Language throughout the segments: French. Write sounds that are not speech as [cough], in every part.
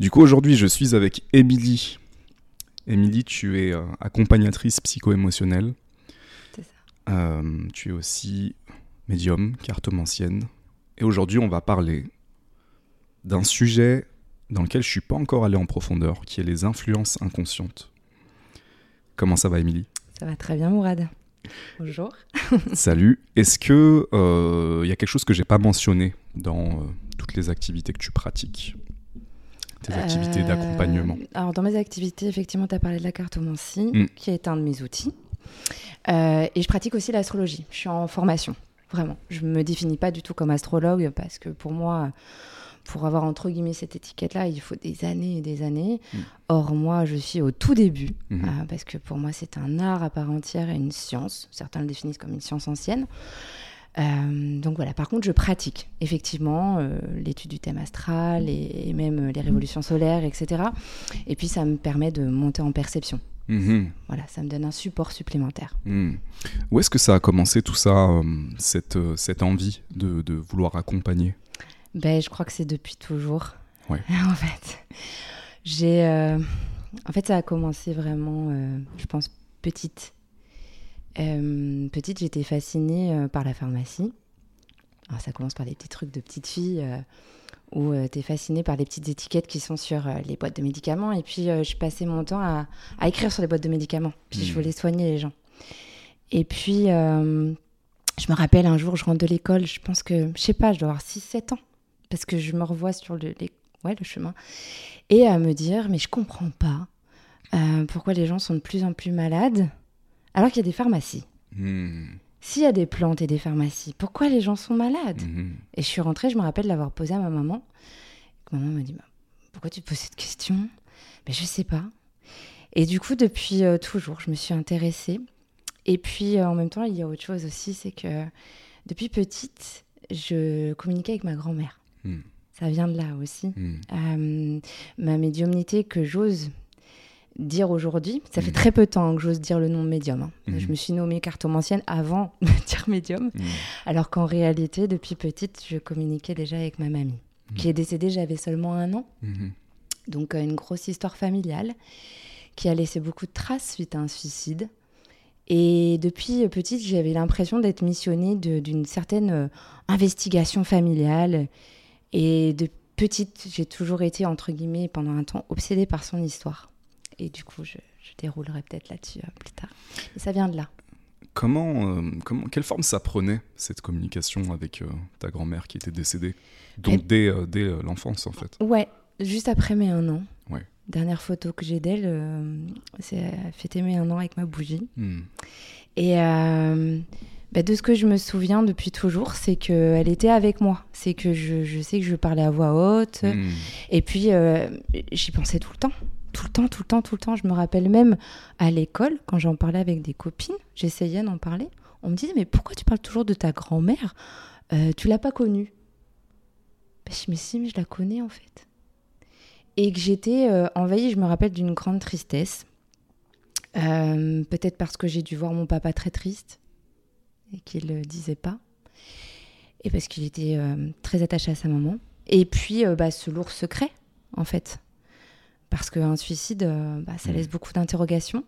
Du coup, aujourd'hui, je suis avec Émilie. Émilie, tu es euh, accompagnatrice psycho-émotionnelle. C'est ça. Euh, tu es aussi médium, cartomancienne. Et aujourd'hui, on va parler d'un sujet dans lequel je suis pas encore allé en profondeur, qui est les influences inconscientes. Comment ça va, Émilie? Ça va très bien, Mourad. Bonjour. [laughs] Salut. Est-ce que il y a quelque chose que j'ai pas mentionné dans euh, toutes les activités que tu pratiques? Tes activités Euh, d'accompagnement. Alors, dans mes activités, effectivement, tu as parlé de la cartomancie, Mm. qui est un de mes outils. Euh, et je pratique aussi l'astrologie. Je suis en formation, vraiment. Je me définis pas du tout comme astrologue parce que pour moi, pour avoir entre guillemets cette étiquette-là, il faut des années et des années. Mm. Or, moi, je suis au tout début Mhm. euh, parce que pour moi, c'est un art à part entière et une science. Certains le définissent comme une science ancienne. Euh, donc voilà, par contre, je pratique effectivement euh, l'étude du thème astral et, et même euh, les révolutions solaires, etc. Et puis, ça me permet de monter en perception. Mhm. Voilà, ça me donne un support supplémentaire. Hmm. Où est-ce que ça a commencé tout ça, euh, cette, cette envie de, de vouloir accompagner? Ben, je crois que c'est depuis toujours. Ouais. [laughs] en fait, j'ai, en fait, ça a commencé vraiment, je pense, petite. Euh, petite, j'étais fascinée euh, par la pharmacie. Alors, ça commence par les petits trucs de petite fille euh, où tu es fascinée par les petites étiquettes qui sont sur les boîtes de médicaments. Et puis, je passais mon temps à, à écrire sur les boîtes de médicaments. Puis, je Mhm. voulais soigner les gens. Et puis, je me rappelle un jour, je rentre de l'école, je pense que, je sais pas, je dois avoir 6-7 ans parce que je me revois sur le, les- ouais, le chemin, et à me dire, mais je comprends pas pourquoi les gens sont de plus en plus malades alors qu'il y a des pharmacies. Hmm. S'il y a des plantes et des pharmacies, pourquoi les gens sont malades Mhm. Et je suis rentrée, je me rappelle l'avoir posé à ma maman. Maman m'a dit, Bah, pourquoi tu te poses cette question? Ben, Je sais pas. Et du coup, depuis euh, toujours, je me suis intéressée. Et puis, euh, en même temps, il y a autre chose aussi, c'est que depuis petite, je communiquais avec ma grand-mère. Hmm. Ça vient de là aussi. Hmm. Euh, ma médiumnité que j'ose dire aujourd'hui, ça fait Mhm. très peu de temps que j'ose dire le nom médium. hein. Mhm. Je me suis nommée cartomancienne avant [laughs] de dire médium, Hmm. alors qu'en réalité, depuis petite, je communiquais déjà avec ma mamie, qui est décédée, j'avais seulement un an. Mhm. Donc euh, une grosse histoire familiale qui a laissé beaucoup de traces suite à un suicide. Et depuis euh, petite, j'avais l'impression d'être missionnée d'une certaine euh, investigation familiale. Et de petite, j'ai toujours été, entre guillemets, pendant un temps, obsédée par son histoire. Et du coup, je, je déroulerai peut-être là-dessus euh, plus tard. Et ça vient de là. Comment, euh, comment, quelle forme ça prenait, cette communication avec euh, ta grand-mère qui était décédée? Donc dès, euh, dès l'enfance, en fait. Ouais, juste après mes un an. Ouais. Dernière photo que j'ai d'elle, c'est fêtait mes un an avec ma bougie. Hmm. Et bah, de ce que je me souviens depuis toujours, c'est qu'elle était avec moi. C'est que je, je sais que je parlais à voix haute. Hmm. Et puis, j'y pensais tout le temps. Tout le temps, tout le temps, tout le temps. Je me rappelle même à l'école, quand j'en parlais avec des copines, j'essayais d'en parler. On me disait, mais pourquoi tu parles toujours de ta grand-mère? Euh, Tu l'as pas connue Bah, Je me suis dit, mais je la connais en fait. Et que j'étais euh, envahie, je me rappelle, d'une grande tristesse. Euh, Peut-être parce que j'ai dû voir mon papa très triste et qu'il ne le disait pas. Et parce qu'il était euh, très attaché à sa maman. Et puis, bah, ce lourd secret, en fait. Parce qu'un suicide, euh, bah, ça Mhm. laisse beaucoup d'interrogations.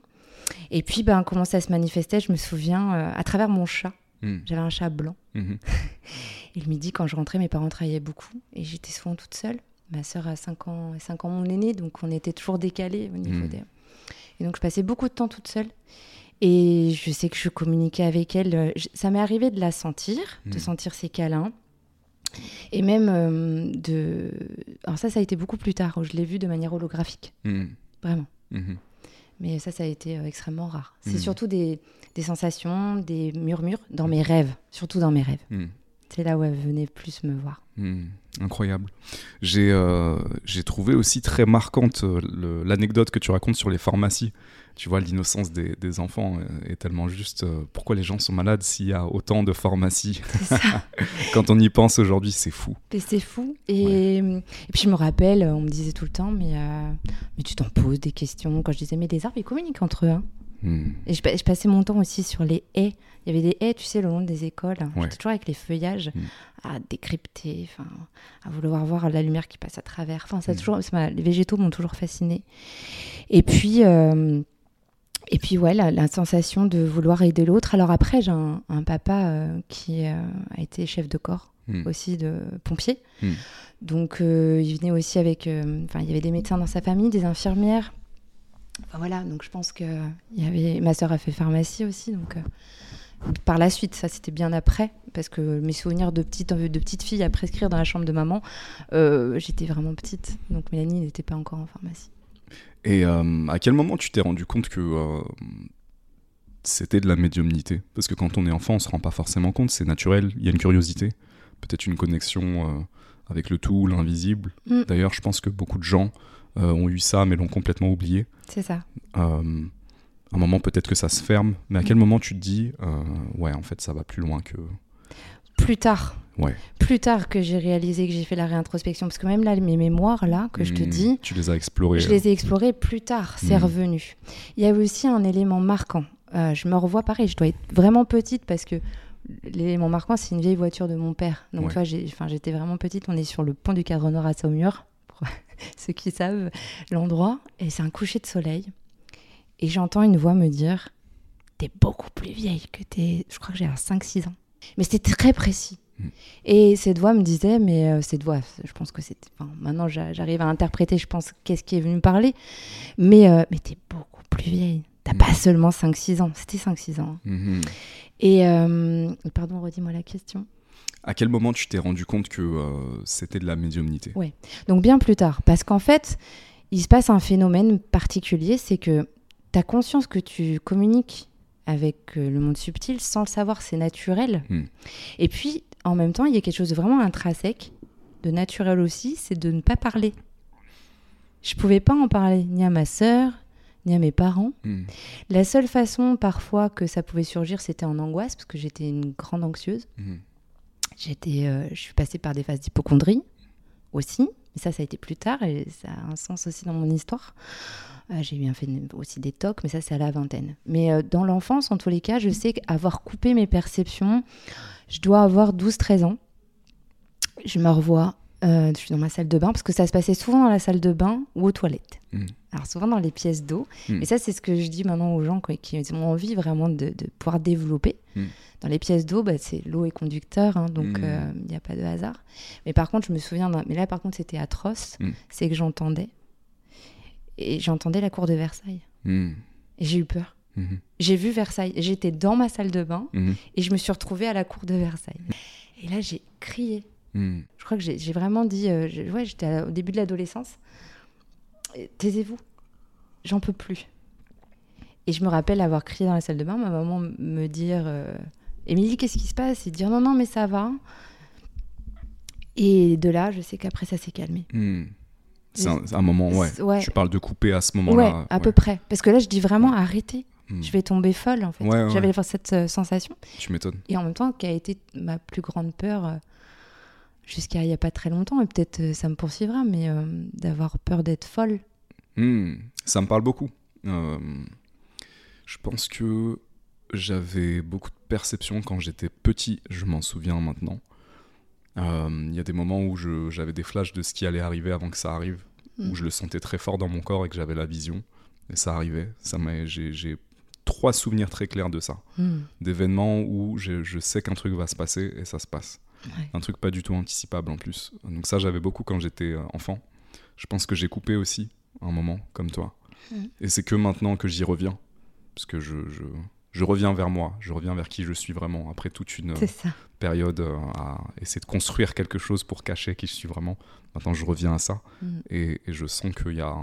Et puis, bah, comment ça se manifestait, je me souviens, euh, à travers mon chat. Hmm. J'avais un chat blanc. Mhm. Et le midi, quand je rentrais, mes parents travaillaient beaucoup. Et j'étais souvent toute seule. Ma sœur a 5 ans, 5 ans mon aîné, donc on était toujours décalés au niveau Mhm. des... Et donc, je passais beaucoup de temps toute seule. Et je sais que je communiquais avec elle. euh, je- Ça m'est arrivé de la sentir, de sentir ses câlins. Et même euh, de... Alors ça, ça a été beaucoup plus tard, où je l'ai vu de manière holographique. Hmm. Vraiment. Mhm. Mais ça, ça a été euh, extrêmement rare. C'est Mhm. surtout des, des sensations, des murmures dans mes rêves. Surtout dans mes rêves. C'est là où elle venait plus me voir. Hmm, incroyable. J'ai euh, j'ai trouvé aussi très marquante euh, l'anecdote que tu racontes sur les pharmacies. Tu vois, l'innocence des, des enfants est, est tellement juste. euh, pourquoi les gens sont malades s'il y a autant de pharmacies? Ça. [laughs] Quand on y pense aujourd'hui, c'est fou. C'est fou. Et, et puis je me rappelle, on me disait tout le temps, mais, euh, mais tu t'en poses des questions. Quand je disais, mais les arbres, ils communiquent entre eux. hein. Hmm. Et je, passais mon temps aussi sur les haies. Il y avait des haies, tu sais, le long des écoles. J'étais toujours avec les feuillages hmm. à décrypter, à vouloir voir la lumière qui passe à travers. Enfin, ça hmm. toujours, les végétaux m'ont toujours fasciné. Et puis, euh, et puis ouais, la, sensation de vouloir aider l'autre. Alors après, j'ai un, papa euh, qui euh, a été chef de corps aussi de pompier. Donc il venait aussi avec, enfin, il y avait des médecins dans sa famille, des infirmières voilà, donc je pense que y avait... ma sœur a fait pharmacie aussi, donc euh, par la suite, ça c'était bien après, parce que mes souvenirs de petite, de petite fille à prescrire dans la chambre de maman, euh, j'étais vraiment petite, donc Mélanie n'était pas encore en pharmacie. Et euh, à quel moment tu t'es rendu compte que c'était de la médiumnité? Parce que quand on est enfant, on se rend pas forcément compte, c'est naturel, il y a une curiosité, peut-être une connexion avec le tout, l'invisible. Mm. D'ailleurs, je pense que beaucoup de gens ont eu ça mais l'ont complètement oublié. C'est ça. Euh, un moment peut-être que ça se ferme, mais à quel moment tu te dis euh, ouais en fait ça va plus loin que plus tard. Ouais. Plus tard que j'ai réalisé que j'ai fait la réintrospection, parce que même là, mes mémoires, là, que je te hmm. dis... Tu les as explorées. Je les ai explorées plus tard, c'est hmm. revenu. Il y avait aussi un élément marquant. je me revois pareil, je dois être vraiment petite parce que l'élément marquant, c'est une vieille voiture de mon père. Donc, toi, j'étais vraiment petite, on est sur le pont du cadre nord à Saumur. [laughs] ceux qui savent l'endroit. Et c'est un coucher de soleil. Et j'entends une voix me dire T'es beaucoup plus vieille que t'es. Je crois que j'ai 5-6 ans. Mais c'était très précis. Hmm. Et cette voix me disait, mais euh, cette voix, je pense que c'est. Enfin, maintenant, j'arrive à interpréter, je pense, qu'est-ce qui est venu me parler. Mais, euh, mais t'es beaucoup plus vieille. T'as pas hmm. seulement 5-6 ans, c'était 5-6 ans. Hmm. Et. Euh, pardon, redis-moi la question. À quel moment tu t'es rendu compte que euh, c'était de la médiumnité? Oui, donc bien plus tard. Parce qu'en fait, il se passe un phénomène particulier, c'est que tu as conscience que tu communiques avec euh, le monde subtil sans le savoir, c'est naturel. Hmm. Et puis, en même temps, il y a quelque chose de vraiment intrinsèque, de naturel aussi, c'est de ne pas parler. Je pouvais pas en parler, ni à ma sœur, ni à mes parents. Hmm. La seule façon parfois que ça pouvait surgir, c'était en angoisse, parce que j'étais une grande anxieuse. Hmm. J'étais, euh, je suis passée par des phases d'hypochondrie aussi, mais ça, ça a été plus tard et ça a un sens aussi dans mon histoire. Euh, j'ai un fait aussi des tocs, mais ça, c'est à la vingtaine. Mais euh, dans l'enfance, en tous les cas, je sais qu'avoir coupé mes perceptions, je dois avoir 12-13 ans. Je me revois, je suis dans ma salle de bain, parce que ça se passait souvent dans la salle de bain ou aux toilettes. Mmh. Alors souvent dans les pièces d'eau. Mmh. Et ça, c'est ce que je dis maintenant aux gens qui ont envie vraiment de, pouvoir développer. Mmh. Dans les pièces d'eau, bah, c'est l'eau est conducteur, hein, donc il mmh. n'y euh, a pas de hasard. Mais par contre, je me souviens, mais là par contre c'était atroce, mmh. c'est que j'entendais. Et j'entendais la cour de Versailles. Mmh. Et j'ai eu peur. J'ai vu Versailles. J'étais dans ma salle de bain et je me suis retrouvée à la cour de Versailles. Et là, j'ai crié. Je crois que j'ai vraiment dit, euh, ouais, j'étais au début de l'adolescence. Taisez-vous, j'en peux plus. Et je me rappelle avoir crié dans la salle de bain, ma maman me dire, euh, Émilie, qu'est-ce qui se passe? Et dire non, non, mais ça va. Et de là, je sais qu'après, ça s'est calmé. Hmm. C'est un, moment, ouais. Tu parles de couper à ce moment-là. Ouais, à peu près. Parce que là, je dis vraiment arrêtez. Hmm. Je vais tomber folle, en fait. J'avais cette euh, sensation. Tu m'étonnes. Et en même temps, qui a été ma plus grande peur euh, jusqu'à il n'y a pas très longtemps, et peut-être euh, ça me poursuivra, mais d'avoir peur d'être folle. Hmm. Ça me parle beaucoup. je pense que j'avais beaucoup de perception quand j'étais petit, je m'en souviens maintenant. Euh, il y a des moments où j'avais des flashs de ce qui allait arriver avant que ça arrive, où mm. je le sentais très fort dans mon corps et que j'avais la vision. Et ça arrivait. Ça j'ai trois souvenirs très clairs de ça. Mm. D'événements où je sais qu'un truc va se passer et ça se passe. Un truc pas du tout anticipable en plus. Donc ça, j'avais beaucoup quand j'étais euh, enfant. Je pense que j'ai coupé aussi un moment, comme toi. Mm. Et c'est que maintenant que j'y reviens. Parce que je, je reviens vers moi, je reviens vers qui je suis vraiment, après toute une période euh, à essayer de construire quelque chose pour cacher qui je suis vraiment. Maintenant, je reviens à ça mm. et, je sens qu'il y, a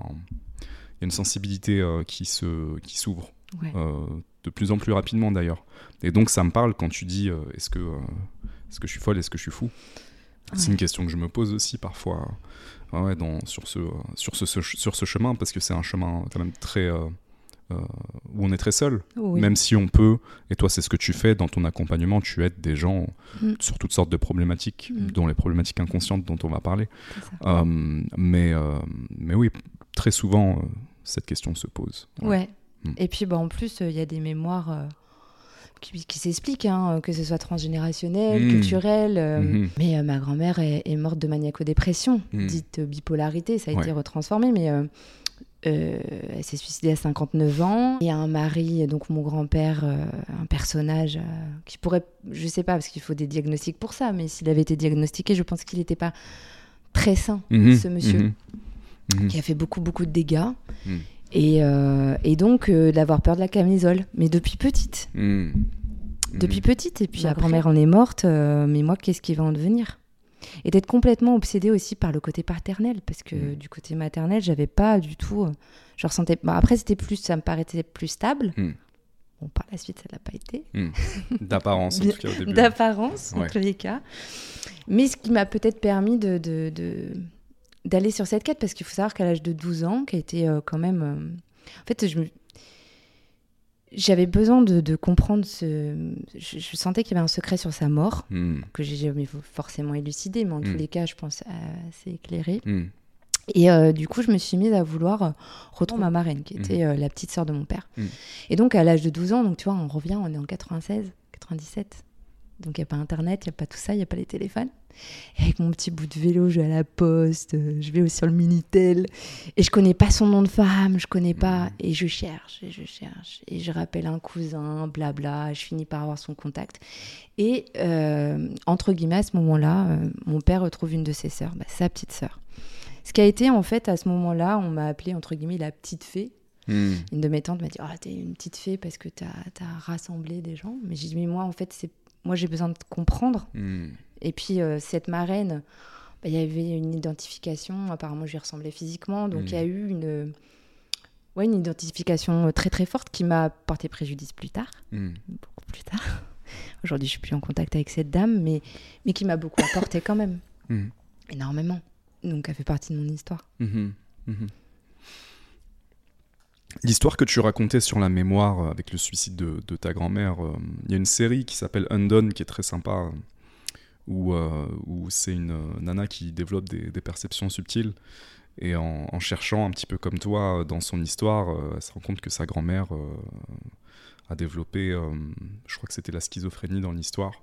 une sensibilité euh, qui s'ouvre euh, de plus en plus rapidement d'ailleurs. Et donc, ça me parle quand tu dis est-ce que, est que je suis folle, est-ce que je suis fou? C'est une question que je me pose aussi parfois dans, sur, ce, sur, ce, sur ce chemin, parce que c'est un chemin quand même très euh, où on est très seul, même si on peut, et toi c'est ce que tu fais dans ton accompagnement, tu aides des gens mm. sur toutes sortes de problématiques, mm. dont les problématiques inconscientes dont on va parler. Euh, mais, euh, mais oui, très souvent, cette question se pose. Ouais. Mm. Et puis, bah, en plus, il y a des mémoires qui, qui s'expliquent, hein, que ce soit transgénérationnel, Mm. culturel. euh, Mhm. Mais euh, ma grand-mère est, est morte de maniaco-dépression, dite euh, bipolarité. Ça a Ouais. été retransformé, mais euh, elle s'est suicidée à 59 ans. Il y a un mari, donc mon grand-père, euh, un personnage euh, qui pourrait, je sais pas, parce qu'il faut des diagnostics pour ça, mais s'il avait été diagnostiqué, je pense qu'il n'était pas très sain, Mhm. ce monsieur, Mhm. Mhm. qui a fait beaucoup, beaucoup de dégâts. Et, euh, et donc euh, d'avoir peur de la camisole, mais depuis petite. Depuis petite, et puis ma après. grand-mère en est morte, euh, mais moi, qu'est-ce qui va en devenir? Et d'être complètement obsédée aussi par le côté paternel, parce que Mm. du côté maternel, j'avais pas du tout. euh, je ressentais. bon, après, c'était plus, ça me paraissait plus stable. Mm. Bon, par la suite, ça l'a pas été. D'apparence, en tout cas, au début. D'apparence, en tous les cas. Mais ce qui m'a peut-être permis de. de- de- d'aller sur cette quête parce qu'il faut savoir qu'à l'âge de 12 ans qui a été euh, quand même euh, en fait je me j'avais besoin de, de comprendre ce je, je sentais qu'il y avait un secret sur sa mort Mhm. que j'ai jamais forcément élucidé, mais en tous Mm. les cas, je pense assez éclairé. Mhm. Et euh, du coup, je me suis mise à vouloir retrouver ma marraine, qui était euh, la petite sœur de mon père. Et donc, à l'âge de 12 ans, donc tu vois, on revient, on est en 96, 97. Donc, il n'y a pas Internet, il n'y a pas tout ça, il n'y a pas les téléphones. Et avec mon petit bout de vélo, je vais à la poste, euh, je vais aussi sur le Minitel. Et je connais pas son nom de femme, je connais pas. Mm. Et je cherche, et je cherche. Et je rappelle un cousin, blabla. Je finis par avoir son contact. Et euh, entre guillemets, à ce moment-là, euh, mon père retrouve une de ses sœurs, bah, sa petite sœur. Ce qui a été, en fait, à ce moment-là, on m'a appelée, entre guillemets, la petite fée. Mhm. Une de mes tantes m'a dit Ah, t'es une petite fée parce que t'as as rassemblé des gens. Mais j'ai dit Mais moi, en fait, c'est moi, j'ai besoin de comprendre. Mhm. Et puis, euh, cette marraine, bah, il y avait une identification. Apparemment, je lui ressemblais physiquement. Donc, il y a eu une, ouais, une identification euh, très, très forte qui m'a porté préjudice plus tard Mhm. beaucoup plus tard. [laughs] Aujourd'hui, je suis plus en contact avec cette dame, mais, mais qui m'a beaucoup apporté quand même. Énormément. Donc, elle fait partie de mon histoire. L'histoire que tu racontais sur la mémoire euh, avec le suicide de, de ta grand-mère, euh, il y a une série qui s'appelle Undone qui est très sympa, euh, où, où c'est une nana qui développe des, des perceptions subtiles. Et en, en cherchant un petit peu comme toi dans son histoire, euh, elle se rend compte que sa grand-mère euh, a développé, euh, je crois que c'était la schizophrénie dans l'histoire.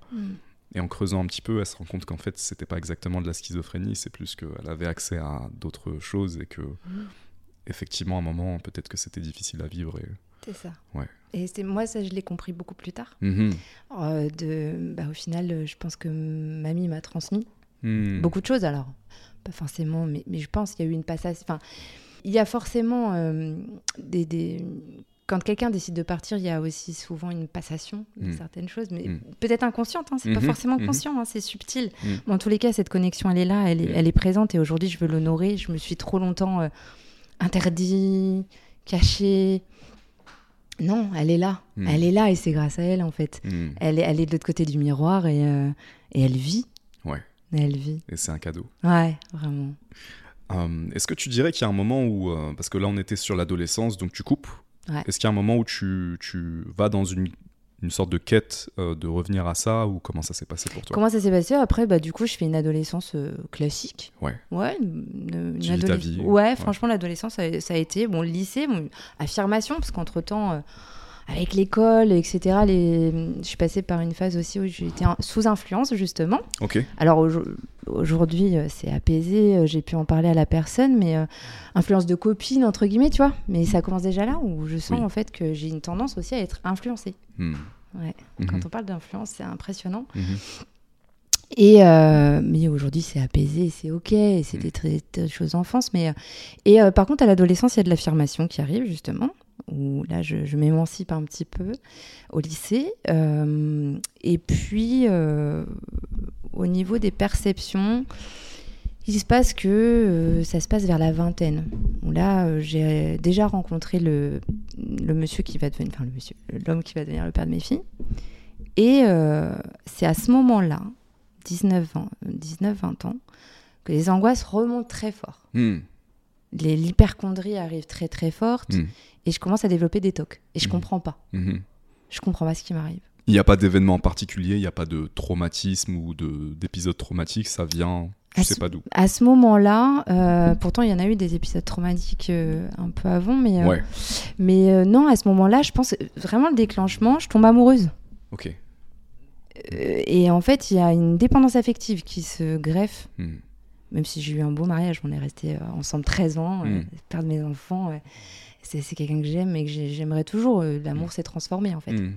Et en creusant un petit peu, elle se rend compte qu'en fait, c'était pas exactement de la schizophrénie, c'est plus qu'elle avait accès à d'autres choses et que, effectivement, à un moment, peut-être que c'était difficile à vivre. Et... C'est ça. Ouais. Et c'est moi, ça, je l'ai compris beaucoup plus tard. Mhm. Euh, de, bah, au final, euh, je pense que mamie m'a transmis Mhm. beaucoup de choses. Alors, pas forcément, mais, mais je pense qu'il y a eu une passage. Enfin, il y a forcément euh, des, des- Quand quelqu'un décide de partir, il y a aussi souvent une passation de Mm. certaines choses, mais peut-être inconsciente. Hein, c'est pas forcément conscient, hein, c'est subtil. Mais en tous les cas, cette connexion, elle est là, elle est, elle est présente, et aujourd'hui, je veux l'honorer. Je me suis trop longtemps euh, interdit, caché. Non, elle est là. Mm. Elle est là, et c'est grâce à elle, en fait. Mhm. Elle est, elle est de l'autre côté du miroir, et, euh, et elle vit. Ouais. Elle vit. Et c'est un cadeau. Ouais, vraiment. Euh, Est-ce que tu dirais qu'il y a un moment où, euh, parce que là on était sur l'adolescence, donc tu coupes, Ouais. est-ce qu'il y a un moment où tu, tu vas dans une, une sorte de quête euh, de revenir à ça, ou comment ça s'est passé pour toi? Comment ça s'est passé? Après, bah, du coup, je fais une adolescence euh, classique. Ouais. Ouais, une, une vie. Ouais, Ouais. franchement, l'adolescence, ça, a- ça a été. Bon, le lycée, bon, affirmation, parce qu'entre-temps, euh, avec l'école, etc., les... je suis passée par une phase aussi où j'étais sous influence, justement. Ok. Alors aujo- aujourd'hui, c'est apaisé, j'ai pu en parler à la personne, mais euh, influence de copine, entre guillemets, tu vois. Mais ça commence déjà là, où je sens Oui. en fait que j'ai une tendance aussi à être influencée. Mhm. Ouais. Mhm. Quand on parle d'influence, c'est impressionnant. Mhm. Et euh, mais aujourd'hui, c'est apaisé, c'est ok, c'est Mm. des très choses d'enfance. Mais euh, et euh, par contre, à l'adolescence, il y a de l'affirmation qui arrive justement. Où là, je, je m'émancipe un petit peu au lycée. Euh, et puis, au niveau des perceptions, il se passe que euh, ça se passe vers la vingtaine. Là, euh, j'ai déjà rencontré le, le monsieur qui va devenir, enfin le monsieur, l'homme qui va devenir le père de mes filles. Et euh, c'est à ce moment-là, 19 ans, 19-20 ans, que les angoisses remontent très fort. Les- L'hyperchondrie arrive très très forte Mhm. et je commence à développer des tocs. Et je Mhm. comprends pas. Mhm. Je comprends pas ce qui m'arrive. Il n'y a pas d'événement particulier, il n'y a pas de traumatisme ou de- d'épisode traumatique, ça vient À sais ce- pas d'où. À ce moment-là, euh, pourtant il y en a eu des épisodes traumatiques euh, un peu avant, mais, euh, Ouais, mais non, à ce moment-là, je pense vraiment le déclenchement, je tombe amoureuse. ok. Et en fait, il y a une dépendance affective qui se greffe, Hmm. même si j'ai eu un beau mariage, on est resté ensemble 13 ans, euh, Mm. père de mes enfants, c'est quelqu'un que j'aime et que j'ai- j'aimerais toujours. L'amour s'est transformé en fait. Hmm.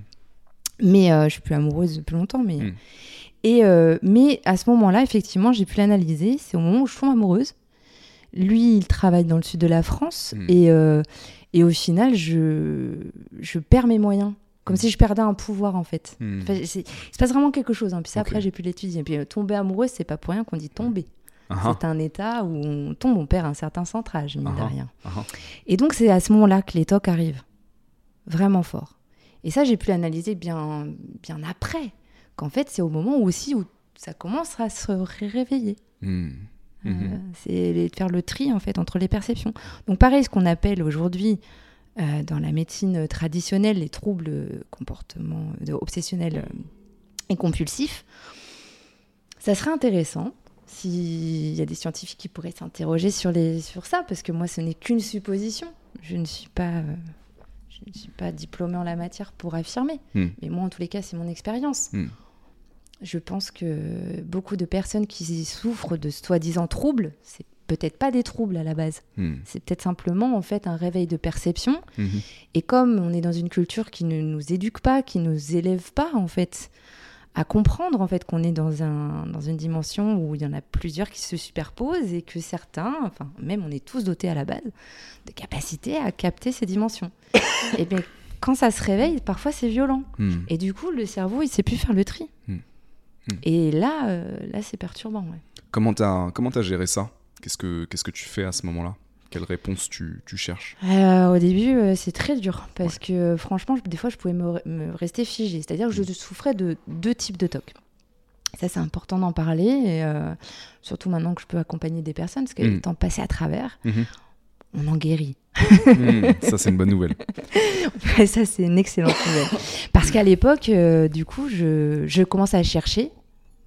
Mais je suis plus amoureuse depuis longtemps. Mais. Et, euh, mais à ce moment-là, effectivement, j'ai pu l'analyser. C'est au moment où je tombe amoureuse. Lui, il travaille dans le sud de la France. Mm. Et, euh, et au final, je, je perds mes moyens. Comme si je perdais un pouvoir, en fait. Hmm. Enfin, il se passe vraiment quelque chose. hein. Puis ça, après, j'ai pu l'étudier. Puis euh, tomber amoureuse, c'est pas pour rien qu'on dit tomber. Ah, ah, C'est un état où on tombe, on perd un certain centrage, mine de Ah, rien. ah, ah. Et donc, c'est à ce moment-là que les tocs arrivent. Vraiment fort. Et ça, j'ai pu l'analyser bien, bien après. Qu'en fait, c'est au moment où aussi où ça commence à se ré- réveiller. Hmm. Euh, Mhm. c'est faire le tri, en fait, entre les perceptions. Donc, pareil, ce qu'on appelle aujourd'hui, euh, dans la médecine traditionnelle, les troubles comportement, de, obsessionnels euh, et compulsifs, ça serait intéressant s'il y a des scientifiques qui pourraient s'interroger sur, les, sur ça, parce que moi, ce n'est qu'une supposition. Je ne suis pas, euh, je ne suis pas diplômée en la matière pour affirmer. Hmm. Mais moi, en tous les cas, c'est mon expérience. Je pense que beaucoup de personnes qui souffrent de soi-disant troubles, c'est peut-être pas des troubles à la base. Hmm. C'est peut-être simplement en fait un réveil de perception. Mhm. Et comme on est dans une culture qui ne nous éduque pas, qui nous élève pas en fait à comprendre en fait qu'on est dans un dans une dimension où il y en a plusieurs qui se superposent et que certains, enfin même on est tous dotés à la base de capacités à capter ces dimensions. [coughs] et bien quand ça se réveille, parfois c'est violent. Hmm. Et du coup, le cerveau, il sait plus faire le tri. Hmm. Hmm. Et là, euh, là, c'est perturbant. ouais. Comment t'as comment t'as géré ça? Qu'est-ce que tu fais à ce moment-là? Quelle réponse tu, tu cherches? Euh, au début, euh, c'est très dur parce que euh, franchement, je- des fois, je pouvais me, re- me rester figée. C'est-à-dire que je souffrais de deux types de TOC. Ça, c'est important d'en parler, et, surtout maintenant que je peux accompagner des personnes, parce que Mm. étant passé à travers, Mhm. On en guérit. Hmm, Ça c'est une bonne nouvelle. [laughs] Ça, c'est une excellente nouvelle. Parce qu'à l'époque, euh, du coup, je, je commence à chercher.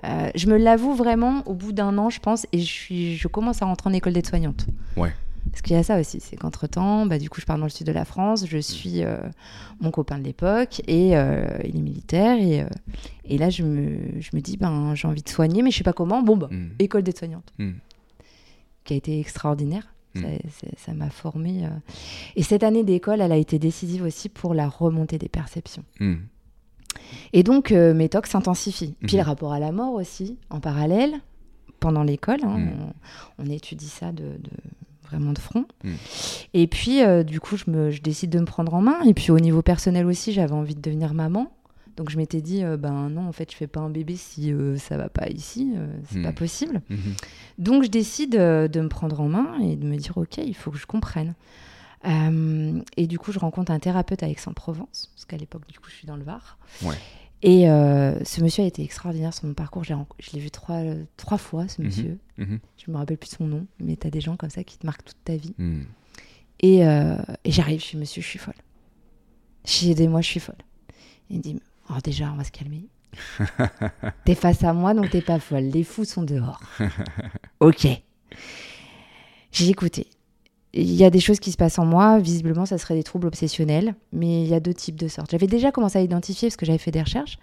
Euh, je me l'avoue vraiment au bout d'un an, je pense, et je, suis, je commence à rentrer en école d'aide-soignante. Ouais. Parce qu'il y a ça aussi, c'est qu'entre-temps, bah, du coup, je pars dans le sud de la France, je suis euh, mon copain de l'époque, et euh, il est militaire, et, euh, et là, je me, je me dis, ben, j'ai envie de soigner, mais je sais pas comment. Bon, bah, Hmm. école d'aide-soignante, Hmm. qui a été extraordinaire. Mm. Ça- m'a formée. euh. Et cette année d'école, elle a été décisive aussi pour la remontée des perceptions. Hmm. Et donc, euh, mes tocs s'intensifient. Puis Mhm. le rapport à la mort aussi, en parallèle, pendant l'école. hein, on, on étudie ça de, de- vraiment de front. Et puis, euh, du coup, je, me, je décide de me prendre en main. Et puis, au niveau personnel aussi, j'avais envie de devenir maman. Donc, je m'étais dit, euh, ben non, en fait, je fais pas un bébé si euh, ça va pas ici. euh, c'est Mhm. pas possible. Mhm. Donc je décide euh, de me prendre en main et de me dire ok, il faut que je comprenne. Et du coup, je rencontre un thérapeute à Aix-en-Provence, parce qu'à l'époque, du coup, je suis dans le Var. Ouais. Et ce monsieur a été extraordinaire sur mon parcours. Je l'ai vu trois, trois fois, ce Mhm. monsieur. Mhm. Je me rappelle plus de son nom, mais tu as des gens comme ça qui te marquent toute ta vie. Hmm. Et, et j'arrive, je suis monsieur, je suis folle. J'ai aidé-moi, je suis folle. Il me dit Oh, déjà, on va se calmer. [laughs] t'es face à moi, donc t'es pas folle. Les fous sont dehors. [laughs] ok. J'ai écouté. Il y a des choses qui se passent en moi. Visiblement, ça serait des troubles obsessionnels. Mais il y a deux types de sortes. J'avais déjà commencé à identifier parce que j'avais fait des recherches.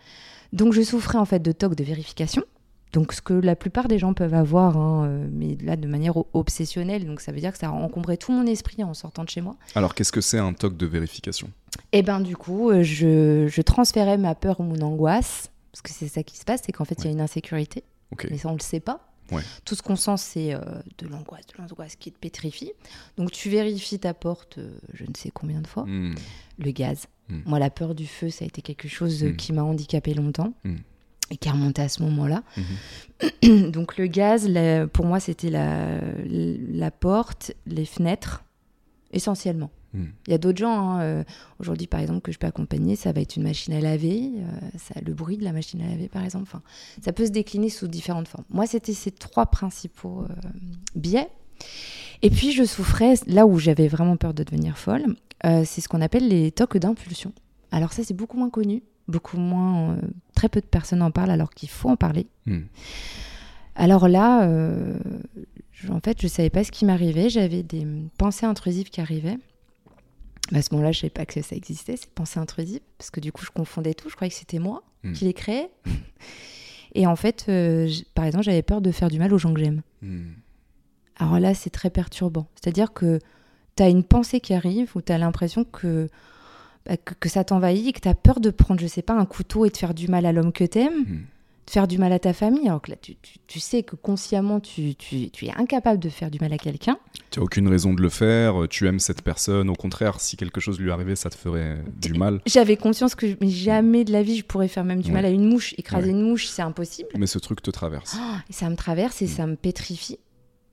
Donc, je souffrais en fait de TOC de vérification. Donc, ce que la plupart des gens peuvent avoir, hein, euh, mais là de manière obsessionnelle. Donc, ça veut dire que ça a encombré tout mon esprit en sortant de chez moi. Alors qu'est-ce que c'est un TOC de vérification? Et ben du coup, euh, je, je transférais ma peur ou mon angoisse, parce que c'est ça qui se passe, c'est qu'en fait, il y a une insécurité, mais ça, on le sait pas. Ouais. Tout ce qu'on sent, c'est euh, de l'angoisse, de l'angoisse qui te pétrifie. Donc, tu vérifies ta porte, euh, je ne sais combien de fois, Hmm. le gaz. Mm. Moi, la peur du feu, ça a été quelque chose euh, Mm. qui m'a handicapé longtemps. Et qui remonté à ce moment-là. Mhm. [clears throat] Donc le gaz, la- pour moi, c'était la, la porte, les fenêtres, essentiellement. Hmm. Il y a d'autres gens, hein, euh, aujourd'hui par exemple, que je peux accompagner, ça va être une machine à laver, euh, ça, le bruit de la machine à laver par exemple. Enfin, ça peut se décliner sous différentes formes. Moi, c'était ces trois principaux euh, biais. Et puis, je souffrais, là où j'avais vraiment peur de devenir folle, euh, c'est ce qu'on appelle les tocs d'impulsion. Alors ça, c'est beaucoup moins connu, beaucoup moins... euh, très peu de personnes en parlent alors qu'il faut en parler. Hmm. Alors là, euh, je- en fait, je savais pas ce qui m'arrivait. J'avais des pensées intrusives qui arrivaient. À ce moment-là, je savais pas que ça existait, ces pensées intrusives, parce que du coup, je confondais tout. Je croyais que c'était moi Mm. qui les créais. Et en fait, euh, par exemple, j'avais peur de faire du mal aux gens que j'aime. Hmm. Alors là, c'est très perturbant. C'est-à-dire que tu as une pensée qui arrive où tu as l'impression que, que, que ça t'envahit et que tu as peur de prendre, je sais pas, un couteau et de faire du mal à l'homme que t'aimes, Hmm. de faire du mal à ta famille. Alors que là, tu, tu- tu sais que consciemment, tu, tu- tu es incapable de faire du mal à quelqu'un. Tu n'as aucune raison de le faire, tu aimes cette personne, au contraire, si quelque chose lui arrivait, ça te ferait du mal. J'avais conscience que mais jamais de la vie je pourrais faire même du Ouais. mal à une mouche. Écraser Ouais. une mouche, c'est impossible. Mais ce truc te traverse. Ah, et ça me traverse et Mm. ça me pétrifie.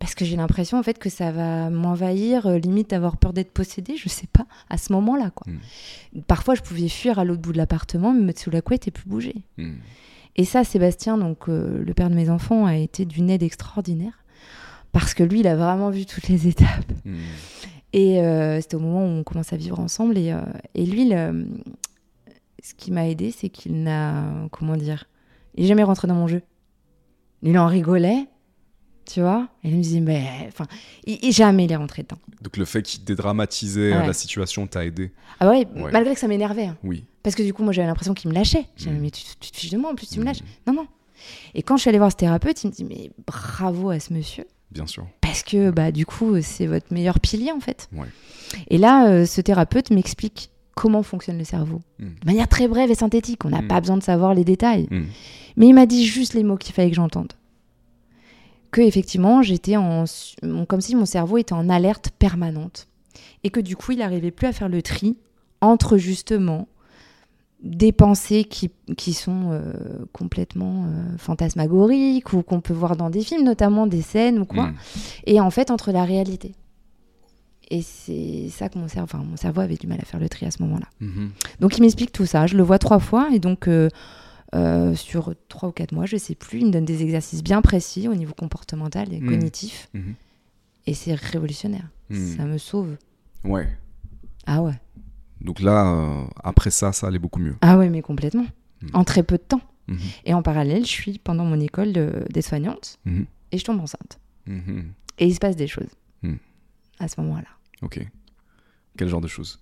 Parce que j'ai l'impression en fait que ça va m'envahir, euh, limite avoir peur d'être possédée, je sais pas, à ce moment-là quoi. Parfois je pouvais fuir à l'autre bout de l'appartement, me mettre sous la couette et plus bouger. Hmm. Et ça, Sébastien, donc euh, le père de mes enfants, a été d'une aide extraordinaire. Parce que lui, il a vraiment vu toutes les [laughs] étapes. Hmm. Et euh, c'était au moment où on commence à vivre ensemble. Et, euh, et lui, le- ce qui m'a aidé, c'est qu'il n'a. Comment dire Il n'est jamais rentré dans mon jeu. Il en rigolait, tu vois. Et il me disait, mais. Enfin, il- jamais il est rentré dedans. Donc le fait qu'il dédramatisait Ouais. la situation t'a aidé. Ah ouais, Ouais. malgré que ça m'énervait. hein. Oui. Parce que du coup, moi, j'avais l'impression qu'il me lâchait. J'ai dit, Mm. mais tu, tu te fiches de moi, en plus, tu me lâches. Hmm. Non, non. Et quand je suis allée voir ce thérapeute, il me dit, mais bravo à ce monsieur. Bien sûr. Parce que, bah, du coup, c'est votre meilleur pilier, en fait. Et là, euh, ce thérapeute m'explique comment fonctionne le cerveau. Mm. De manière très brève et synthétique. On n'a Mm. pas besoin de savoir les détails. Mais il m'a dit juste les mots qu'il fallait que j'entende. Que, effectivement, j'étais en. Comme si mon cerveau était en alerte permanente. Et que, du coup, il n'arrivait plus à faire le tri entre, justement, des pensées qui, qui sont euh, complètement euh, fantasmagoriques ou qu'on peut voir dans des films, notamment des scènes ou quoi, Hmm. et en fait entre la réalité. Et c'est ça que mon cerveau, enfin, mon cerveau avait du mal à faire le tri à ce moment-là. Mhm. Donc il m'explique tout ça, je le vois trois fois, et donc euh, euh, sur trois ou quatre mois, je sais plus, il me donne des exercices bien précis au niveau comportemental et Mhm. cognitif, Mhm. et c'est révolutionnaire. Mhm. Ça me sauve. Ouais. Ah ouais. Donc là, euh, après ça, ça allait beaucoup mieux. Ah ouais, mais complètement. En très peu de temps. Et en parallèle, je suis pendant mon école de- des soignantes et je tombe enceinte. Et il se passe des choses à ce moment-là. Ok. Quel genre de choses?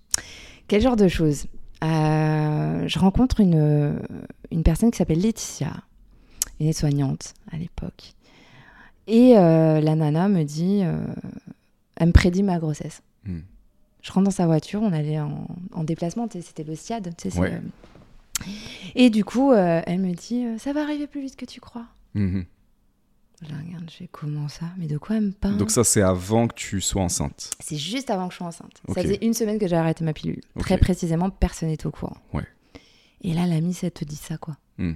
Quel genre de choses? Euh, Je rencontre une, une personne qui s'appelle Laetitia, une aide-soignante à l'époque. Et euh, la nana me dit, euh, elle me prédit ma grossesse. Hmm. Je rentre dans sa voiture, on allait en, en déplacement, c'était le SIAD. Ouais. Et du coup, elle me dit, ça va arriver plus vite que tu crois. Mhm. La regarde, je fais comment ça? Mais de quoi elle me parle? Donc ça, c'est avant que tu sois enceinte. C'est juste avant que je sois enceinte. Ok. Ça faisait une semaine que j'ai arrêté ma pilule. Très précisément, personne n'était au courant. Ouais. Et là, la miss, elle te dit ça, quoi. Hmm.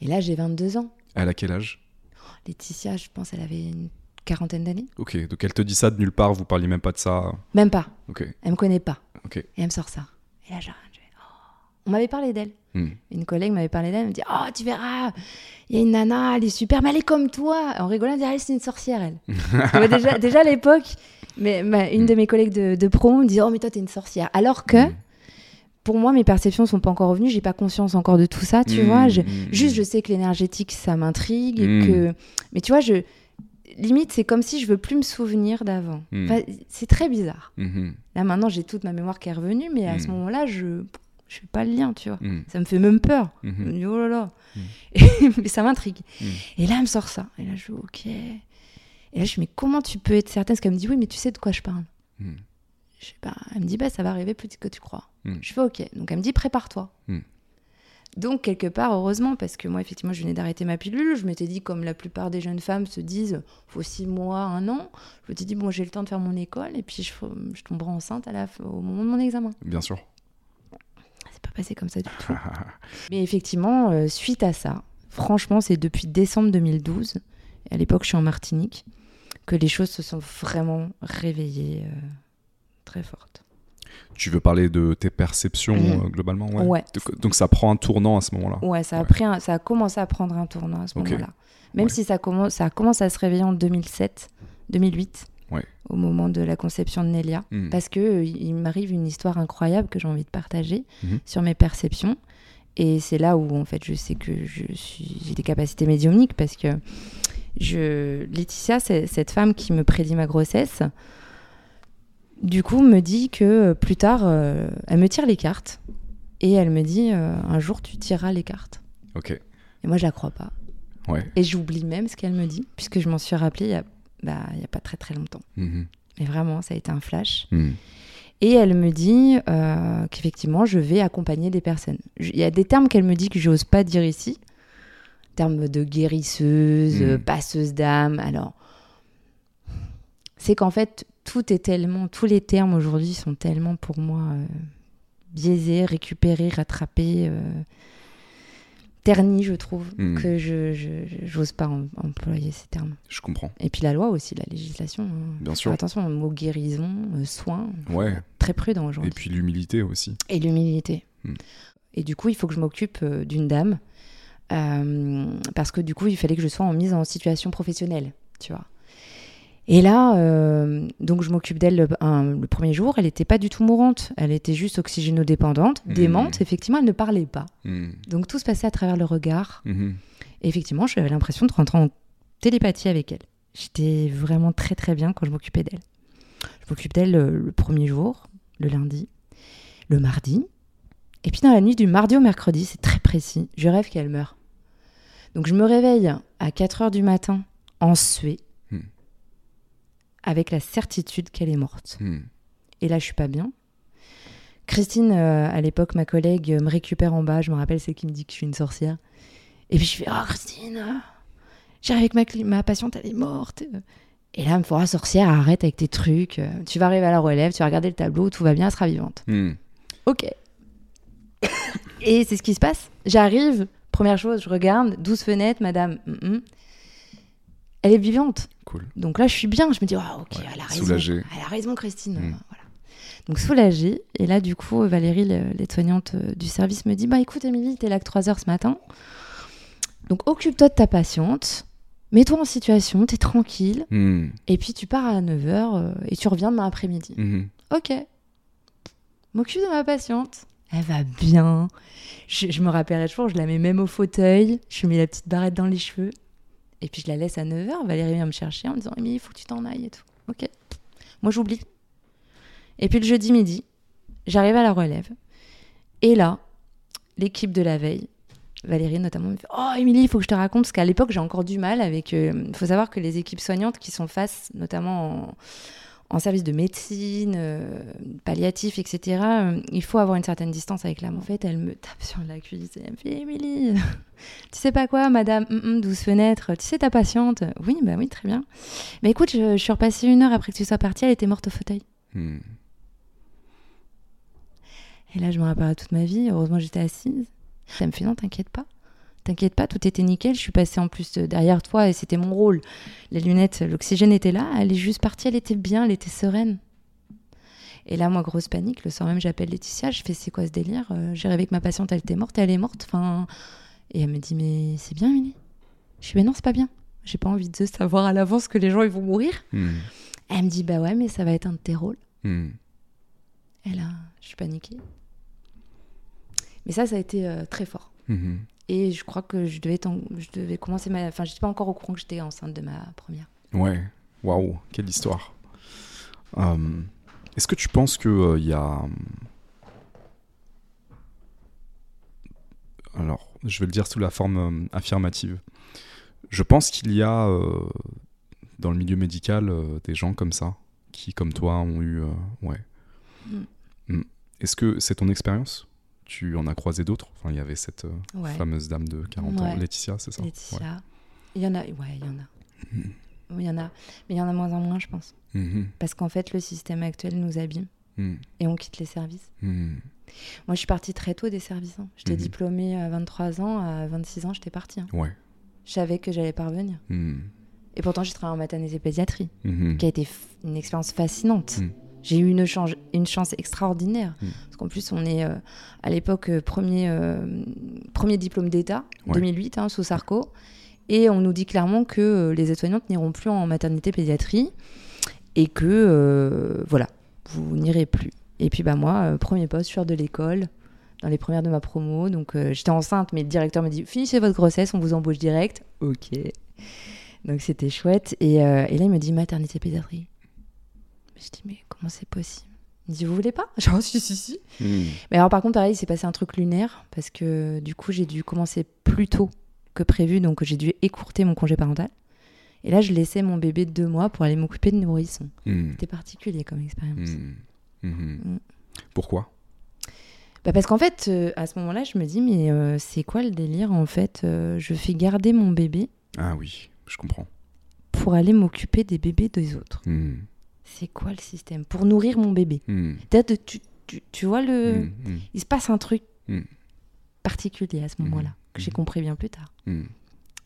Et là, j'ai 22 ans. Elle a quel âge? Laetitia, je pense, elle avait une quarantaine d'années. Ok, donc elle te dit ça de nulle part, vous parliez même pas de ça. Même pas. Ok, Elle me connaît pas. ok. Et elle me sort ça. Et là, j'arrête. On m'avait parlé d'elle. Hmm. Une collègue m'avait parlé d'elle. Elle me dit Oh, tu verras, il y a une nana, elle est super, mais elle est comme toi. En rigolant, elle me dit Ah, c'est une sorcière, elle. [laughs] Déjà, déjà à l'époque, mais, ma- une Mm. de mes collègues de, de promo me dit Oh, mais toi, t'es une sorcière. Alors que, Hmm. pour moi, mes perceptions sont pas encore revenues. J'ai pas conscience encore de tout ça, tu Hmm, vois. Je- hmm, Juste, hmm. je sais que l'énergétique, ça m'intrigue. que... Mais tu vois, je... limite, c'est comme si je veux plus me souvenir d'avant. Enfin, c'est très bizarre. Là, maintenant, j'ai toute ma mémoire qui est revenue, mais à ce moment-là, je je fais pas le lien, tu vois. Hmm. Ça me fait même peur. Je Mhm. me dis, oh là là. Mm. [laughs] mais ça m'intrigue. Mm. Et là, elle me sort ça. Et là, je fais, ok. Et là, je dis, mais comment tu peux être certaine? Parce qu'elle me dit, oui, mais tu sais de quoi je parle. Je sais pas. Elle me dit, bah, ça va arriver plus que tu crois. Mm. Je fais, ok. Donc, elle me dit, prépare-toi. Mm. Donc, quelque part, heureusement, parce que moi, effectivement, je venais d'arrêter ma pilule. Je m'étais dit, comme la plupart des jeunes femmes se disent, faut six mois, un an. Je m'étais dit, bon, j'ai le temps de faire mon école et puis je, je tomberai enceinte à la, au moment de mon examen. Bien sûr. C'est pas passé comme ça du tout. [laughs] Mais effectivement, euh, suite à ça, franchement, c'est depuis décembre 2012, et à l'époque je suis en Martinique, que les choses se sont vraiment réveillées euh, très fortes. tu veux parler de tes perceptions Mhm. euh, globalement Ouais. Donc, donc ça prend un tournant à ce moment-là. Ouais, ça a, Ouais. pris un- ça a commencé à prendre un tournant à ce moment-là. Même Ouais. si ça commence, ça commence à se réveiller en 2007, 2008, Ouais. au moment de la conception de Nelia. Hmm. Parce que euh, il m'arrive une histoire incroyable que j'ai envie de partager Mhm. sur mes perceptions. Et c'est là où, en fait, je sais que je suis, j'ai des capacités médiumniques parce que je, Laetitia, c'est cette femme qui me prédit ma grossesse, du coup, me dit que euh, plus tard, euh, elle me tire les cartes et elle me dit euh, un jour tu tireras les cartes. Ok. Et moi, je la crois pas. Ouais. Et j'oublie même ce qu'elle me dit, puisque je m'en suis rappelée il y a, bah, il y a pas très très longtemps. Mhm. Mais vraiment, ça a été un flash. Mhm. Et elle me dit euh, qu'effectivement, je vais accompagner des personnes. Il y a des termes qu'elle me dit que j'ose pas dire ici. Termes de guérisseuse, Mhm. passeuse d'âme. Alors, c'est qu'en fait, tout est tellement, tous les termes aujourd'hui sont tellement pour moi euh, biaisés, récupérés, rattrapés, euh, ternis, je trouve, Mhm. que je j'ose pas em- employer ces termes. Je comprends. Et puis la loi aussi, la législation. hein. Bien sûr. Attention, le mot guérison, euh, soin, Ouais. très prudent aujourd'hui. Et puis l'humilité aussi. Et l'humilité. Hmm. Et du coup, il faut que je m'occupe euh, d'une dame. euh, parce que du coup, il fallait que je sois en mise en situation professionnelle, tu vois. Et là, euh, donc je m'occupe d'elle le, premier jour. Elle n'était pas du tout mourante. Elle était juste oxygénodépendante, Hmm. démente. Effectivement, elle ne parlait pas. Mhm. Donc tout se passait à travers le regard. Mhm. Et effectivement, j'avais l'impression de rentrer en télépathie avec elle. J'étais vraiment très très bien quand je m'occupais d'elle. Je m'occupe d'elle euh, le premier jour, le lundi, le mardi. Et puis dans la nuit du mardi au mercredi, c'est très précis, je rêve qu'elle meurt. Donc je me réveille à 4 heures du matin en suée, Hmm. Avec la certitude qu'elle est morte. Mhm. Et là, je suis pas bien. Christine, euh, à l'époque, ma collègue, euh, me récupère en bas. Je me rappelle, c'est qui me dit que je suis une sorcière. Et puis je fais Oh, Christine, euh, j'arrive avec ma, ma patiente, elle est morte. Et là, elle me fait Ah, sorcière, arrête avec tes trucs. Tu vas arriver à la relève, tu vas regarder le tableau, tout va bien, elle sera vivante. Mhm. Ok. Et c'est ce qui se passe. J'arrive, première chose, je regarde, 12 fenêtres, madame. hum, hum. Elle est vivante. Cool. Donc là, je suis bien. Je me dis, ah, ok, Ouais, elle a raison. soulagée. Elle a raison, Christine. Mm. Euh, Voilà. Donc soulagée. Et là, du coup, Valérie, l'aide-soignante euh, du service, me dit, bah écoute, Émilie, t'es là que 3 heures ce matin. Donc occupe-toi de ta patiente. Mets-toi en situation, t'es tranquille. Mhm. Et puis tu pars à 9h et tu reviens demain après-midi. Mhm. Ok. M'occupe de ma patiente. Elle va bien. Je, je me rappellerai toujours, je la mets même au fauteuil. Je lui mets la petite barrette dans les cheveux. Et puis je la laisse à 9h. Valérie vient me chercher en me disant Émilie, il faut que tu t'en ailles et tout. Ok. Moi, j'oublie. Et puis le jeudi midi, j'arrive à la relève. Et là, l'équipe de la veille, Valérie notamment, me fait Oh, Émilie, il faut que je te raconte. Parce qu'à l'époque, j'ai encore du mal avec. Il faut savoir que les équipes soignantes qui sont face, notamment en, en service de médecine, euh, palliatif, etc., euh, il faut avoir une certaine distance avec l'âme. En fait, elle me tape sur la cuisse et elle me fait Émilie, [laughs] tu sais pas quoi, madame, hum, hum, 12 fenêtres, tu sais ta patiente Oui, bah oui, très bien. Mais écoute, je, je suis repassée une heure après que tu sois partie, elle était morte au fauteuil. Mhm. Et là, je me rappelle toute ma vie. Heureusement, j'étais assise. Ça me fait non, t'inquiète pas. T'inquiète pas, tout était nickel. Je suis passée en plus euh, derrière toi et c'était mon rôle. Les lunettes, l'oxygène était là. Elle est juste partie, elle était bien, elle était sereine. Et là, moi, grosse panique. Le soir même, j'appelle Laetitia. Je fais c'est quoi ce délire Euh, J'ai rêvé que ma patiente, elle était morte, elle est morte. Enfin, et elle me dit mais c'est bien, Émilie? Je suis mais non, c'est pas bien. J'ai pas envie de savoir à l'avance que les gens ils vont mourir. Mhm. Elle me dit bah ouais, mais ça va être un de tes rôles. Mhm. Et là, je suis paniquée. Mais ça, ça a été euh, très fort. Mhm. Et je crois que je devais, t'en- je devais commencer ma. Enfin, j'étais pas encore au courant que j'étais enceinte de ma première. Ouais, waouh, quelle histoire. Euh, Est-ce que tu penses qu'il y a. hum, Alors, je vais le dire sous la forme euh, affirmative. Je pense qu'il y a euh, dans le milieu médical euh, des gens comme ça, qui, comme toi, ont eu. euh, ouais. Mm. Mm. Est-ce que c'est ton expérience? Tu en as croisé d'autres Enfin, il y avait cette euh, Ouais. fameuse dame de 40 ans. Laetitia, c'est ça? Laetitia. Ouais. Il y en a. Ouais, il y en a. Mhm. Oui, il y en a. Mais il y en a moins en moins, je pense. Mhm. Parce qu'en fait, le système actuel nous abîme Mhm. et on quitte les services. Mhm. Moi, je suis partie très tôt des services. hein. J'étais Mhm. diplômée à 23 ans. À 26 ans, j'étais partie. hein. Ouais. Je savais que j'allais pas revenir. Mhm. Et pourtant, j'ai travaillé en maternité pédiatrie, qui a été une expérience fascinante. J'ai eu une, chance extraordinaire. Mhm. Parce qu'en plus, on est euh, à l'époque euh, premier, euh, premier diplôme d'État, Ouais. 2008, hein, sous Sarko. Et on nous dit clairement que euh, les aides-soignantes n'iront plus en maternité pédiatrie et que, voilà, vous n'irez plus. Et puis, bah, moi, premier poste, je de l'école, dans les premières de ma promo. Donc, j'étais enceinte, mais le directeur me dit finissez votre grossesse, on vous embauche direct. Ok. Donc c'était chouette. Et, et là, il me dit maternité pédiatrie. Je dis, mais comment c'est possible? Il me dit, vous voulez pas? [laughs] Genre, si, si, si. Hmm. Mais alors, par contre, pareil, il s'est passé un truc lunaire parce que du coup, j'ai dû commencer plus tôt que prévu. Donc, j'ai dû écourter mon congé parental. Et là, je laissais mon bébé de deux mois pour aller m'occuper de nourrisson. Hmm. C'était particulier comme expérience. Hmm. Mm. Pourquoi? Bah parce qu'en fait, euh, à ce moment-là, je me dis, mais euh, c'est quoi le délire En fait, euh, je fais garder mon bébé Ah oui, je comprends. pour aller m'occuper des bébés des autres. C'est quoi le système? Pour nourrir mon bébé. Hmm. Peut-être tu, tu, tu vois, le... Hmm. Hmm. il se passe un truc Mm. particulier à ce moment-là, que j'ai compris bien plus tard. Hmm.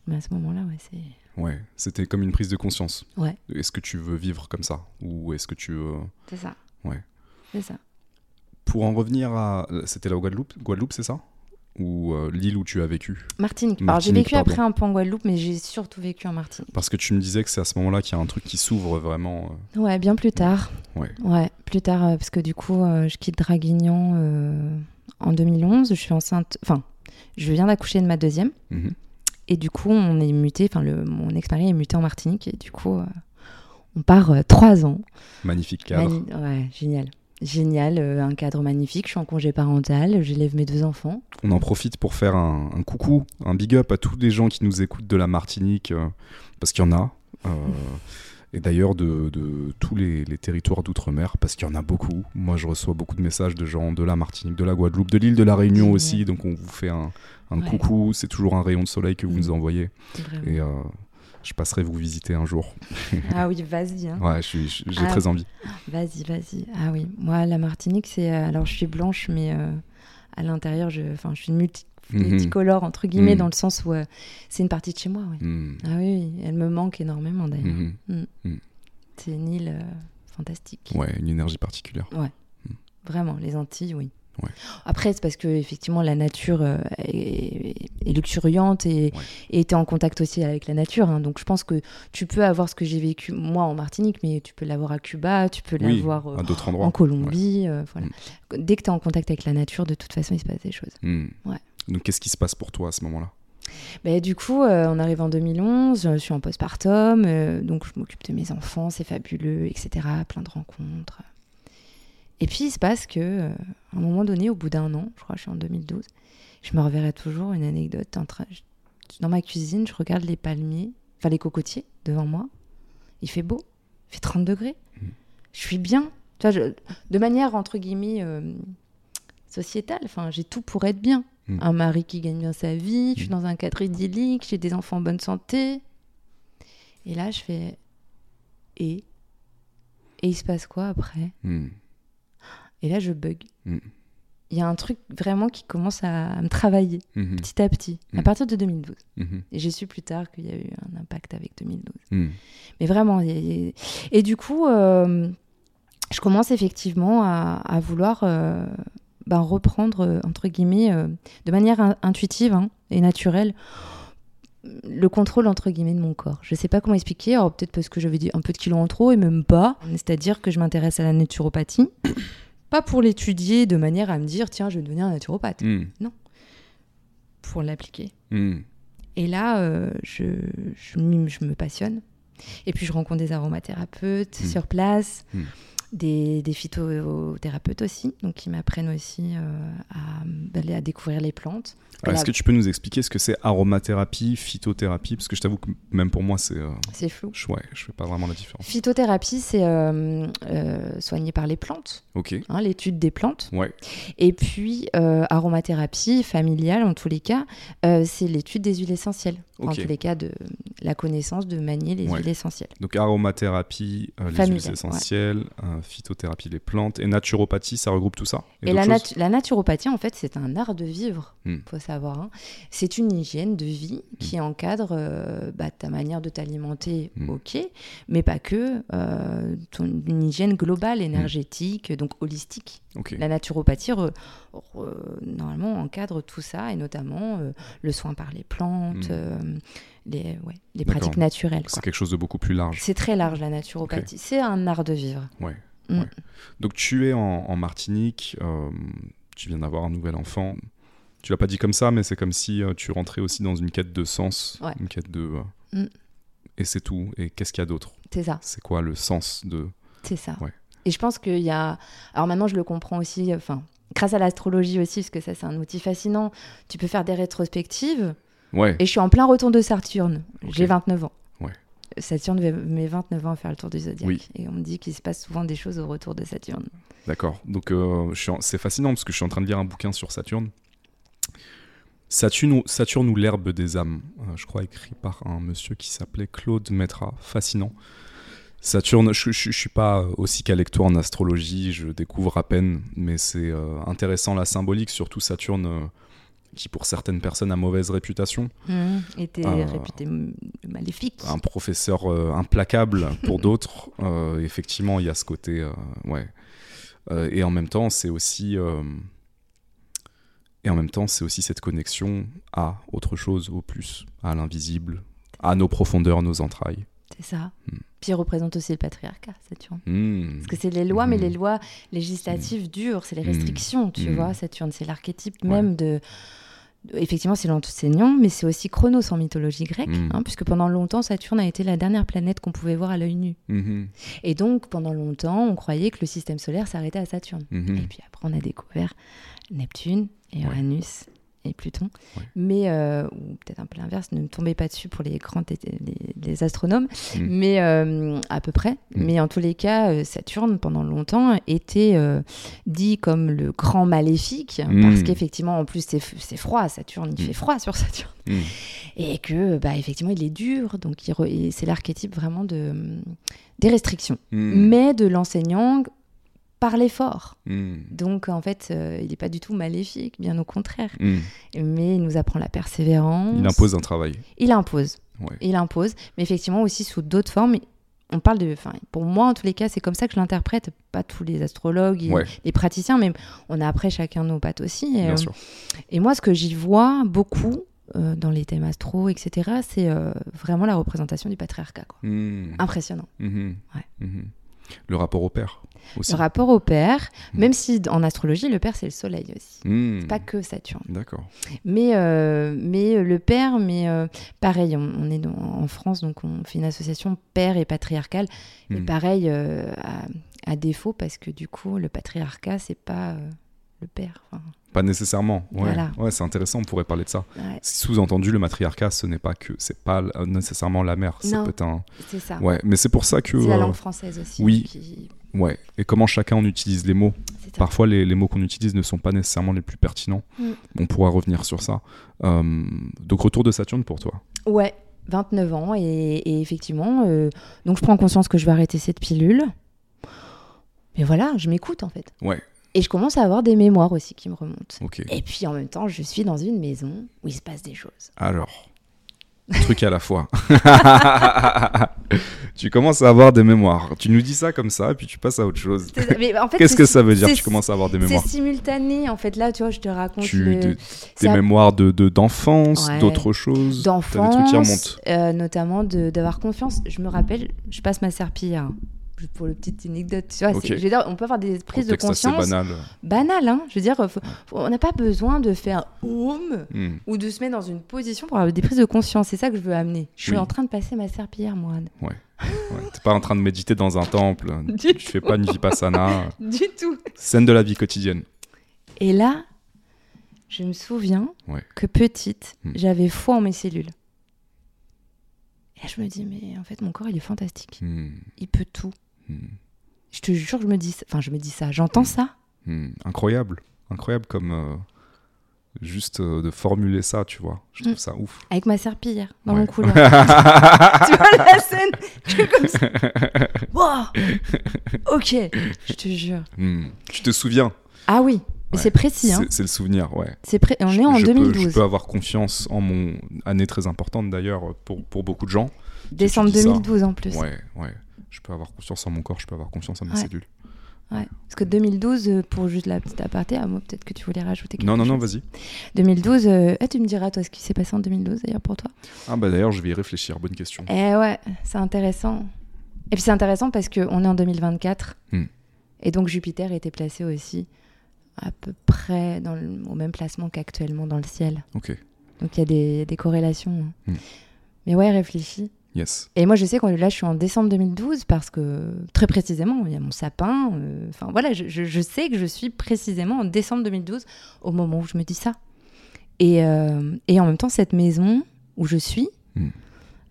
Mais à ce moment-là, ouais, c'est... Ouais, c'était comme une prise de conscience. Ouais. Est-ce que tu veux vivre comme ça? Ou est-ce que tu veux... C'est ça. Ouais. C'est ça. Pour en revenir à... C'était la Guadeloupe Guadeloupe, c'est ça? Ou euh, l'île où tu as vécu Martinique. Alors j'ai Martinique, vécu pardon. après un peu en Guadeloupe, mais j'ai surtout vécu en Martinique. Parce que tu me disais que c'est à ce moment-là qu'il y a un truc qui s'ouvre vraiment. euh, Ouais, bien plus tard. Ouais. Ouais, plus tard, euh, parce que du coup, je quitte Draguignan en 2011. Je suis enceinte. Enfin, je viens d'accoucher de ma deuxième. mhm. Et du coup, on est muté. Enfin, mon ex-mari est muté en Martinique. Et du coup, on part trois ans. Magnifique cadre. Mani- Ouais, génial. Génial, euh, un cadre magnifique. Je suis en congé parental. J'élève mes deux enfants. On en profite pour faire un, un coucou, un big up à tous les gens qui nous écoutent de la Martinique, euh, parce qu'il y en a. euh, et d'ailleurs de, de tous les, les territoires d'outre-mer, parce qu'il y en a beaucoup. Moi, je reçois beaucoup de messages de gens de la Martinique, de la Guadeloupe, de l'île de la Réunion aussi. Donc, on vous fait un, un Ouais. coucou. C'est toujours un rayon de soleil que vous Mm. nous envoyez. Vraiment. Et euh, je passerai vous visiter un jour. [laughs] Ah oui, vas-y. hein. Ouais, j'ai Ah. très envie. Vas-y, vas-y. Ah oui, moi, la Martinique, c'est. euh, alors, je suis blanche, mais euh, à l'intérieur, je, je suis multi- Mhm. multicolore, entre guillemets, Mhm. dans le sens où euh, c'est une partie de chez moi. oui. Mm. Ah oui, elle me manque énormément d'ailleurs. Mhm. C'est une île euh, fantastique. Ouais, une énergie particulière. Vraiment, les Antilles, oui. Ouais. Après, c'est parce que effectivement la nature euh, est, est luxuriante et, Ouais. et t'es en contact aussi avec la nature. hein. Donc je pense que tu peux avoir ce que j'ai vécu moi en Martinique, mais tu peux l'avoir à Cuba, tu peux Oui, l'avoir euh, en Colombie. euh, voilà. Dès que tu es en contact avec la nature, de toute façon, il se passe des choses. Mm. Donc, qu'est-ce qui se passe pour toi à ce moment-là? Bah, du coup, euh, on arrive en 2011, je suis en postpartum, euh, donc je m'occupe de mes enfants, c'est fabuleux, etc. Plein de rencontres. Et puis il se passe que, euh, à un moment donné, au bout d'un an, je crois que je suis en 2012, je me reverrai toujours une anecdote. en train- je- dans ma cuisine, je regarde les palmiers, enfin les cocotiers devant moi. Il fait beau, il fait 30 degrés. Mhm. Je suis bien. Tu vois, je- de manière, entre guillemets, euh, sociétale, enfin, j'ai tout pour être bien. Mhm. Un mari qui gagne bien sa vie, je suis Mhm. dans un cadre idyllique, j'ai des enfants en bonne santé. Et là, je fais. Et Et il se passe quoi après? Et là, je bug. Mm. Il y a un truc vraiment qui commence à, à me travailler Mhm. petit à petit, à Mhm. partir de 2012. Mhm. Et j'ai su plus tard qu'il y a eu un impact avec 2012. Mm. Mais vraiment, il y a- il y a- et du coup, euh, je commence effectivement à, à vouloir euh, ben, reprendre, euh, entre guillemets, euh, de manière in- intuitive hein, et naturelle, le contrôle, entre guillemets, de mon corps. Je sais pas comment expliquer, alors peut-être parce que j'avais dit un peu de kilos en trop et même pas. C'est-à-dire que je m'intéresse à la naturopathie, pas pour l'étudier de manière à me dire, tiens, je vais devenir un naturopathe, Mm. pour l'appliquer. Mm. Et là, euh, je, je, m'y- je me passionne. Et puis, je rencontre des aromathérapeutes Mm. sur place. Des, des phytothérapeutes aussi, donc qui m'apprennent aussi euh, à, d'aller à découvrir les plantes. Alors, Est-ce la- que tu peux nous expliquer ce que c'est aromathérapie, phytothérapie? Parce que je t'avoue que même pour moi, c'est. euh, C'est flou. je, ouais, je fais pas vraiment la différence. Phytothérapie, c'est euh, soigner par les plantes, Ok. hein, l'étude des plantes. Ouais. Et puis, aromathérapie familiale, en tous les cas, c'est l'étude des huiles essentielles. En tous les cas, de la connaissance de manier les Ouais. huiles essentielles. Donc aromathérapie, euh, les huiles essentielles, euh, phytothérapie, les plantes, et naturopathie, ça regroupe tout ça? Et la, naturopathie, en fait, c'est un art de vivre, Hmm. faut savoir. hein. C'est une hygiène de vie qui encadre euh, bah, ta manière de t'alimenter, Hmm. ok, mais pas que, euh, ton- une hygiène Hmm. globale, énergétique, donc holistique. La naturopathie, re- re- normalement, encadre tout ça, et notamment le soin par les plantes, Hmm. Les, ouais, les D'accord. pratiques naturelles. C'est quelque chose de beaucoup plus large. C'est très large, la naturopathie. C'est un art de vivre. Ouais. Mm. ouais. Donc tu es en, en Martinique, euh, tu viens d'avoir un nouvel enfant. Tu l'as pas dit comme ça, mais c'est comme si euh, tu rentrais aussi dans une quête de sens, Ouais. une quête de. euh, Mm. et c'est tout. Et qu'est-ce qu'il y a d'autre? C'est ça. C'est quoi le sens de. C'est ça. Ouais. Et je pense qu'il y a. Alors maintenant, je le comprends aussi. Enfin, grâce à l'astrologie aussi, parce que ça, c'est un outil fascinant. Tu peux faire des rétrospectives. Ouais. Et je suis en plein retour de Saturne. Ok. J'ai 29 ans. Ouais. Saturne met 29 ans à faire le tour du zodiaque. Oui. Et on me dit qu'il se passe souvent des choses au retour de Saturne. D'accord. Donc euh, en- c'est fascinant parce que je suis en train de lire un bouquin sur Saturne. Saturne, ou- Saturne ou l'herbe des âmes, euh, je crois écrit par un monsieur qui s'appelait Claude Metra. Fascinant. Saturne, je, je suis pas aussi calé que toi en astrologie, je découvre à peine, mais c'est euh, intéressant la symbolique, surtout Saturne qui pour certaines personnes a mauvaise réputation. Et t'es Euh, réputé maléfique. un professeur euh, implacable pour [laughs] d'autres. Euh, effectivement, il y a ce côté, ouais. Et en même temps, c'est aussi, et en même temps, c'est aussi cette connexion à autre chose, au plus, à l'invisible, à nos profondeurs, nos entrailles. C'est ça. Hmm. Puis il représente aussi le patriarcat, Saturne. Hmm. Parce que c'est les lois, mais les lois législatives dures, c'est les Mhm. restrictions, tu vois, Saturne. C'est l'archétype Ouais. même de. Effectivement, c'est l'enseignant, mais c'est aussi Chronos en mythologie grecque, Mhm. hein, puisque pendant longtemps, Saturne a été la dernière planète qu'on pouvait voir à l'œil nu. Mhm. Et donc, pendant longtemps, on croyait que le système solaire s'arrêtait à Saturne. Mhm. Et puis après, on a découvert Neptune et Ouais. Et Pluton. Ouais. Mais, euh, ou peut-être un peu l'inverse, ne me tombez pas dessus pour les grands té- les, les astronomes, Mm. mais euh, à peu près. Mm. Mais en tous les cas, euh, Saturne, pendant longtemps, était euh, dit comme le grand maléfique, Mm. parce qu'effectivement, en plus, c'est froid, Saturne, il fait froid sur Saturne. Et que, bah, effectivement, il est dur, donc c'est l'archétype vraiment de, des restrictions, mais de l'enseignant par l'effort. Mm. Donc en fait, euh, il n'est pas du tout maléfique, bien au contraire. Mm. Mais il nous apprend la persévérance. Il impose un travail. Il impose. Ouais. Il impose. Mais effectivement aussi sous d'autres formes. On parle de. Enfin, pour moi, en tous les cas, c'est comme ça que je l'interprète. Pas tous les astrologues, et Ouais. les praticiens, mais on a après chacun nos pattes aussi. Et, Bien euh, sûr. et moi, ce que j'y vois beaucoup euh, dans les thèmes astro, etc., c'est euh, vraiment la représentation du patriarcat. Quoi. Mm. Impressionnant. Ouais. Le rapport au père aussi. Le rapport au père, Mm. même si en astrologie, le père, c'est le soleil aussi. Mm. C'est pas que Saturne. D'accord. Mais, euh, mais le père, mais euh, pareil, on, on est dans- en France, donc on fait une association père et patriarcal. Et Mm. pareil, euh, à, à défaut, parce que du coup, le patriarcat, c'est pas euh, le père. Enfin, Pas nécessairement. Ouais, Voilà. ouais c'est intéressant, on pourrait parler de ça. ouais, Sous-entendu, le matriarcat, ce n'est pas que, c'est pas nécessairement la mère. Ça Non. peut être un. c'est ça. Ouais, mais c'est pour ça que. C'est la euh, langue française aussi. oui. qui- ouais. Et comment chacun on utilise les mots. c'est. Parfois, les, les mots qu'on utilise ne sont pas nécessairement les plus pertinents. Mm. On pourra revenir sur ça. Euh, donc, retour de Saturne pour toi. Ouais, 29 ans. Et, et effectivement, euh, donc je prends conscience que je vais arrêter cette pilule. Mais voilà, je m'écoute en fait. Ouais. Et je commence à avoir des mémoires aussi qui me remontent. Et puis en même temps, je suis dans une maison où il se passe des choses. Alors, un truc à la fois. [laughs] tu commences à avoir des mémoires. Tu nous dis ça comme ça, et puis tu passes à autre chose. En fait, Qu'est-ce c'est- que ça veut dire c'est- Tu commences à avoir des C'est mémoires. simultané. En fait, là, tu vois, je te raconte Tu, le- de- c'est des mémoires de de- d'enfance, Ouais. d'autres choses. T'as des trucs qui d'enfance, remontent. euh, notamment de- d'avoir confiance. Je me rappelle, je passe ma serpillière. Pour le petite anecdote, tu vois, Ok. c'est- je veux dire, on peut avoir des prises de conscience banal. banales. hein. Je veux dire, faut- faut- on n'a pas besoin de faire home ou de se mettre dans une position pour avoir des prises de conscience. C'est ça que je veux amener. Je suis Oui. en train de passer ma serpillière, moi. Ouais, T'es pas en train de méditer dans un temple. [laughs] Du tu fais pas une vipassana. [laughs] Du tout. Scène de la vie quotidienne. Et là, je me souviens Ouais. que petite, Hmm. j'avais foi en mes cellules. Et là, je me dis, mais en fait, mon corps, il est fantastique. Hmm. Il peut tout. Hmm. Je te jure, je me dis, enfin, je me dis ça, j'entends ça. Hmm. Incroyable. Incroyable comme. euh, Juste euh, de formuler ça, tu vois. Je trouve Hmm. ça ouf. Avec ma serpillière dans Ouais. mon couloir. [laughs] [laughs] tu vois la scène Je suis comme ça. Wow ok, je te jure. Hmm. Tu te souviens Ah oui, mais Ouais. c'est précis. Hein. C'est le souvenir, ouais. C'est pré- On est en je peux- 2012. je peux avoir confiance en mon année très importante d'ailleurs pour, pour beaucoup de gens. Décembre dis ça. 2012 en plus. Ouais, ouais. Je peux avoir confiance en mon corps, je peux avoir confiance en mes Ouais. cellules. Ouais. Parce que 2012, euh, pour juste la petite aparté, à moi peut-être que tu voulais rajouter quelque Non, non, chose. non, vas-y. 2012, euh, ah, tu me diras toi ce qui s'est passé en 2012 d'ailleurs pour toi. Ah bah d'ailleurs, je vais y réfléchir. Bonne question. Eh ouais, c'est intéressant. Et puis c'est intéressant parce qu'on est en 2024. Hmm. Et donc Jupiter était placé aussi à peu près dans le- au même placement qu'actuellement dans le ciel. Ok. Donc il y, a des- il y a des corrélations. hein. Hmm. Mais ouais, réfléchis. Yes. Et moi, je sais que là, je suis en décembre 2012 parce que, très précisément, il y a mon sapin. euh, Enfin, voilà, je, sais que je suis précisément en décembre 2012 au moment où je me dis ça. Et, euh, et en même temps, cette maison où je suis, Mm.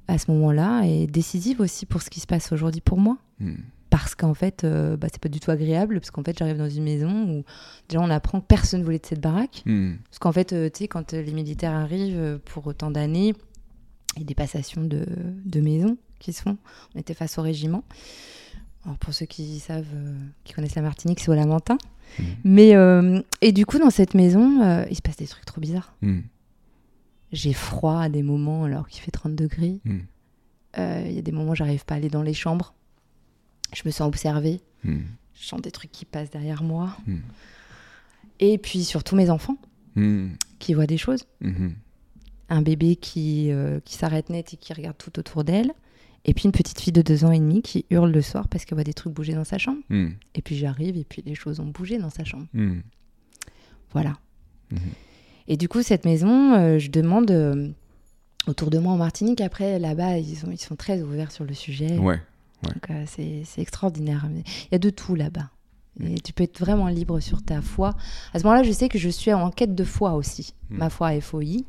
à ce moment-là, est décisive aussi pour ce qui se passe aujourd'hui pour moi. Hmm. Parce qu'en fait, euh, bah, c'est pas du tout agréable, parce qu'en fait, j'arrive dans une maison où déjà on apprend que personne voulait de cette baraque. Hmm. Parce qu'en fait, euh, tu sais, quand les militaires arrivent pour autant d'années, il y a des passations de, de maisons qui se font. On était face au régiment. Alors, pour ceux qui savent, euh, qui connaissent la Martinique, c'est au Lamentin. Mhm. Mais, euh, et du coup, dans cette maison, euh, il se passe des trucs trop bizarres. Hmm. J'ai froid à des moments alors qu'il fait 30 degrés. Euh, Il y a des moments où j'arrive pas à aller dans les chambres. Je me sens observée. Je sens des trucs qui passent derrière moi. Et puis surtout mes enfants qui voient des choses. Un bébé qui, euh, qui s'arrête net et qui regarde tout autour d'elle. Et puis une petite fille de deux ans et demi qui hurle le soir parce qu'elle voit des trucs bouger dans sa chambre. Hmm. Et puis j'arrive et puis les choses ont bougé dans sa chambre. Hmm. Voilà. Mhm. Et du coup, cette maison, euh, je demande euh, autour de moi en Martinique. Après, là-bas, ils, sont- ils sont très ouverts sur le sujet. Ouais. Donc, euh, c'est extraordinaire. Il y a de tout là-bas. Et Mm. tu peux être vraiment libre sur ta foi. À ce moment-là, je sais que je suis en quête de foi aussi. Ma foi FOI.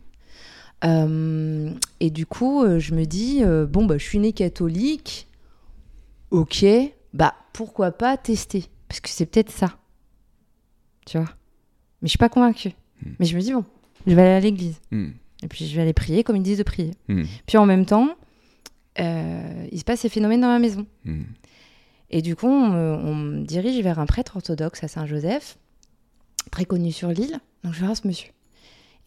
Euh, et du coup, euh, je me dis, euh, bon, bah, je suis née catholique. Ok, bah pourquoi pas tester? Parce que c'est peut-être ça. Tu vois? Mais je suis pas convaincue. Mm. Mais je me dis, bon, je vais aller à l'église. Hmm. Et puis je vais aller prier comme ils disent de prier. Hmm. Puis en même temps, euh, il se passe ces phénomènes dans ma maison. Hmm. Et du coup, on on me dirige vers un prêtre orthodoxe à Saint-Joseph, très connu sur l'île. Donc je vais voir ce monsieur.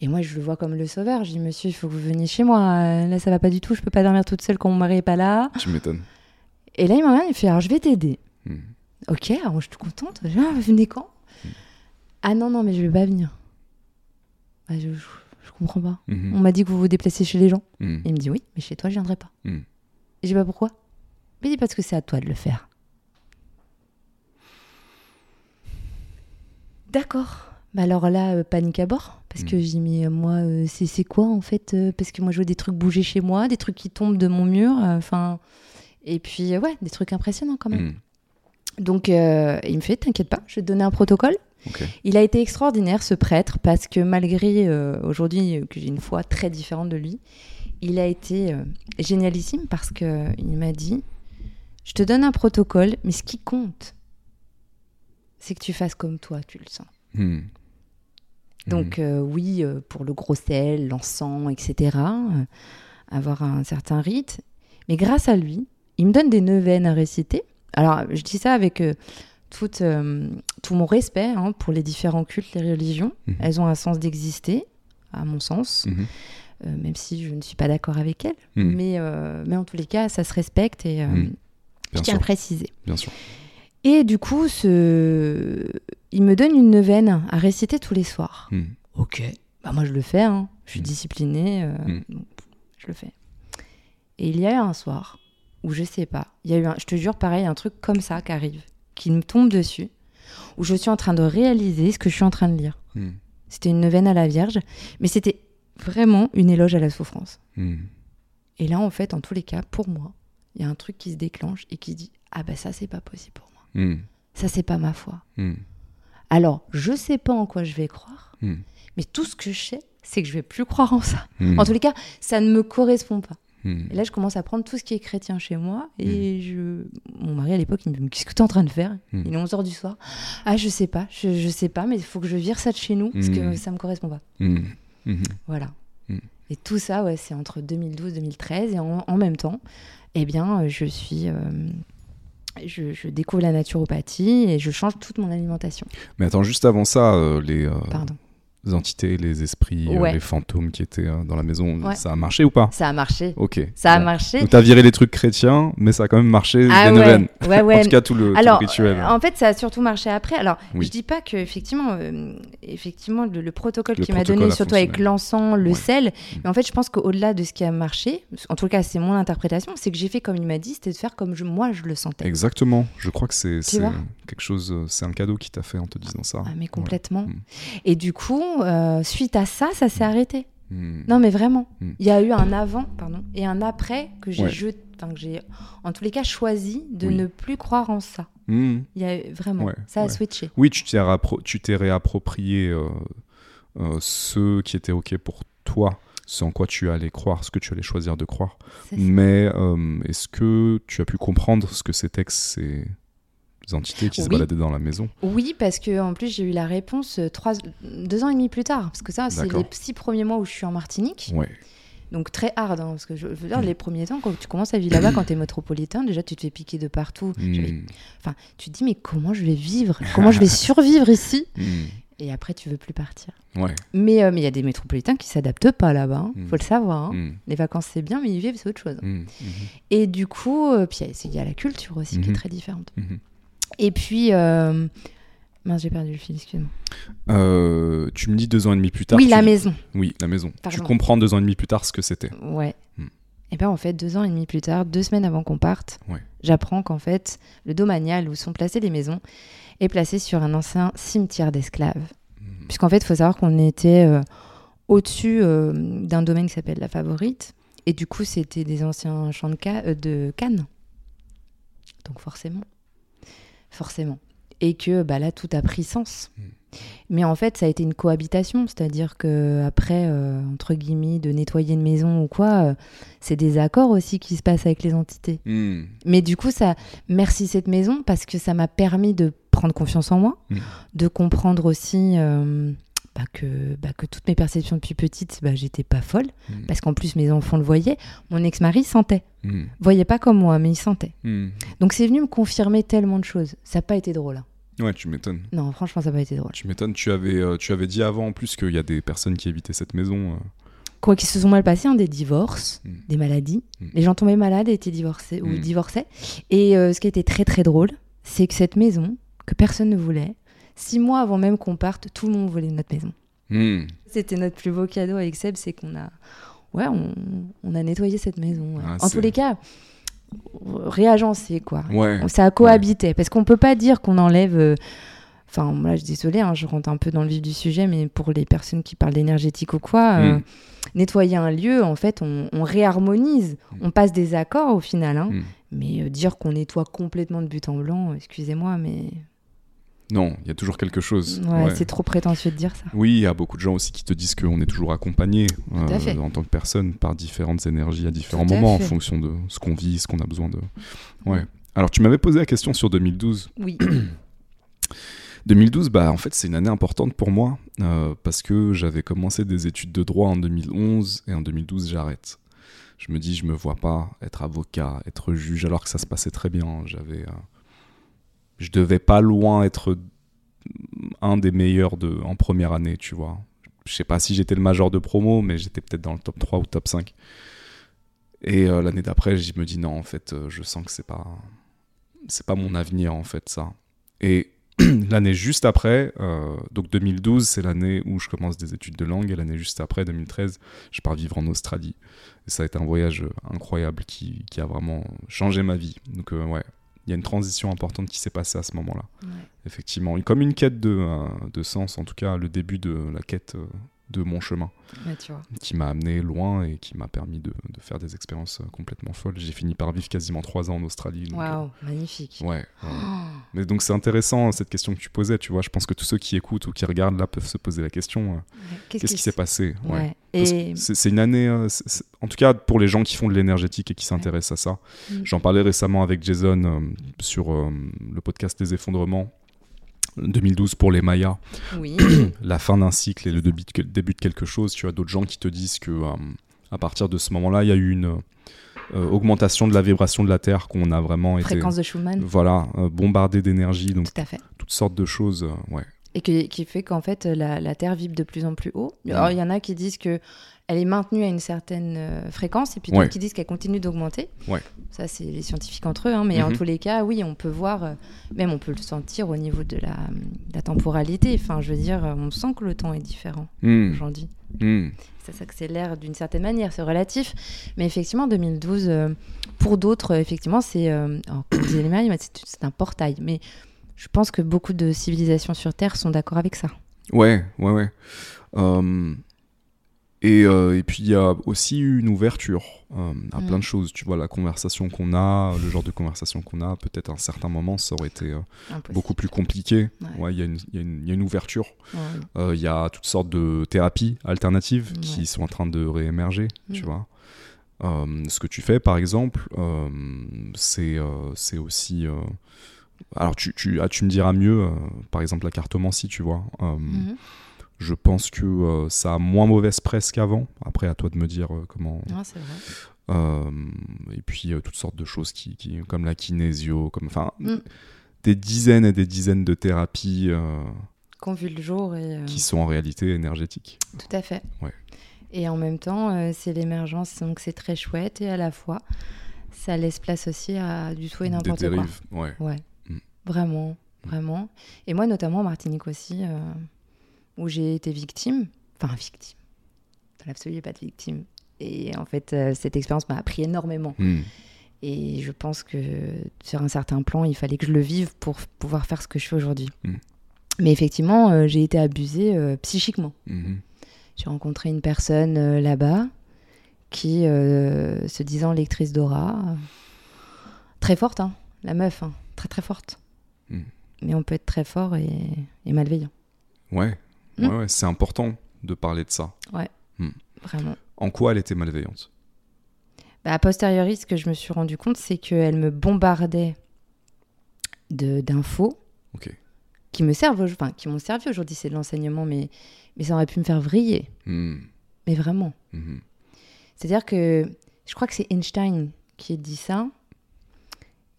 Et moi, je le vois comme le sauveur. Je dis, monsieur, il faut que vous veniez chez moi. Euh, Là, ça va pas du tout. Je peux pas dormir toute seule quand mon mari est pas là. Tu m'étonnes. Et là, il m'emmène, il fait, alors je vais t'aider. Hmm. Ok, alors je suis contente. Je dis, ah, venez quand? Ah non, non, mais je vais pas venir. Bah, je, je, je comprends pas. Mhm. On m'a dit que vous vous déplacez chez les gens. Hmm. Il me dit, oui, mais chez toi, je viendrai pas. Hmm. Et je dis, bah pourquoi Il me dit, parce que c'est à toi de le faire. D'accord. Bah alors là, euh, panique à bord. Parce que Mm. j'ai mis, euh, moi, euh, c'est c'est quoi en fait euh, Parce que moi, je vois des trucs bouger chez moi, des trucs qui tombent de mon mur. euh, Enfin. et puis, euh, ouais, des trucs impressionnants quand même. Hmm. Donc, euh, il me fait, t'inquiète pas, je vais te donner un protocole. Il a été extraordinaire, ce prêtre, parce que malgré euh, aujourd'hui euh, que j'ai une foi très différente de lui, il a été euh, génialissime parce que il m'a dit Je te donne un protocole, mais ce qui compte, c'est que tu fasses comme toi, tu le sens. Hmm. Donc, euh, oui, euh, pour le gros sel, l'encens, etc., euh, avoir un certain rite. Mais grâce à lui, il me donne des neuvaines à réciter. Alors, je dis ça avec tout mon respect hein, pour les différents cultes, les religions. Mhm. Elles ont un sens d'exister, à mon sens, Mhm. euh, même si je ne suis pas d'accord avec elles. Mais, euh, mais en tous les cas, ça se respecte et euh, Mhm. je tiens à sûr. préciser. Bien sûr. Et du coup, ce... il me donne une neuvaine à réciter tous les soirs. Hmm. Ok. Bah moi je le fais, hein. je suis Mm. disciplinée, euh, Mm. donc, je le fais. Et il y a eu un soir où je sais pas, il y a eu, un, je te jure, pareil, un truc comme ça qui arrive, qui me tombe dessus, où je suis en train de réaliser ce que je suis en train de lire. Hmm. C'était une neuvaine à la Vierge, mais c'était vraiment une éloge à la souffrance. Hmm. Et là, en fait, en tous les cas, pour moi, il y a un truc qui se déclenche et qui dit ah bah ça c'est pas possible pour moi, Hmm. ça c'est pas ma foi. Hmm. Alors je sais pas en quoi je vais croire, Hmm. mais tout ce que je sais, c'est que je vais plus croire en ça. En tous les cas, ça ne me correspond pas. Et là, je commence à prendre tout ce qui est chrétien chez moi. Et je... mon mari, à l'époque, il me dit Qu'est-ce que tu es en train de faire. Il est 11h du soir. Ah, je sais pas, je, je sais pas, mais il faut que je vire ça de chez nous parce que ça me correspond pas. Voilà. Et tout ça, ouais, c'est entre 2012-2013. Et en, en même temps, eh bien, euh, je suis. euh, je, je découvre la naturopathie et je change toute mon alimentation. Mais attends, juste avant ça, euh, les, euh, Pardon. Les entités, les esprits, euh, les fantômes qui étaient euh, dans la maison, Ouais. ça a marché ou pas? Ça a marché. Ok. Ça a marché. Donc t'as viré les trucs chrétiens, mais ça a quand même marché Ah les ouais, neuvaines. ouais, ouais. [laughs] En tout cas, tout le, tout le Alors, rituel. euh, en fait, ça a surtout marché après. Alors, Oui. je dis pas que effectivement, euh, effectivement, le, le protocole Le qu'il m'a donné, surtout avec l'encens, le sel, Mm. mais en fait, je pense qu'au-delà de ce qui a marché, en tout cas, c'est mon interprétation, c'est que j'ai fait comme il m'a dit, c'était de faire comme je, moi je le sentais. Exactement. Je crois que c'est quelque chose, c'est un cadeau qui t'a fait en te disant ça. Ah, mais complètement. Mm. Et du coup, euh, suite à ça, ça s'est arrêté. Hmm. Non, mais vraiment. Mm. Il y a eu un avant, pardon, et un après que j'ai Ouais. jeté- enfin, que j'ai, en tous les cas, choisi de Oui. ne plus croire en ça. Hmm. Il y a vraiment, Ouais, ça a ouais. switché. Oui, tu t'es rappro- tu t'es réapproprié euh, euh, ce qui était OK pour toi, ce en quoi tu allais croire, ce que tu allais choisir de croire. C'est. Mais euh, est-ce que tu as pu comprendre ce que c'était que ces entités qui se Oui. baladaient dans la maison Oui, parce que en plus j'ai eu la réponse euh, trois, deux ans et demi plus tard, parce que ça c'est les six premiers mois où je suis en Martinique, Ouais. donc très hard, hein, parce que je, veux dire les premiers temps quand tu commences à vivre là-bas, quand t'es métropolitain, déjà tu te fais piquer de partout. Hmm. Enfin, tu te dis mais comment je vais vivre, comment je vais [laughs] survivre ici? Hmm. Et après tu veux plus partir. Ouais. Mais euh, mais il y a des métropolitains qui s'adaptent pas là-bas, hein, Mm. faut le savoir. hein. Les vacances c'est bien, mais y vivre c'est autre chose. Hmm. Et du coup, euh, puis il y a- il y a la culture aussi qui est Mhm. très différente. Mhm. Et puis, euh, mince, j'ai perdu le fil, excuse-moi. Euh, tu me dis deux ans et demi plus tard. Oui, la dis- maison. Oui, la maison. Tu comprends deux ans et demi plus tard ce que c'était. Ouais. Hmm. Et bien en fait, deux ans et demi plus tard, deux semaines avant qu'on parte, Ouais. j'apprends qu'en fait, le domanial où sont placées les maisons est placé sur un ancien cimetière d'esclaves. Hmm. Puisqu'en fait, il faut savoir qu'on était euh, au-dessus euh, d'un domaine qui s'appelle la Favorite. Et du coup, c'était des anciens champs de, ca- de canne. Donc forcément. Forcément. Et que bah, là, tout a pris sens. Mm. Mais en fait, ça a été une cohabitation. C'est-à-dire que après, euh, entre guillemets, de nettoyer une maison ou quoi, euh, c'est des accords aussi qui se passent avec les entités. Hmm. Mais du coup, ça, merci cette maison parce que ça m'a permis de prendre confiance en moi, Mm. de comprendre aussi euh, bah, que, bah, que toutes mes perceptions depuis petite, bah, j'étais pas folle. Hmm. Parce qu'en plus, mes enfants le voyaient. Mon ex-mari sentait. Hmm. Voyait pas comme moi, mais il sentait. Hmm. Donc c'est venu me confirmer tellement de choses. Ça n'a pas été drôle. hein. Ouais, tu m'étonnes. Non, franchement, ça n'a pas été drôle. Tu m'étonnes. Tu avais, euh, tu avais dit avant en plus qu'il y a des personnes qui évitaient cette maison. euh. Quoi qu'ils se sont mal passés, hein, des divorces, des maladies. Les gens tombaient malades et étaient divorcés ou divorçaient. Et euh, ce qui était très très drôle, c'est que cette maison, que personne ne voulait, six mois avant même qu'on parte, tout le monde voulait notre maison. Hmm. C'était notre plus beau cadeau avec Seb, c'est qu'on a, ouais, on, on a nettoyé cette maison. ouais. Ah, en tous les cas, réagencé quoi. Ouais. Ça a cohabité parce qu'on peut pas dire qu'on enlève. euh, Enfin, là, je suis désolée, hein, je rentre un peu dans le vif du sujet, mais pour les personnes qui parlent d'énergétique ou quoi, euh, Mm. nettoyer un lieu, en fait, on, on réharmonise, Mm. on passe des accords au final. hein. Hmm. Mais euh, dire qu'on nettoie complètement de but en blanc, excusez-moi, mais Non, il y a toujours quelque chose. ouais, Ouais. c'est trop prétentieux de dire ça. Oui, il y a beaucoup de gens aussi qui te disent qu'on est toujours accompagné euh, en tant que personne par différentes énergies à différents Tout à moments en fonction de ce qu'on vit, ce qu'on a besoin de. Ouais. Alors tu m'avais posé la question sur 2012. Oui. [clears throat] 2012, bah en fait c'est une année importante pour moi euh, parce que j'avais commencé des études de droit en 2011 et en 2012 j'arrête. Je me dis je me vois pas être avocat, être juge alors que ça se passait très bien. J'avais, euh, je devais pas loin être un des meilleurs de en première année, tu vois. Je sais pas si j'étais le major de promo, mais j'étais peut-être dans le top 3 ou top 5. Et euh, l'année d'après, je me dis non, en fait, euh, je sens que c'est pas c'est pas mon avenir en fait ça. Et [clears throat] l'année juste après, euh, donc 2012, c'est l'année où je commence des études de langue, et l'année juste après, 2013, je pars vivre en Australie. Et ça a été un voyage incroyable qui, a vraiment changé ma vie. Donc ouais, il y a une transition importante qui s'est passée à ce moment-là. Effectivement, comme une quête de, euh, de sens, en tout cas le début de la quête euh, de mon chemin, Ouais, tu vois. qui m'a amené loin et qui m'a permis de, de faire des expériences euh, complètement folles. J'ai fini par vivre quasiment trois ans en Australie. Waouh, magnifique. euh, ouais, ouais. Oh, Mais donc c'est intéressant cette question que tu posais, tu vois. Je pense que tous ceux qui écoutent ou qui regardent là peuvent se poser la question euh, qu'est-ce qui s'est passé? Ouais. Et C'est une année, euh, en tout cas pour les gens qui font de l'énergétique et qui s'intéressent à ça. Mm. J'en parlais récemment avec Jason sur le podcast Les Effondrements 2012 pour les Mayas, oui, [clears throat] la fin d'un cycle et le début de, début de quelque chose. Tu as d'autres gens qui te disent que euh, à partir de ce moment-là, il y a eu une euh, augmentation de la vibration de la Terre, qu'on a vraiment été fréquence de Schumann, voilà euh, bombardé d'énergie, donc tout à fait. toutes sortes de choses. euh, ouais. Et que- qui fait qu'en fait, la, la Terre vibre de plus en plus haut. Alors, il y en a qui disent que elle est maintenue à une certaine euh, fréquence, et puis d'autres Ouais. qui disent qu'elle continue d'augmenter. Ouais. Ça, c'est les scientifiques entre eux, hein, mais en Mhm. tous les cas, oui, on peut voir, euh, même on peut le sentir au niveau de la, de la temporalité. Enfin, je veux dire, euh, on sent que le temps est différent Hmm, aujourd'hui. hmm. Ça s'accélère d'une certaine manière, c'est relatif. Mais effectivement, 2012, euh, pour d'autres, effectivement, c'est, euh, comme disait c'est c'est un portail. Mais je pense que beaucoup de civilisations sur Terre sont d'accord avec ça. Ouais, ouais, ouais. Euh, Et, euh, et puis il y a aussi une ouverture euh, à Mm. plein de choses. Tu vois, la conversation qu'on a, le genre de conversation qu'on a, peut-être à un certain moment, ça aurait été euh, beaucoup plus compliqué. Ouais. Ouais, il y, a une- il y a une- il y a une ouverture. Ouais. Il y a toutes sortes de thérapies alternatives Ouais. qui sont en train de réémerger, tu Mm. vois. Euh, ce que tu fais, par exemple, c'est aussi... alors, tu, tu, ah, tu me diras mieux, par exemple, la cartomancie, tu vois. Mhm. Je pense que euh, ça a moins mauvaise presse qu'avant. Après, à toi de me dire euh, comment... Non, c'est vrai. Euh, et puis, toutes sortes de choses qui, qui- comme la kinésio, comme... Enfin, Mm. des dizaines et des dizaines de thérapies Qu'on vu le jour et. qui sont en réalité énergétiques. Tout à fait. Ouais. Et en même temps, c'est l'émergence, donc c'est très chouette et à la fois, ça laisse place aussi à du tout et Des n'importe quoi. dérives, ouais. Ouais, Mm. vraiment, vraiment. Et moi, notamment en Martinique aussi, où j'ai été victime, enfin victime, dans l'absolu, il n'y a pas de victime. Et en fait, euh, cette expérience m'a appris énormément. Hmm. Et je pense que sur un certain plan, il fallait que je le vive pour pouvoir faire ce que je fais aujourd'hui. Mm. Mais effectivement, euh, j'ai été abusée euh, psychiquement. Mhm. J'ai rencontré une personne là-bas qui, se disant lectrice d'aura, très forte, hein, la meuf, hein, très très forte. Mais on peut être très fort et, et malveillant, Ouais. Ouais, ouais, c'est important de parler de ça. vraiment. En quoi elle était malveillante? Bah, a posteriori, ce que je me suis rendu compte, c'est qu'elle me bombardait de- d'infos qui me servent, enfin, qui m'ont servi aujourd'hui. C'est de l'enseignement, mais, mais ça aurait pu me faire vriller. Hmm. Mais vraiment. Mhm. C'est-à-dire que je crois que c'est Einstein qui dit ça.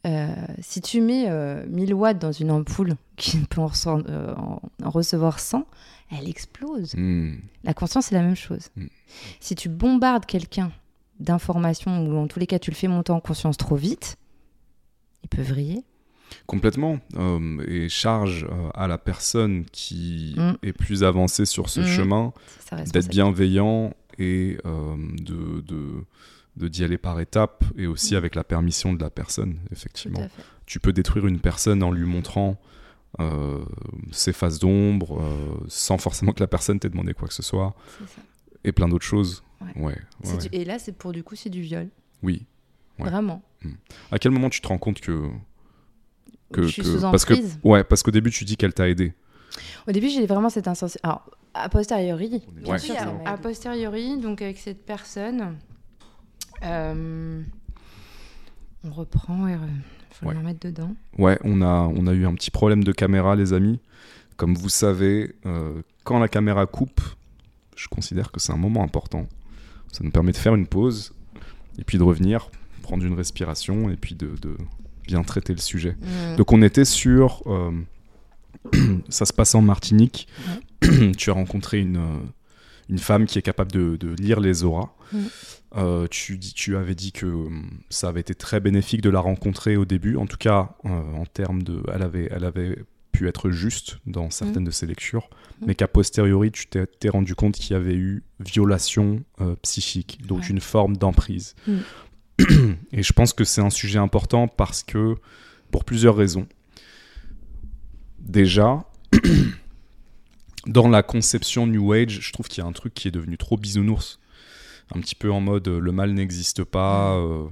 Euh, si tu mets euh, 1000 watts dans une ampoule qui peut en, rece- euh, en- en recevoir 100, elle explose. Hmm. La conscience, c'est la même chose. Mm. Si tu bombardes quelqu'un d'informations, ou en tous les cas, tu le fais monter en conscience trop vite, il peut vriller. Complètement. Euh, et charge euh, à la personne qui Mm. est plus avancée sur ce chemin d'être bienveillant et de, de, de d'y aller par étapes et aussi Mm. avec la permission de la personne, effectivement. Tu peux détruire une personne en lui montrant euh, ses faces d'ombre euh, sans forcément que la personne t'ait demandé quoi que ce soit et plein d'autres choses. Ouais. Ouais, ouais, C'est ouais. du- Et là, c'est pour du coup, c'est du viol. Oui. Ouais. Vraiment. À quel moment tu te rends compte que que, je suis que- sous parce que ouais parce qu'au début tu dis qu'elle t'a aidé. Au début, j'ai vraiment cette insensation. Alors, a posteriori, bien Ouais. sûr, a posteriori, donc avec cette personne, euh, on reprend et il faut Ouais. le remettre dedans. Ouais, on a on a eu un petit problème de caméra les amis. Comme vous savez, euh, quand la caméra coupe, je considère que c'est un moment important. Ça nous permet de faire une pause et puis de revenir, prendre une respiration et puis de, de bien traiter le sujet. Donc on était sur... euh, [clears throat] ça se passe en Martinique. [clears throat] tu as rencontré une, une femme qui est capable de, de lire les auras. Mhm. Euh, tu, dis- tu avais dit que hum, ça avait été très bénéfique de la rencontrer au début. En tout cas, euh, en termes de... Elle avait, elle avait pu être juste dans certaines de ses lectures, Mhm. mais qu'à posteriori, tu t'es rendu compte qu'il y avait eu violation euh, psychique, donc Ouais. une forme d'emprise. Et je pense que c'est un sujet important parce que, pour plusieurs raisons. Déjà, [clears throat] dans la conception New Age, je trouve qu'il y a un truc qui est devenu trop bisounours. Un petit peu en mode euh, le mal n'existe pas, euh,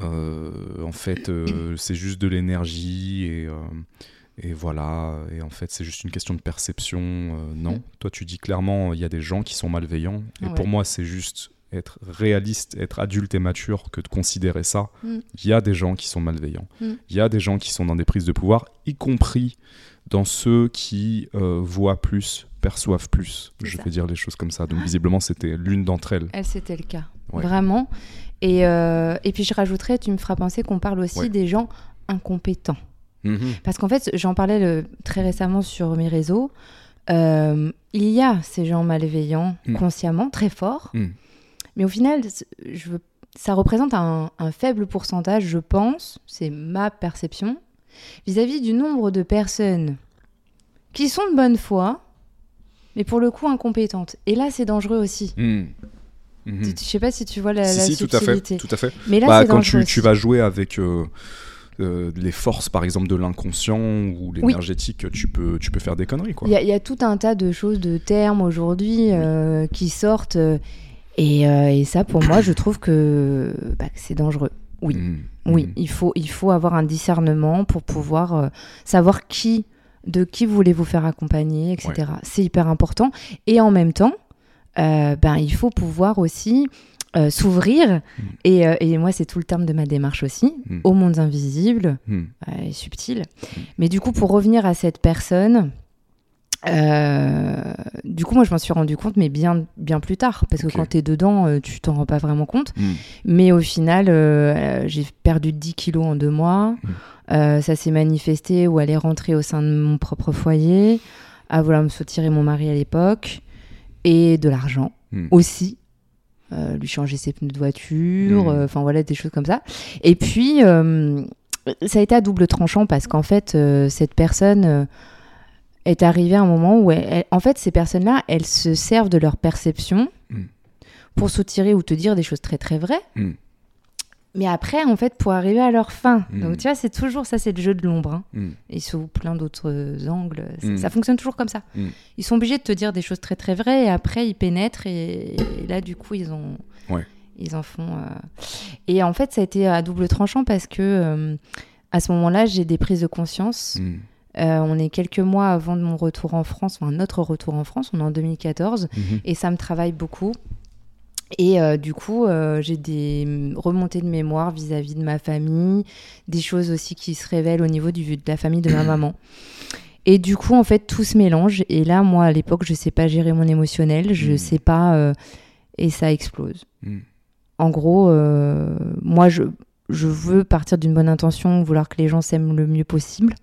euh, en fait euh, [coughs] c'est juste de l'énergie et, et voilà, et en fait c'est juste une question de perception. non, Mm. toi tu dis clairement il y a des gens qui sont malveillants et Ouais. pour moi c'est juste être réaliste, être adulte et mature que de considérer ça. Mm. Il y a des gens qui sont malveillants. Mm. Il y a des gens qui sont dans des prises de pouvoir, y compris dans ceux qui euh, voient plus, perçoivent plus. Je vais dire les choses comme ça. Donc visiblement, c'était l'une d'entre elles. Elle, c'était le cas. Ouais. Vraiment. Et, euh, et puis, je rajouterais, tu me feras penser qu'on parle aussi Ouais. des gens incompétents. Mhm. Parce qu'en fait, j'en parlais le- très récemment sur mes réseaux. Euh, il y a ces gens malveillants Mm. consciemment, très forts. Mm. Mais au final, c- je veux- ça représente un, un faible pourcentage, je pense, c'est ma perception, vis-à-vis du nombre de personnes qui sont de bonne foi, mais pour le coup incompétentes. Et là, c'est dangereux aussi. Mhm. Mhm. Tu- Je sais pas si tu vois la, si, la si, tout à fait. Tout à fait. Mais là, Bah, quand tu, vas jouer avec, euh, euh, les forces, par exemple, de l'inconscient ou l'énergétique, tu, peux, tu peux faire des conneries. Il y, a tout un tas de choses, de termes aujourd'hui euh, qui sortent. Et, et, ça, pour moi, je trouve que, bah, c'est dangereux. Oui, mmh. Oui, mmh. Il, faut, il faut avoir un discernement pour pouvoir savoir qui, de qui voulez vous faire accompagner, etc. C'est hyper important. Et en même temps, ben, il faut pouvoir aussi euh, s'ouvrir. Mm. Euh, et, moi, c'est tout le terme de ma démarche aussi, mm. aux mondes invisibles mm. euh, et subtils. Mais du coup, pour revenir à cette personne, du coup, moi, je m'en suis rendu compte, mais bien, bien plus tard, parce que quand tu es dedans, tu t'en rends pas vraiment compte. Mais au final, j'ai perdu 10 kilos en deux mois. ça s'est manifesté où elle est rentrée au sein de mon propre foyer, à vouloir me soutirer mon mari à l'époque, et de l'argent aussi. Euh, lui changer ses pneus de voiture, euh, enfin voilà, des choses comme ça. Et puis, euh, ça a été à double tranchant parce qu'en fait, cette personne est arrivée à un moment où, en fait, ces personnes-là, elles se servent de leur perception mmh. pour soutirer ou te dire des choses très très vraies. Mmh. Mais après, en fait, pour arriver à leur fin. Mm. Donc, tu vois, c'est toujours ça, c'est le jeu de l'ombre. Hein. Mm. Et sous plein d'autres angles, mm. ça, fonctionne toujours comme ça. Ils sont obligés de te dire des choses très, très vraies et après, ils pénètrent et, là, du coup, ils ont. Ils en font. Euh. Et en fait, ça a été à double tranchant parce que euh, à ce moment-là, j'ai des prises de conscience. Euh, on est quelques mois avant de mon retour en France, enfin notre retour en France, on est en 2014, mm-hmm. et ça me travaille beaucoup. Et euh, du coup, euh, j'ai des remontées de mémoire vis-à-vis de ma famille, des choses aussi qui se révèlent au niveau du, de la famille de ma maman. [coughs] Et du coup, en fait, tout se mélange. Et là, moi, à l'époque, je ne sais pas gérer mon émotionnel, je ne hmm. sais pas. Euh, et ça explose. Hmm. En gros, moi, je, je veux partir d'une bonne intention, vouloir que les gens s'aiment le mieux possible.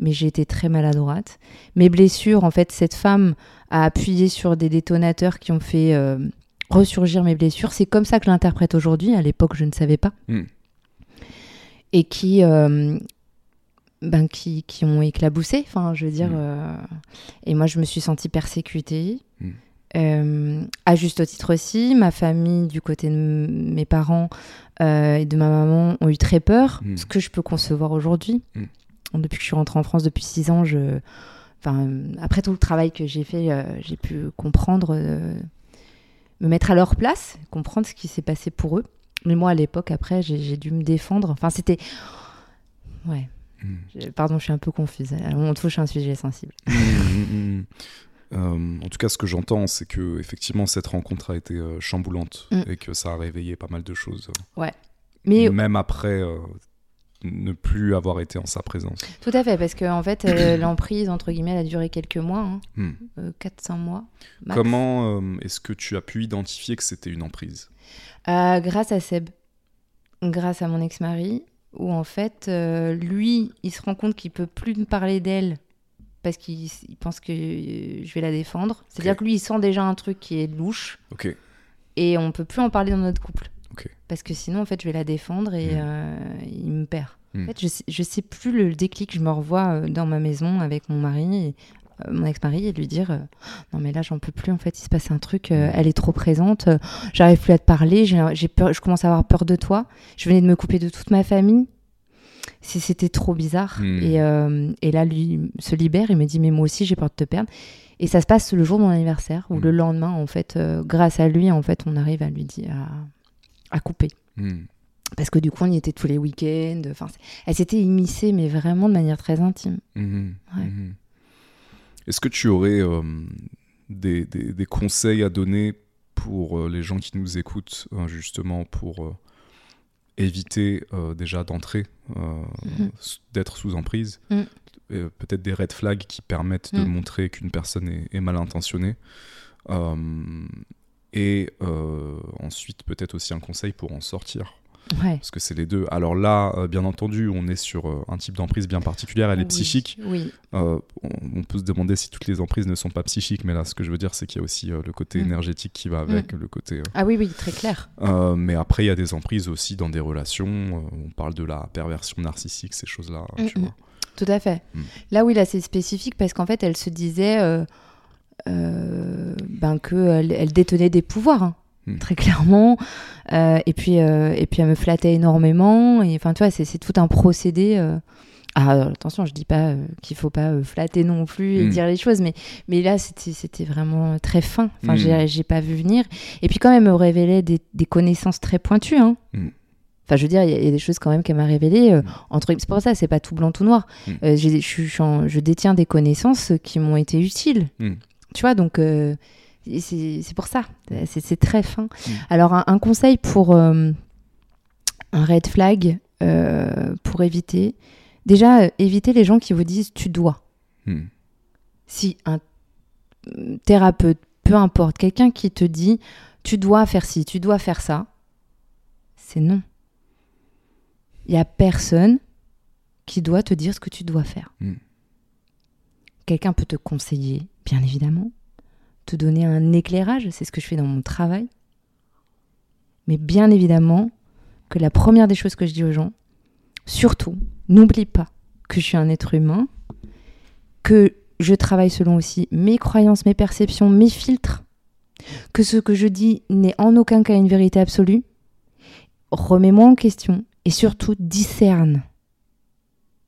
Mais j'ai été très maladroite. Mes blessures, en fait, cette femme a appuyé sur des détonateurs qui ont fait ressurgir mes blessures. C'est comme ça que je l'interprète aujourd'hui. À l'époque, je ne savais pas. Hmm. Et qui, euh, ben, qui, qui, ont éclaboussé. Enfin, je veux dire. Hmm. Euh, et moi, je me suis sentie persécutée. Hmm. Euh, à juste titre aussi, ma famille, du côté de mes parents et de ma maman, ont eu très peur, ce que je peux concevoir aujourd'hui. Depuis que je suis rentrée en France depuis six ans, je, enfin, après tout le travail que j'ai fait, j'ai pu comprendre me mettre à leur place, comprendre ce qui s'est passé pour eux. Mais moi, à l'époque, après, j'ai dû me défendre. Enfin, c'était. Ouais. Hmm. Pardon, je suis un peu confuse. On touche un sujet sensible. Hmm, hmm, euh, en tout cas, ce que j'entends, c'est que effectivement cette rencontre a été euh, chamboulante et que ça a réveillé pas mal de choses. Ouais. Mais même après, euh, ne plus avoir été en sa présence. Tout à fait, parce que en fait, euh, [coughs] l'emprise, entre guillemets, elle a duré quelques mois, hein, hmm. 4-5 euh, mois. Comment euh, est-ce que tu as pu identifier que c'était une emprise? Grâce à Seb, grâce à mon ex-mari, où en fait, lui, il se rend compte qu'il peut plus me parler d'elle parce qu'il pense que je vais la défendre. C'est-à-dire que lui, il sent déjà un truc qui est louche. Ok. Et on peut plus en parler dans notre couple. Parce que sinon, en fait, je vais la défendre et mm. euh, il me perd. En mm. fait, je je sais plus le déclic. Je me revois euh, dans ma maison avec mon mari, et, euh, mon ex-mari, et lui dire Non, mais là, j'en peux plus. En fait, il se passe un truc. Mm. elle est trop présente. J'arrive plus à te parler. J'ai peur. Je commence à avoir peur de toi. Je venais de me couper de toute ma famille. C'était trop bizarre. Et, et, là, lui se libère. Il me dit Mais moi aussi, j'ai peur de te perdre. Et ça se passe le jour de mon anniversaire, ou le lendemain, en fait, grâce à lui, en fait, on arrive à lui dire à couper. Hmm. Parce que du coup, on y était tous les week-ends. Enfin, elle s'était immiscée, mais vraiment de manière très intime. Hmm. Hmm. Est-ce que tu aurais euh, des, des, conseils à donner pour euh, les gens qui nous écoutent, hein, justement, pour euh, éviter déjà d'entrer, d'être sous emprise Peut-être des red flags qui permettent de montrer qu'une personne est, est mal intentionnée et euh, ensuite peut-être aussi un conseil pour en sortir. Parce que c'est les deux. Alors là, euh, bien entendu, on est sur euh, un type d'emprise bien particulière, elle est psychique. Oui. On, peut se demander si toutes les emprises ne sont pas psychiques, mais là, ce que je veux dire, c'est qu'il y a aussi le côté mm. énergétique qui va avec, mm. le côté... ah oui, oui, très clair. mais après, il y a des emprises aussi dans des relations. on parle de la perversion narcissique, ces choses-là, tu mm, vois. Tout à fait. Là, oui, là, c'est spécifique parce qu'en fait, elle se disait ben qu'elle elle détenait des pouvoirs. Hein. Mm. très clairement. Euh, et, puis, euh, et puis, elle me flattait énormément. Et enfin, tu vois, c'est tout un procédé. euh. Ah, euh, attention, je dis pas euh, qu'il faut pas euh, flatter non plus et Mm. dire les choses, mais, mais là, c'était vraiment très fin. Enfin, Mm. j'ai pas vu venir. Et puis, quand même, elle me révélait des, des connaissances très pointues. Hein. Mm. Enfin, je veux dire, il y, a- il y a des choses quand même qu'elle m'a révélées. euh, entre C'est pour ça, c'est pas tout blanc, tout noir. Euh, je, je détiens des connaissances qui m'ont été utiles. Mm. Tu vois, donc euh, c'est pour ça. C'est très fin. Mm. Alors, un, un conseil pour euh, un red flag, euh, pour éviter. Déjà, éviter les gens qui vous disent tu dois. Mm. Si un euh, thérapeute, peu importe, quelqu'un qui te dit tu dois faire ci, tu dois faire ça, c'est non. Il n'y a personne qui doit te dire ce que tu dois faire. Mm. Quelqu'un peut te conseiller, bien évidemment, te donner un éclairage, c'est ce que je fais dans mon travail. Mais bien évidemment que la première des choses que je dis aux gens, surtout, n'oublie pas que je suis un être humain, que je travaille selon aussi mes croyances, mes perceptions, mes filtres, que ce que je dis n'est en aucun cas une vérité absolue. Remets-moi en question et surtout discerne.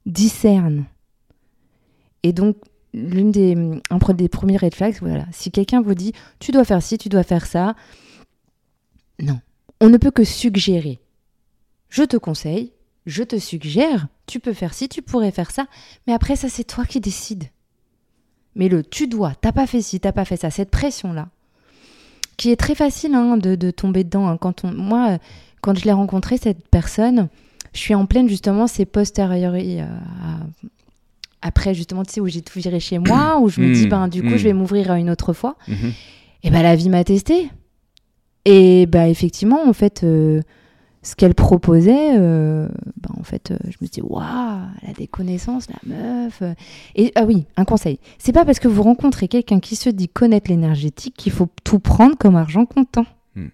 Discerne. Et donc, l'une des, un des premiers red flags, voilà, si quelqu'un vous dit tu dois faire ci, tu dois faire ça, non. On ne peut que suggérer. Je te conseille, je te suggère, tu peux faire ci, tu pourrais faire ça, mais après ça c'est toi qui décides. Mais le tu dois, t'as pas fait ci, t'as pas fait ça, cette pression-là, qui est très facile hein, de, tomber dedans. hein. Quand on, moi, quand je l'ai rencontré, cette personne, je suis en pleine justement ces posteriori euh, à- après justement tu sais où j'ai tout viré chez moi où je me dis Mm, ben du coup je vais m'ouvrir à une autre fois. Mhm. et ben la vie m'a testé et bah effectivement en fait euh, ce qu'elle proposait euh, ben, en fait euh, je me dis waouh elle a des connaissances la meuf. Et ah oui un conseil. C'est pas parce que vous rencontrez quelqu'un qui se dit connaître l'énergétique qu'il faut tout prendre comme argent comptant. Mm.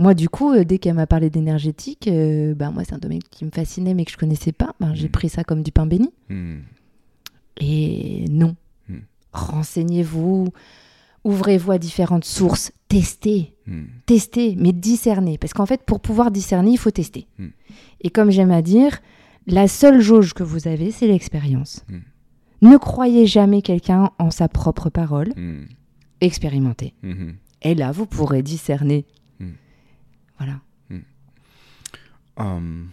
moi du coup euh, dès qu'elle m'a parlé d'énergétique euh, ben moi c'est un domaine qui me fascinait mais que je connaissais pas ben, j'ai pris ça comme du pain béni. Et non. Hmm. Renseignez-vous, ouvrez-vous à différentes sources, testez, Mm. testez, mais discernez. Parce qu'en fait, pour pouvoir discerner, il faut tester. Hmm. Et comme j'aime à dire, la seule jauge que vous avez, c'est l'expérience. Hmm. Ne croyez jamais quelqu'un en sa propre parole, expérimentez. Mhm. Et là, vous pourrez discerner. Hmm. Voilà. Euh,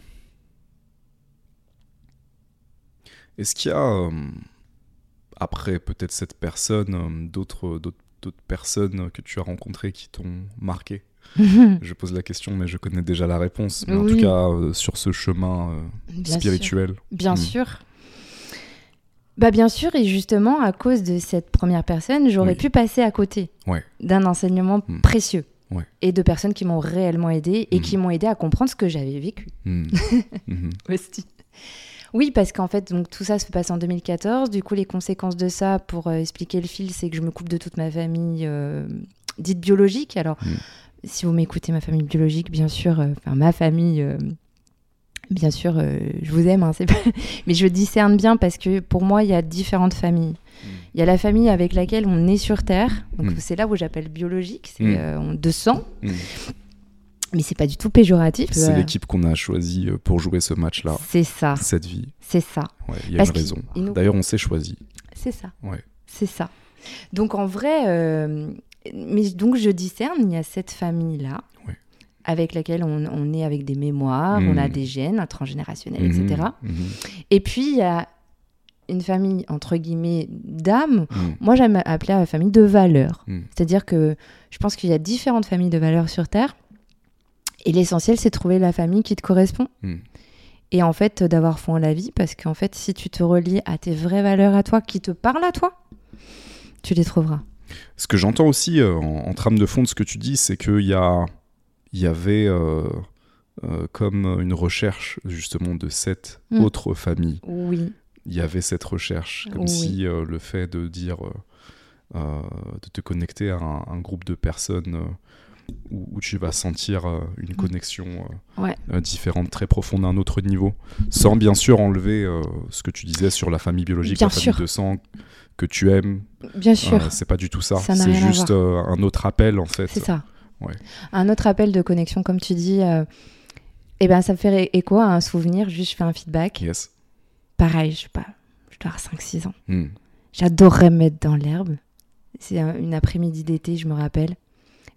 Est-ce qu'il y a, euh, après peut-être cette personne, euh, d'autres, personnes que tu as rencontrées qui t'ont marqué [laughs] Je pose la question, mais je connais déjà la réponse. Mais en tout cas, euh, sur ce chemin euh, Bien sûr. spirituel. Bien Mm. sûr. Bah bien sûr, et justement, à cause de cette première personne, j'aurais Oui. pu passer à côté Ouais. d'un enseignement Mm. précieux. Ouais. et de personnes qui m'ont réellement aidé et Mm. qui m'ont aidé à comprendre ce que j'avais vécu. [laughs] Mm. Oui, parce qu'en fait, donc, tout ça se passe en 2014. Du coup, les conséquences de ça, pour euh, expliquer le fil, c'est que je me coupe de toute ma famille euh, dite biologique. Alors, Mm. si vous m'écoutez, ma famille biologique, bien sûr, euh, enfin, ma famille, bien sûr, je vous aime, hein, pas- [laughs] mais je discerne bien parce que pour moi, il y a différentes familles. Il y a la famille avec laquelle on est sur Terre, donc Mm. c'est là où j'appelle biologique, c'est Mm. euh, de sang, Mm. Mais c'est pas du tout péjoratif. C'est Euh, l'équipe qu'on a choisie euh, pour jouer ce match-là, C'est ça, cette vie. c'est ça. Ouais, il y a Parce une raison. nous- D'ailleurs, on s'est choisi. C'est ça. Ouais. C'est ça. Donc en vrai, euh, mais donc je discerne, il y a cette famille-là, Ouais. avec laquelle on, on est avec des mémoires, on a des gènes, un transgénérationnel, Mhm. etc. Mhm. Et puis il y a une famille, entre guillemets, d'âmes. Mhm. Moi j'aime appeler la famille de valeurs. Mm. C'est-à-dire que je pense qu'il y a différentes familles de valeurs sur Terre. Et l'essentiel, c'est de trouver la famille qui te correspond. Mm. Et en fait, d'avoir foi en la vie, parce qu'en fait, si tu te relis à tes vraies valeurs à toi, qui te parlent à toi, tu les trouveras. Ce que j'entends aussi euh, en, en trame de fond de ce que tu dis, c'est qu'il y, a, y avait euh, euh, comme une recherche justement de cette Mm. autre famille. Oui, Il y avait cette recherche, comme Oui. si euh, le fait de dire, euh, euh, de te connecter à un, un groupe de personnes euh, où, où tu vas sentir euh, une connexion euh, Mm. Ouais. euh, différente, très profonde à un autre niveau, sans bien sûr enlever ce que tu disais sur la famille biologique, Bien la famille sûr. de sang que tu aimes, bien sûr, c'est pas du tout ça. C'est juste un autre appel en fait. c'est ça. Ouais. Un autre appel de connexion, comme tu dis, eh ben, ça me fait écho à un souvenir. Juste, je fais un feedback. Yes. Pareil, je sais pas, je dois avoir 5-6 ans. Hmm. J'adorerais me mettre dans l'herbe. C'est un- une après-midi d'été, je me rappelle.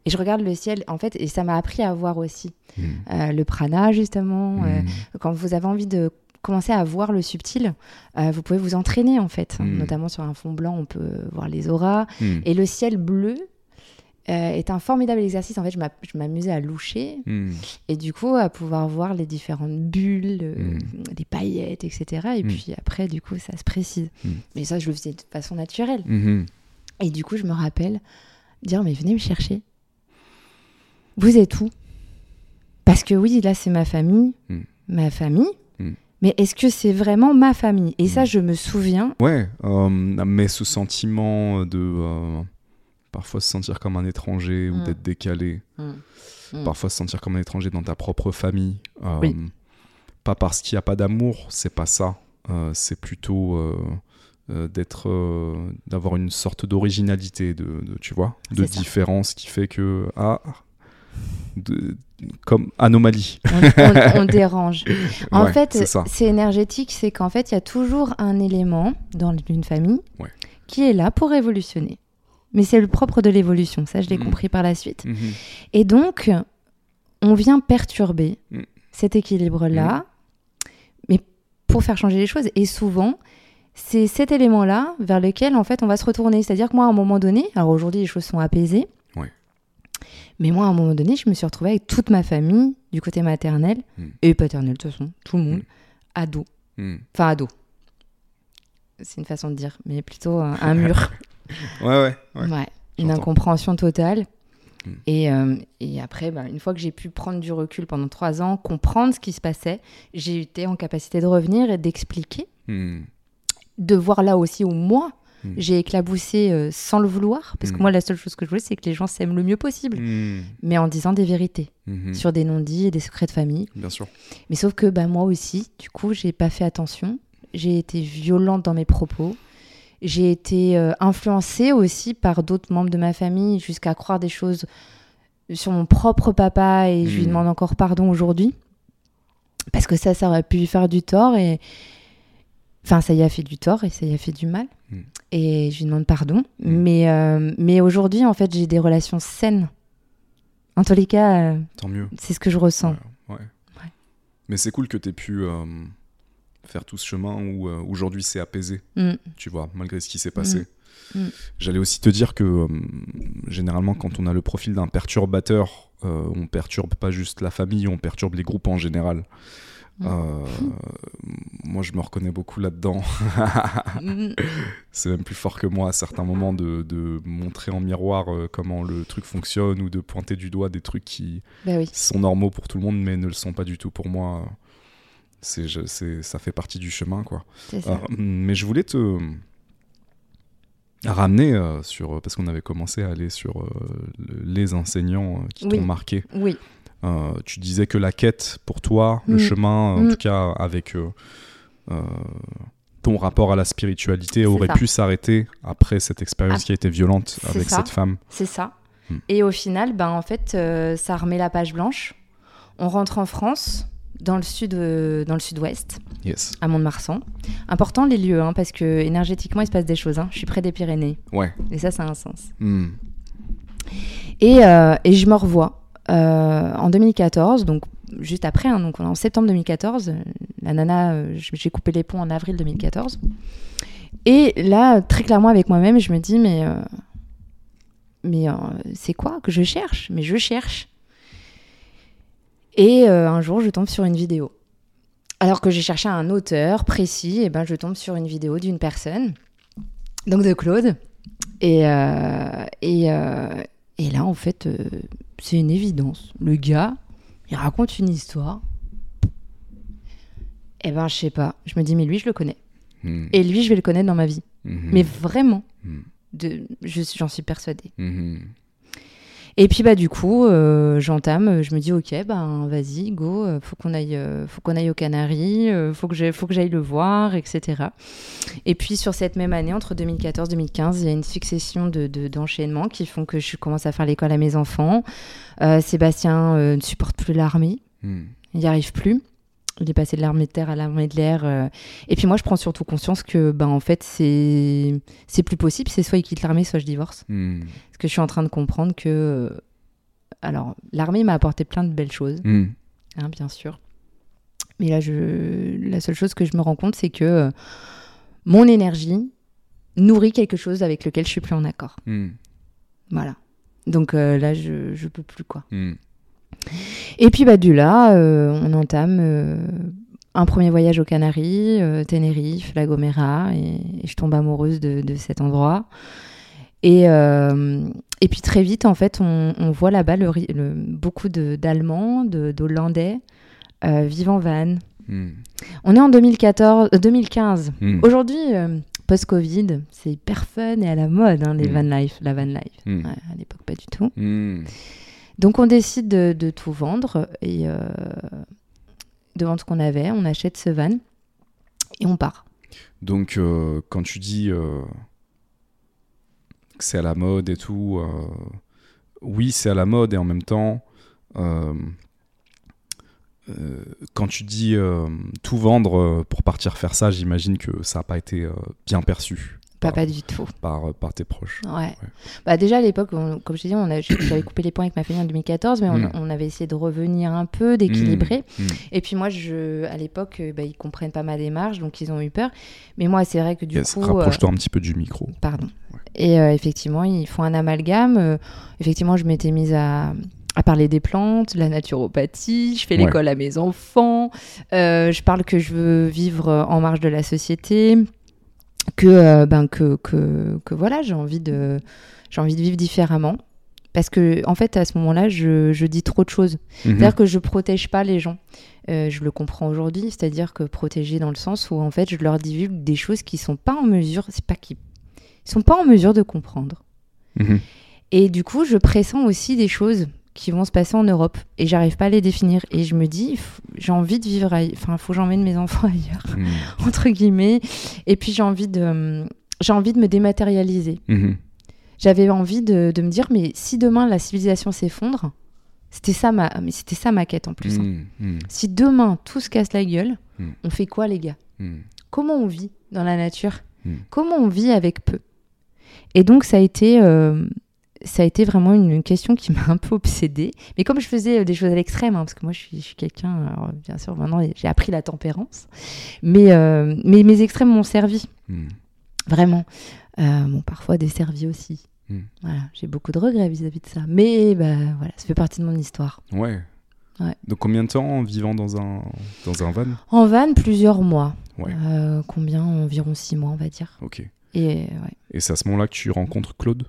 Et je regarde le ciel, en fait, et ça m'a appris à voir aussi Hmm. euh, le prana, justement. euh, Hmm. quand vous avez envie de commencer à voir le subtil, euh, vous pouvez vous entraîner, en fait. Mm. Notamment sur un fond blanc, on peut voir les auras. Hmm. Et le ciel bleu euh, est un formidable exercice. En fait, je m'a- je m'amusais à loucher Hmm. et du coup à pouvoir voir les différentes bulles, euh, les paillettes, etc. Et puis après, du coup, ça se précise. Mais ça, je le faisais de façon naturelle. Et du coup, je me rappelle dire, mais venez me chercher. Vous êtes où? Parce que oui, là, c'est ma famille. Mm. Ma famille. Mm. Mais est-ce que c'est vraiment ma famille? Et ça, Mm. je me souviens. Ouais, euh, mais ce sentiment de euh, parfois se sentir comme un étranger ou d'être décalé, parfois se sentir comme un étranger dans ta propre famille. euh, Oui. Pas parce qu'il n'y a pas d'amour, c'est pas ça. C'est plutôt d'être, euh, d'avoir une sorte d'originalité, de, de- tu vois, de ça. différence qui fait que ah, de- comme anomalie. On, on- on [laughs] dérange. En Ouais, fait, c'est énergétique, c'est qu'en fait, il y a toujours un élément dans une famille Ouais. qui est là pour évolutionner. Mais c'est le propre de l'évolution, ça je l'ai Mhm. compris par la suite. Mhm. Et donc, on vient perturber Mm. cet équilibre-là, mais pour faire changer les choses. Et souvent, c'est cet élément-là vers lequel, en fait, on va se retourner. C'est-à-dire que moi, à un moment donné, alors aujourd'hui, les choses sont apaisées. Mais moi, à un moment donné, je me suis retrouvée avec toute ma famille, du côté maternel Mm. et paternel, de toute façon, tout le monde, Mm. ado. Hmm. Enfin, ado. C'est une façon de dire, mais plutôt un, un mur. [laughs] Ouais, ouais. ouais. Ouais, une incompréhension totale. Mm. Et, euh, et après, bah, une fois que j'ai pu prendre du recul pendant trois ans, comprendre ce qui se passait, j'ai été en capacité de revenir et d'expliquer, Hmm. de voir là aussi où moi, Mm. j'ai éclaboussé euh, sans le vouloir. Parce que Mm. moi, la seule chose que je voulais, c'est que les gens s'aiment le mieux possible, Hmm. mais en disant des vérités sur des non-dits et des secrets de famille. Bien sûr. Mais sauf que bah, moi aussi, du coup, j'ai pas fait attention. J'ai été violente dans mes propos. J'ai été euh, influencée aussi par d'autres membres de ma famille jusqu'à croire des choses sur mon propre papa et je lui demande encore pardon aujourd'hui. Parce que ça, ça aurait pu lui faire du tort et. Enfin, ça y a fait du tort et ça y a fait du mal. Mhm. Et je lui demande pardon. Mhm. Mais, euh, mais aujourd'hui, en fait, j'ai des relations saines. En tous les cas, euh, Tant mieux. c'est ce que je ressens. Ouais, ouais. Mais c'est cool que tu aies pu euh, faire tout ce chemin où aujourd'hui c'est apaisé, Mm. tu vois, malgré ce qui s'est passé. Mm. J'allais aussi te dire que généralement, quand on a le profil d'un perturbateur, on perturbe pas juste la famille, on perturbe les groupes en général. Euh, [laughs] moi, je me reconnais beaucoup là-dedans. [laughs] C'est même plus fort que moi à certains moments de, de montrer en miroir euh, comment le truc fonctionne ou de pointer du doigt des trucs qui, Bah oui. sont normaux pour tout le monde, mais ne le sont pas du tout pour moi. C'est, ça fait partie du chemin, quoi. Euh, mais je voulais te ramener euh, sur, parce qu'on avait commencé à aller sur le- les enseignants qui Oui. t'ont marqué. Oui. Euh, tu disais que la quête pour toi, le Mm. chemin, en Mm. tout cas avec euh, euh, ton rapport à la spiritualité, aurait ça. pu s'arrêter après cette expérience Ah, qui a été violente avec ça. cette femme. C'est ça. Hmm. Et au final, ben, en fait, euh, ça remet la page blanche. On rentre en France, dans le sud, euh, dans le sud-ouest, Yes. à Mont-de-Marsan. Important les lieux, hein, parce que énergétiquement, il se passe des choses. hein. Je suis près des Pyrénées, Ouais. et ça, ça a un sens. Mm. Et, euh, et je me revois euh, en 2014, donc juste après, hein, donc en septembre 2014. euh, La nana, euh, j'ai coupé les ponts en avril 2014. Et là, très clairement avec moi-même, je me dis, mais, mais c'est quoi que je cherche? Mais je cherche. Et un jour, je tombe sur une vidéo. Alors que j'ai cherché un auteur précis, et ben, je tombe sur une vidéo d'une personne, donc de Claude. Et, et, et là, en fait, c'est une évidence. Le gars, il raconte une histoire. Eh ben, je sais pas. Je me dis, mais lui, je le connais. Mm. Et lui, je vais le connaître dans ma vie. Mhm. Mais vraiment, Mm. de, je- j'en suis persuadée. Et puis bah du coup, euh, j'entame, je me dis ok, ben vas-y, go, euh, faut qu'on aille, euh, faut qu'on aille aux Canaries, faut que j'ai- faut que j'aille le voir, etc. Et puis sur cette même année, entre 2014 2015, il y a une succession de de- d'enchaînements qui font que je commence à faire l'école à mes enfants. Euh, Sébastien ne supporte plus l'armée, Hmm. il n'y arrive plus. Il est passé de l'armée de terre à l'armée de l'air. euh. Et puis moi, je prends surtout conscience que, ben, en fait, c'est c'est plus possible. C'est soit il quitte l'armée, soit je divorce. Hmm. Parce que je suis en train de comprendre que. euh, Alors, l'armée m'a apporté plein de belles choses, Hmm. hein, bien sûr. Mais là, je... la seule chose que je me rends compte, c'est que euh, mon énergie nourrit quelque chose avec lequel je suis plus en accord. Hmm. Voilà. Donc euh, là, je, je peux plus, quoi. Et puis, bah, du là, euh, on entame euh, un premier voyage aux Canaries, euh, Tenerife, La Gomera, et, et je tombe amoureuse de, de cet endroit. Et, euh, et puis très vite, en fait, on, on voit là-bas le, le- beaucoup d'Allemands, d'Hollandais euh, en van. Hmm. On est en 2014, euh, 2015. Hmm. Aujourd'hui, post-Covid, c'est hyper fun et à la mode, hein, les Mm. van life, la van life. Hmm. Ouais, à l'époque, pas du tout. Donc on décide de, tout vendre et euh, de vendre ce qu'on avait. On achète ce van et on part. Donc, euh, quand tu dis euh, que c'est à la mode et tout, oui, c'est à la mode et en même temps, quand tu dis tout vendre pour partir faire ça, j'imagine que ça n'a pas été bien perçu Pas, pas du tout. par, par tes proches. Ouais. Bah déjà à l'époque, comme je on a- j'avais coupé les points avec ma famille en 2014, mais on, Mm. on avait essayé de revenir un peu, d'équilibrer. Hmm. Et puis moi, je, à l'époque, euh, bah, ils comprennent pas ma démarche, donc ils ont eu peur. Mais moi, c'est vrai que du Yes, coup, euh, Rapproche-toi un petit peu du micro. pardon. Et euh, effectivement, ils font un amalgame. Euh, effectivement, je m'étais mise à, à parler des plantes, de la naturopathie. Je fais Ouais. l'école à mes enfants. Euh, je parle que je veux vivre euh, en marge de la société. Que, euh, ben, que, que, que voilà, j'ai envie, de, j'ai envie de vivre différemment. Parce que, en fait, à ce moment-là, je, je dis trop de choses. Mhm. C'est-à-dire que je protège pas les gens. Euh, je le comprends aujourd'hui, c'est-à-dire que protéger dans le sens où en fait je leur divulgue des choses qui sont pas en mesure, c'est pas qu'ils sont pas en mesure de comprendre. Mhm. Et du coup, je pressens aussi des choses qui vont se passer en Europe et j'arrive pas à les définir. Et je me dis, j'ai envie de vivre, aille- enfin, faut que j'emmène mes enfants [laughs] ailleurs, Mhm. entre guillemets. Et puis j'ai envie de, j'ai envie de me dématérialiser. Mhm. J'avais envie de, de me dire, mais si demain la civilisation s'effondre, c'était ça ma, mais c'était ça ma quête en plus. hein. Mhm. Mhm. Si demain tout se casse la gueule, on fait quoi les gars? Comment on vit dans la nature? Mm. Comment on vit avec peu? Et donc ça a été, euh, ça a été vraiment une, question qui m'a [laughs] un peu obsédée. Mais comme je faisais euh, des choses à l'extrême, hein, parce que moi je suis, je suis quelqu'un, bien sûr maintenant j'ai appris la tempérance, mais, euh, mais mes extrêmes m'ont servi, Mhm. vraiment. Euh, bon, parfois desservi aussi. Mm. Voilà, j'ai beaucoup de regrets vis-à-vis de ça. Mais bah, voilà, ça fait partie de mon histoire. Ouais. Ouais. Donc combien de temps en vivant dans un, dans un van? En van, plusieurs mois. Ouais. Euh, combien? Environ six mois, on va dire. Ok. Et ouais. Et c'est à ce moment-là que tu rencontres Claude?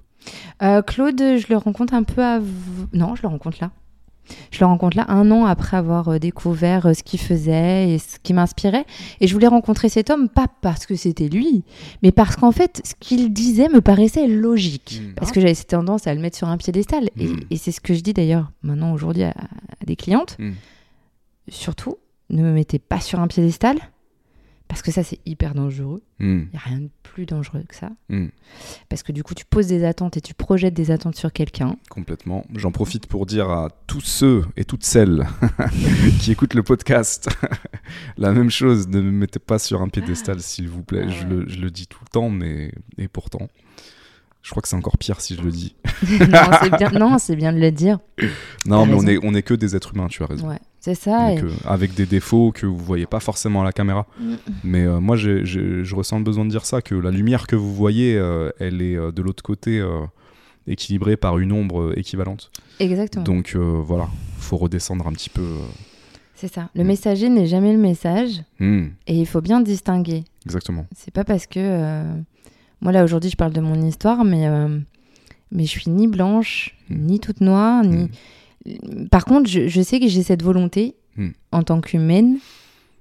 Euh, Claude, je le rencontre un peu avant. Non, je le rencontre là. Je le rencontre là un an après avoir euh, découvert euh, ce qu'il faisait et ce qui m'inspirait. Et je voulais rencontrer cet homme, pas parce que c'était lui, mais parce qu'en fait, ce qu'il disait me paraissait logique. Mm. Parce que j'avais cette tendance à le mettre sur un piédestal. Et, Mm. et c'est ce que je dis d'ailleurs maintenant aujourd'hui à, à des clientes. Mm. Surtout, ne me mettez pas sur un piédestal, parce que ça, c'est hyper dangereux. Il n'y a rien de plus dangereux que ça. Mhm. Parce que du coup, tu poses des attentes et tu projettes des attentes sur quelqu'un. Complètement. J'en profite pour dire à tous ceux et toutes celles [laughs] qui écoutent le podcast [laughs] la même chose. Ne me mettez pas sur un piédestal, s'il vous plaît. Ah Je, le, je le dis tout le temps, mais et pourtant, je crois que c'est encore pire si je le dis. [laughs] non, c'est bien, bien de le dire. Non, mais on est, on est que des êtres humains, tu as raison. Ouais, c'est ça. et- que- avec des défauts que vous voyez pas forcément à la caméra. Mm. Mais euh, moi, j'ai- j'ai- je ressens le besoin de dire ça, que la lumière que vous voyez, euh, elle est euh, de l'autre côté euh, équilibrée par une ombre euh, équivalente. Exactement. Donc euh, voilà, faut redescendre un petit peu. euh. C'est ça. Le messager n'est jamais le message Hmm, et il faut bien distinguer. exactement. C'est pas parce que. euh, Moi, là, aujourd'hui, je parle de mon histoire, mais, euh, mais je suis ni blanche, Mm. ni toute noire, ni. Par contre, je, je sais que j'ai cette volonté Mm. en tant qu'humaine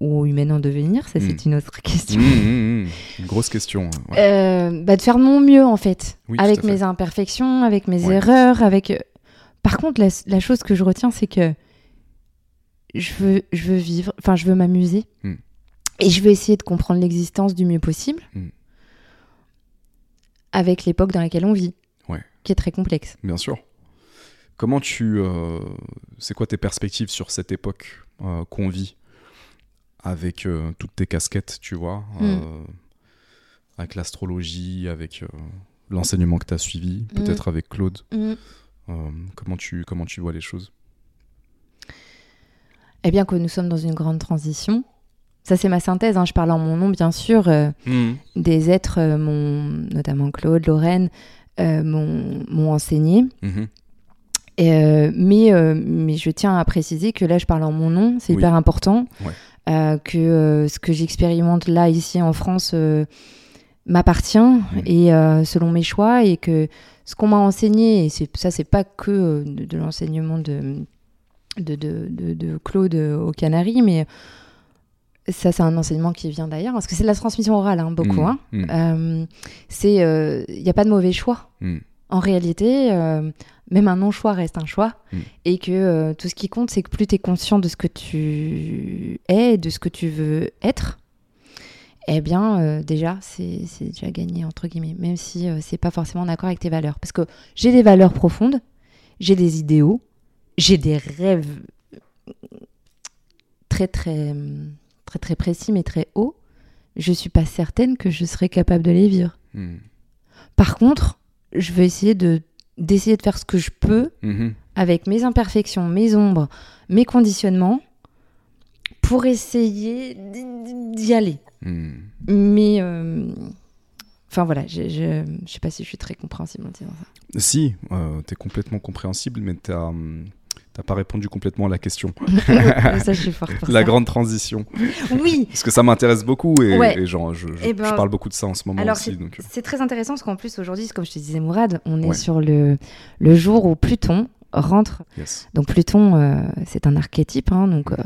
ou humaine en devenir, ça, Mm. c'est une autre question. Hmm, hmm, hmm. Une grosse question. ouais. Euh, bah, de faire de mon mieux en fait, Oui, avec fait. mes imperfections, avec mes Ouais. erreurs, avec euh, Par contre, la, la chose que je retiens, c'est que je veux, je veux vivre, enfin, je veux m'amuser. Et je veux essayer de comprendre l'existence du mieux possible avec l'époque dans laquelle on vit, Ouais. qui est très complexe. Bien sûr. Comment tu. euh, c'est quoi tes perspectives sur cette époque euh, qu'on vit avec euh, toutes tes casquettes, tu vois euh, Avec l'astrologie, avec euh, l'enseignement que tu as suivi, peut-être avec Claude. Euh, comment, tu, comment tu vois les choses? Eh bien que nous sommes dans une grande transition. Ça, c'est ma synthèse. hein. Je parle en mon nom, bien sûr. euh, des êtres, euh, m'ont- notamment Claude, Lorraine, euh, m'ont m'ont enseigné. Mhm. Et, euh, mais, euh, mais je tiens à préciser que là, je parle en mon nom, c'est Oui. hyper important. Ouais. Euh, que ce que j'expérimente là, ici en France, m'appartient et selon mes choix. Et que ce qu'on m'a enseigné, et ça, c'est pas que de, de l'enseignement de, de, de, de- de Claude aux Canaries, mais ça, c'est un enseignement qui vient d'ailleurs, parce que c'est de la transmission orale, hein, beaucoup. Mhm. hein. C'est euh, il n'y a pas de mauvais choix. Mhm. En réalité, euh, même un non-choix reste un choix. Mm. Et que euh, tout ce qui compte, c'est que plus tu es conscient de ce que tu es, de ce que tu veux être, eh bien, euh, déjà, c'est déjà gagné, entre guillemets. Même si c'est pas forcément en accord avec tes valeurs. Parce que j'ai des valeurs profondes, j'ai des idéaux, j'ai des rêves très, très, très, très précis, mais très hauts. Je suis pas certaine que je serais capable de les vivre. Mhm. Par contre, je veux essayer de d'essayer de faire ce que je peux Mhm. avec mes imperfections, mes ombres, mes conditionnements pour essayer d'y- aller. Mhm. Mais euh, enfin voilà, je, je je sais pas si je suis très compréhensible en disant ça. Si, euh, t'es complètement compréhensible, mais t'as hum, t'as pas répondu complètement à la question. [laughs] ça, je suis forte pour La ça. grande transition. Oui. Parce que ça m'intéresse beaucoup et, Ouais. et genre, je, je- Eh ben, je parle beaucoup de ça en ce moment Alors aussi. euh, c'est très intéressant parce qu'en plus aujourd'hui, comme je te disais Mourad, on est Ouais. sur le le jour où Pluton rentre yes. Donc Pluton, euh, c'est un archétype. hein, donc, euh,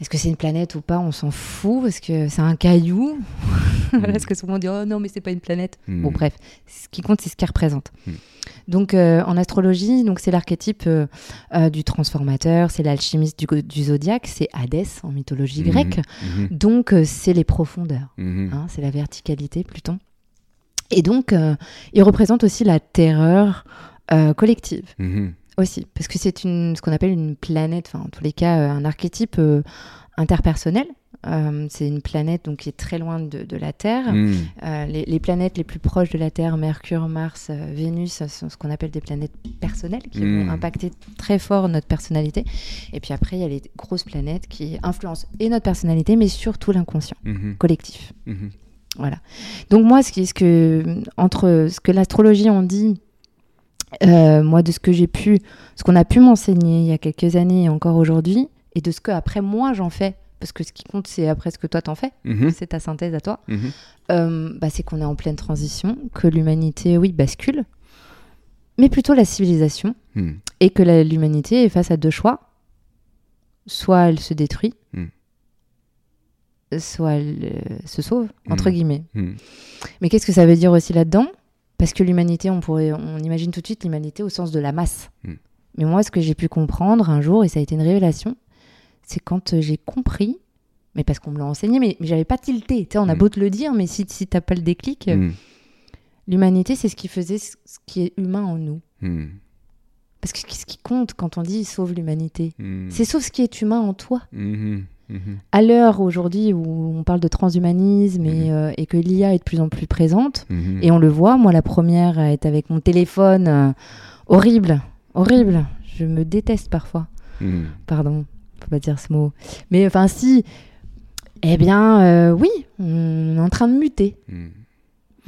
est-ce que c'est une planète ou pas On s'en fout parce que c'est un caillou. [laughs] Est-ce que souvent on dit oh non mais c'est pas une planète Mhm. Bon bref, ce qui compte c'est ce qu'elle représente. Mm. Donc euh, en astrologie, donc c'est l'archétype euh, euh, du transformateur, c'est l'alchimiste du, zodiaque, c'est Hadès en mythologie Mhm. grecque. Donc c'est les profondeurs. Hein, c'est la verticalité, Pluton. Et donc, il représente aussi la terreur collective. Aussi, parce que c'est une, ce qu'on appelle une planète, enfin en tous les cas euh, un archétype euh, interpersonnel. Euh, c'est une planète donc qui est très loin de, de la Terre. Euh, les, les planètes les plus proches de la Terre, Mercure, Mars, euh, Vénus, sont ce qu'on appelle des planètes personnelles qui vont impacter très fort notre personnalité. Et puis après, il y a les grosses planètes qui influencent et notre personnalité, mais surtout l'inconscient Mhm. collectif. Voilà. Donc moi, ce, qui, ce que entre ce que l'astrologie en dit, euh, moi de ce que j'ai pu, ce qu'on a pu m'enseigner il y a quelques années et encore aujourd'hui, et de ce que après moi j'en fais, parce que ce qui compte c'est après ce que toi t'en fais, Mhm. c'est ta synthèse à toi, Mhm. euh, bah, c'est qu'on est en pleine transition, que l'humanité, oui, bascule, mais plutôt la civilisation, Mhm. et que l'humanité est face à deux choix. Soit elle se détruit, Mm. soit elle euh, se sauve, entre Mm. guillemets. Mais qu'est-ce que ça veut dire aussi là-dedans? Parce que l'humanité, on pourrait, on imagine tout de suite l'humanité au sens de la masse. Mm. Mais moi, ce que j'ai pu comprendre un jour, et ça a été une révélation, c'est quand euh, j'ai compris, mais parce qu'on me l'a enseigné, mais, mais j'avais pas tilté. Tu sais, on a Mm. beau te le dire, mais si, si t'as pas le déclic, euh, Mhm. l'humanité, c'est ce qui faisait ce ce qui est humain en nous. Parce que ce qui compte quand on dit sauve l'humanité, c'est sauve ce qui est humain en toi. Mhm. À l'heure aujourd'hui où on parle de transhumanisme et, Mhm. euh, et que l'IA est de plus en plus présente, Mhm. Et on le voit, moi la première être avec mon téléphone, euh, horrible, horrible. Je me déteste parfois. Pardon, faut pas dire ce mot. Mais enfin si, eh bien euh, oui, on est en train de muter.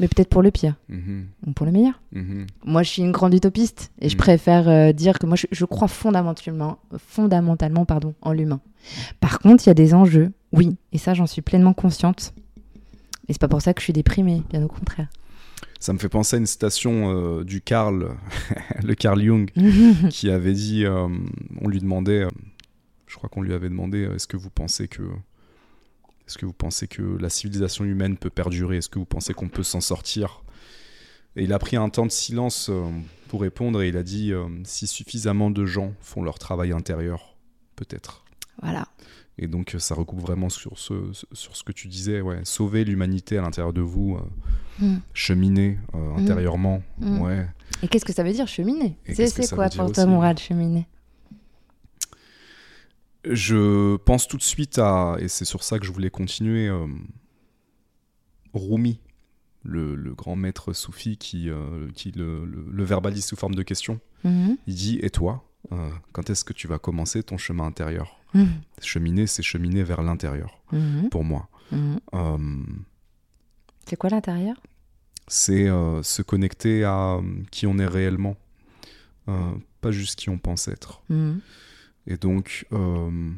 Mhm. Mais peut-être pour le pire Mhm. ou pour le meilleur. Mhm. Moi je suis une grande utopiste et je Mm. préfère euh, dire que moi je, je crois fondamentalement, fondamentalement pardon, en l'humain. Par contre il y a des enjeux, oui, et ça j'en suis pleinement consciente. Et c'est pas pour ça que je suis déprimée, bien au contraire. Ça me fait penser à une citation euh, du Carl, [laughs] le Carl Jung, [laughs] qui avait dit, euh, on lui demandait, je crois qu'on lui avait demandé, est-ce que vous pensez que, est-ce que vous pensez que la civilisation humaine peut perdurer? Est-ce que vous pensez qu'on peut s'en sortir? Et il a pris un temps de silence euh, pour répondre et il a dit euh, si suffisamment de gens font leur travail intérieur, peut-être. Voilà. Et donc ça recoupe vraiment sur ce, sur ce que tu disais, ouais, sauver l'humanité à l'intérieur de vous, euh, Mm. cheminer euh, intérieurement, Mm. ouais. Et qu'est-ce que ça veut dire cheminer? C'est quoi pour toi, Mourad, cheminer? Je pense tout de suite à, et c'est sur ça que je voulais continuer, euh, Rumi, le, le grand maître soufi qui, euh, qui le, le- le verbalise sous forme de question. Mhm. Il dit Et toi, euh, quand est-ce que tu vas commencer ton chemin intérieur? Mhm. Cheminer, c'est cheminer vers l'intérieur, Mhm. pour moi. Euh, C'est quoi l'intérieur? C'est se connecter à qui on est réellement, pas juste qui on pense être. Et donc, euh,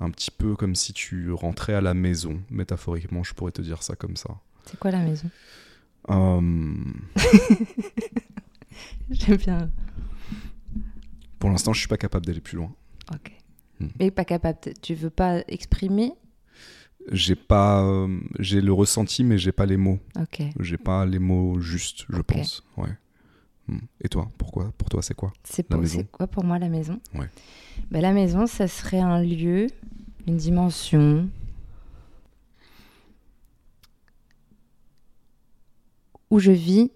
un petit peu comme si tu rentrais à la maison, métaphoriquement, je pourrais te dire ça comme ça. C'est quoi la maison? Euh, [laughs] J'aime bien. pour l'instant, je suis pas capable d'aller plus loin. Ok. Hmm. Mais pas capable. Tu veux pas exprimer? J'ai pas, euh, j'ai le ressenti, mais j'ai pas les mots. Ok. J'ai pas les mots justes, je Ok. pense. Ouais. Et toi, pourquoi Pour toi, c'est quoi C'est quoi pour moi la maison Ouais. Ben, La maison, ça serait un lieu, une dimension où je vis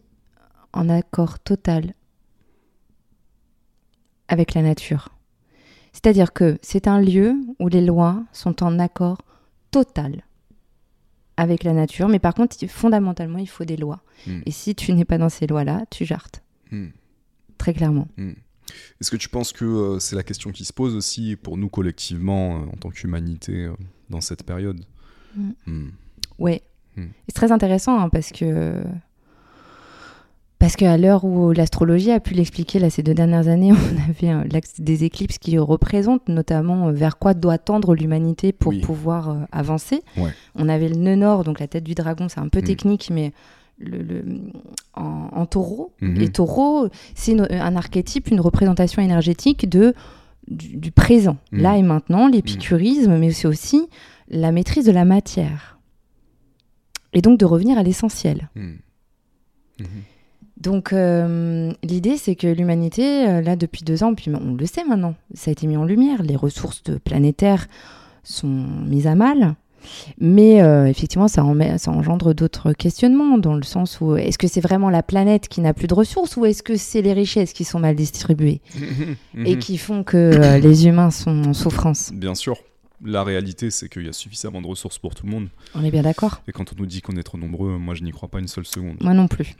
en accord total avec la nature. C'est-à-dire que c'est un lieu où les lois sont en accord total avec la nature, mais par contre, fondamentalement, il faut des lois. Hmm. Et si tu n'es pas dans ces lois-là, tu jartes, Hmm. très clairement. Est-ce que tu penses que euh, c'est la question qui se pose aussi pour nous collectivement, euh, en tant qu'humanité, euh, dans cette période Hmm. Hmm. Hmm. C'est très intéressant hein, parce que parce qu'à l'heure où l'astrologie a pu l'expliquer là ces deux dernières années, [laughs] on avait l'axe des éclipses qui représentent notamment vers quoi doit tendre l'humanité pour Oui. pouvoir euh, avancer. Ouais. On avait le nœud nord, donc la tête du dragon, c'est un peu Hmm. technique, mais le, le- en, en taureau. Mhm. Et taureau, c'est un archétype, une représentation énergétique de du, du présent, Mhm. là et maintenant, l'épicurisme, mais c'est aussi la maîtrise de la matière. Et donc de revenir à l'essentiel. Mhm. Donc euh, l'idée, c'est que l'humanité, euh, là depuis deux ans, puis on le sait maintenant, ça a été mis en lumière, les ressources planétaires sont mises à mal. Mais euh, effectivement, ça, en met- ça engendre d'autres questionnements, dans le sens où est-ce que c'est vraiment la planète qui n'a plus de ressources ou est-ce que c'est les richesses qui sont mal distribuées [laughs] et Mhm. qui font que euh, [coughs] les humains sont en souffrance? Bien sûr. La réalité, c'est qu'il y a suffisamment de ressources pour tout le monde. On est bien d'accord Et quand on nous dit qu'on est trop nombreux, moi, je n'y crois pas une seule seconde. Moi non plus.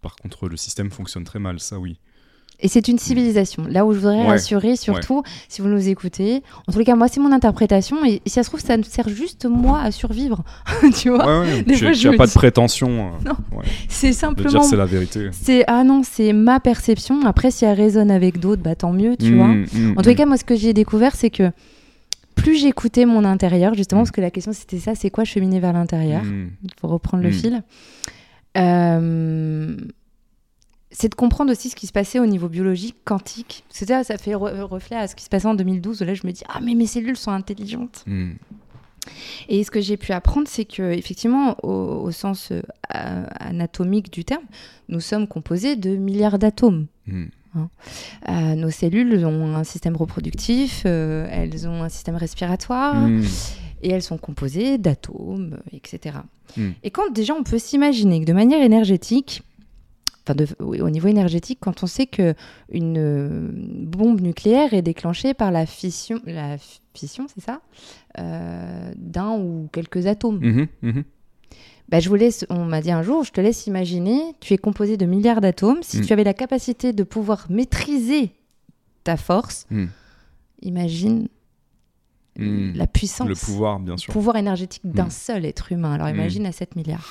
Par contre, le système fonctionne très mal, ça oui. Et c'est une civilisation. Là où je voudrais Ouais. rassurer, surtout, si vous nous écoutez, en tous les cas, moi, c'est mon interprétation. Et si ça se trouve, ça me sert juste, moi, à survivre. [laughs] tu vois? Ouais, des fois, je pas dis- de prétention euh, Non. [laughs] C'est de simplement. c'est la vérité. C'est ah non, c'est ma perception. Après, si elle résonne avec d'autres, bah tant mieux, tu Mm, vois. mm, En tous les mm. cas, moi, ce que j'ai découvert, c'est que plus j'écoutais mon intérieur, justement, parce que la question c'était ça, c'est quoi cheminer vers l'intérieur? Il faut reprendre le fil. Euh, c'est de comprendre aussi ce qui se passait au niveau biologique, quantique. C'était ça fait re- reflet à ce qui se passait en 2012. Là, je me dis ah mais mes cellules sont intelligentes. mm. Et ce que j'ai pu apprendre, c'est que effectivement, au, au sens euh, anatomique du terme, nous sommes composés de milliards d'atomes. Mm. Euh, nos cellules ont un système reproductif, euh, elles ont un système respiratoire, Mm. et elles sont composées d'atomes, etc. Mm. Et quand déjà on peut s'imaginer que de manière énergétique, enfin de- oui, au niveau énergétique, quand on sait que une euh, bombe nucléaire est déclenchée par la fission, la fission, c'est ça, Euh, d'un ou quelques atomes. Mhm, mhm. Bah, je vous laisse, on m'a dit un jour, je te laisse imaginer, tu es composé de milliards d'atomes. Si Mm. tu avais la capacité de pouvoir maîtriser ta force, Mm. imagine Mm. la puissance, Le pouvoir, bien sûr. pouvoir énergétique d'un Mm. seul être humain. Alors Mm. imagine à 7 milliards.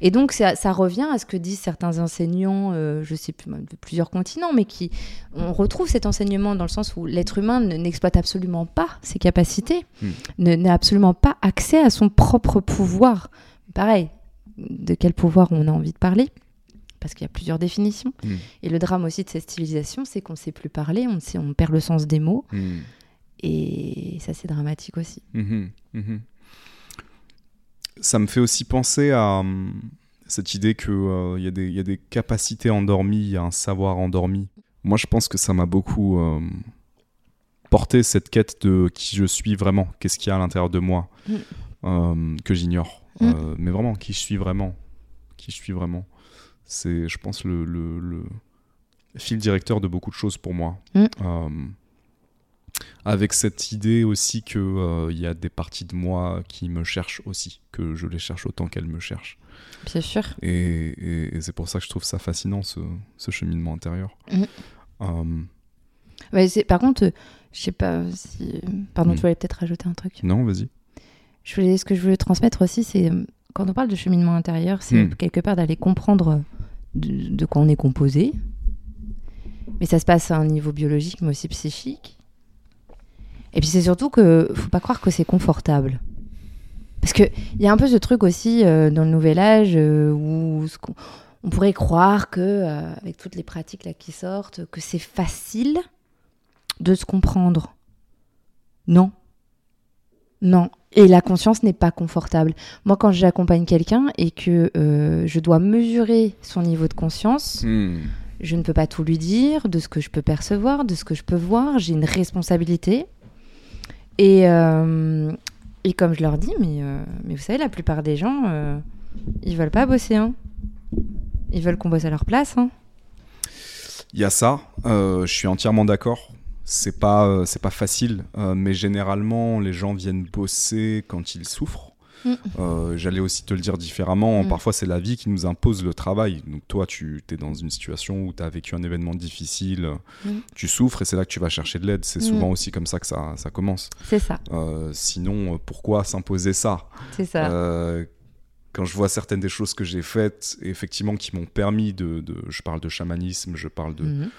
Et donc ça, ça revient à ce que disent certains enseignants, euh, je sais plus, de plusieurs continents, mais qui on retrouve cet enseignement dans le sens où l'être humain ne- n'exploite absolument pas ses capacités, ne- n'a absolument pas accès à son propre pouvoir. Pareil, de quel pouvoir on a envie de parler? Parce qu'il y a plusieurs définitions. Mm. Et le drame aussi de cette civilisation, c'est qu'on ne sait plus parler, on, sait, on perd le sens des mots, Mm. Et ça c'est dramatique aussi. Mhm, mhm. Ça me fait aussi penser à. hum, cette idée qu'il il y, a des- y a des capacités endormies, il y a un savoir endormi. Moi, je pense que ça m'a beaucoup euh, porté cette quête de qui je suis vraiment, qu'est-ce qu'il y a à l'intérieur de moi, Mm. euh, que j'ignore. Mm. Euh, mais vraiment, qui je suis vraiment. Qui je suis vraiment. C'est, je pense, le, le- le fil directeur de beaucoup de choses pour moi. Euh, avec cette idée aussi qu'il y a des parties de moi qui me cherchent aussi, que je les cherche autant qu'elles me cherchent. Bien sûr. Et, et- et c'est pour ça que je trouve ça fascinant, ce, ce cheminement intérieur. Mhm. Euh, Ouais, par contre, euh, je sais pas si. Pardon, Mm. tu voulais peut-être rajouter un truc. non, vas-y. Je voulais, ce que je voulais transmettre aussi, c'est euh, quand on parle de cheminement intérieur, c'est Mm. quelque part d'aller comprendre de, de quoi on est composé. Mais ça se passe à un niveau biologique, mais aussi psychique. Et puis c'est surtout que faut pas croire que c'est confortable. Parce qu'il y a un peu ce truc aussi euh, dans le nouvel âge euh, où on pourrait croire que, euh, avec toutes les pratiques là qui sortent, que c'est facile de se comprendre. Non. Non. Et la conscience n'est pas confortable. Moi, quand j'accompagne quelqu'un et que je dois mesurer son niveau de conscience, Hmm. je ne peux pas tout lui dire de ce que je peux percevoir, de ce que je peux voir. J'ai une responsabilité. Et, euh, et comme je leur dis, mais, euh, mais vous savez, la plupart des gens, euh, ils veulent pas bosser. Hein. Ils veulent qu'on bosse à leur place. Hein. Il y a ça, euh, je suis entièrement d'accord. C'est pas, c'est pas facile, mais généralement, les gens viennent bosser quand ils souffrent. Mm. Euh, J'allais aussi te le dire différemment. Mm. Parfois, c'est la vie qui nous impose le travail. Donc, toi, tu es dans une situation où tu as vécu un événement difficile, Mm. tu souffres et c'est là que tu vas chercher de l'aide. C'est souvent aussi comme ça que ça, ça commence. C'est ça. Euh, sinon, euh, pourquoi s'imposer ça? C'est ça. Euh, quand je vois certaines des choses que j'ai faites, effectivement, qui m'ont permis de, de- Je parle de chamanisme, je parle de Mhm.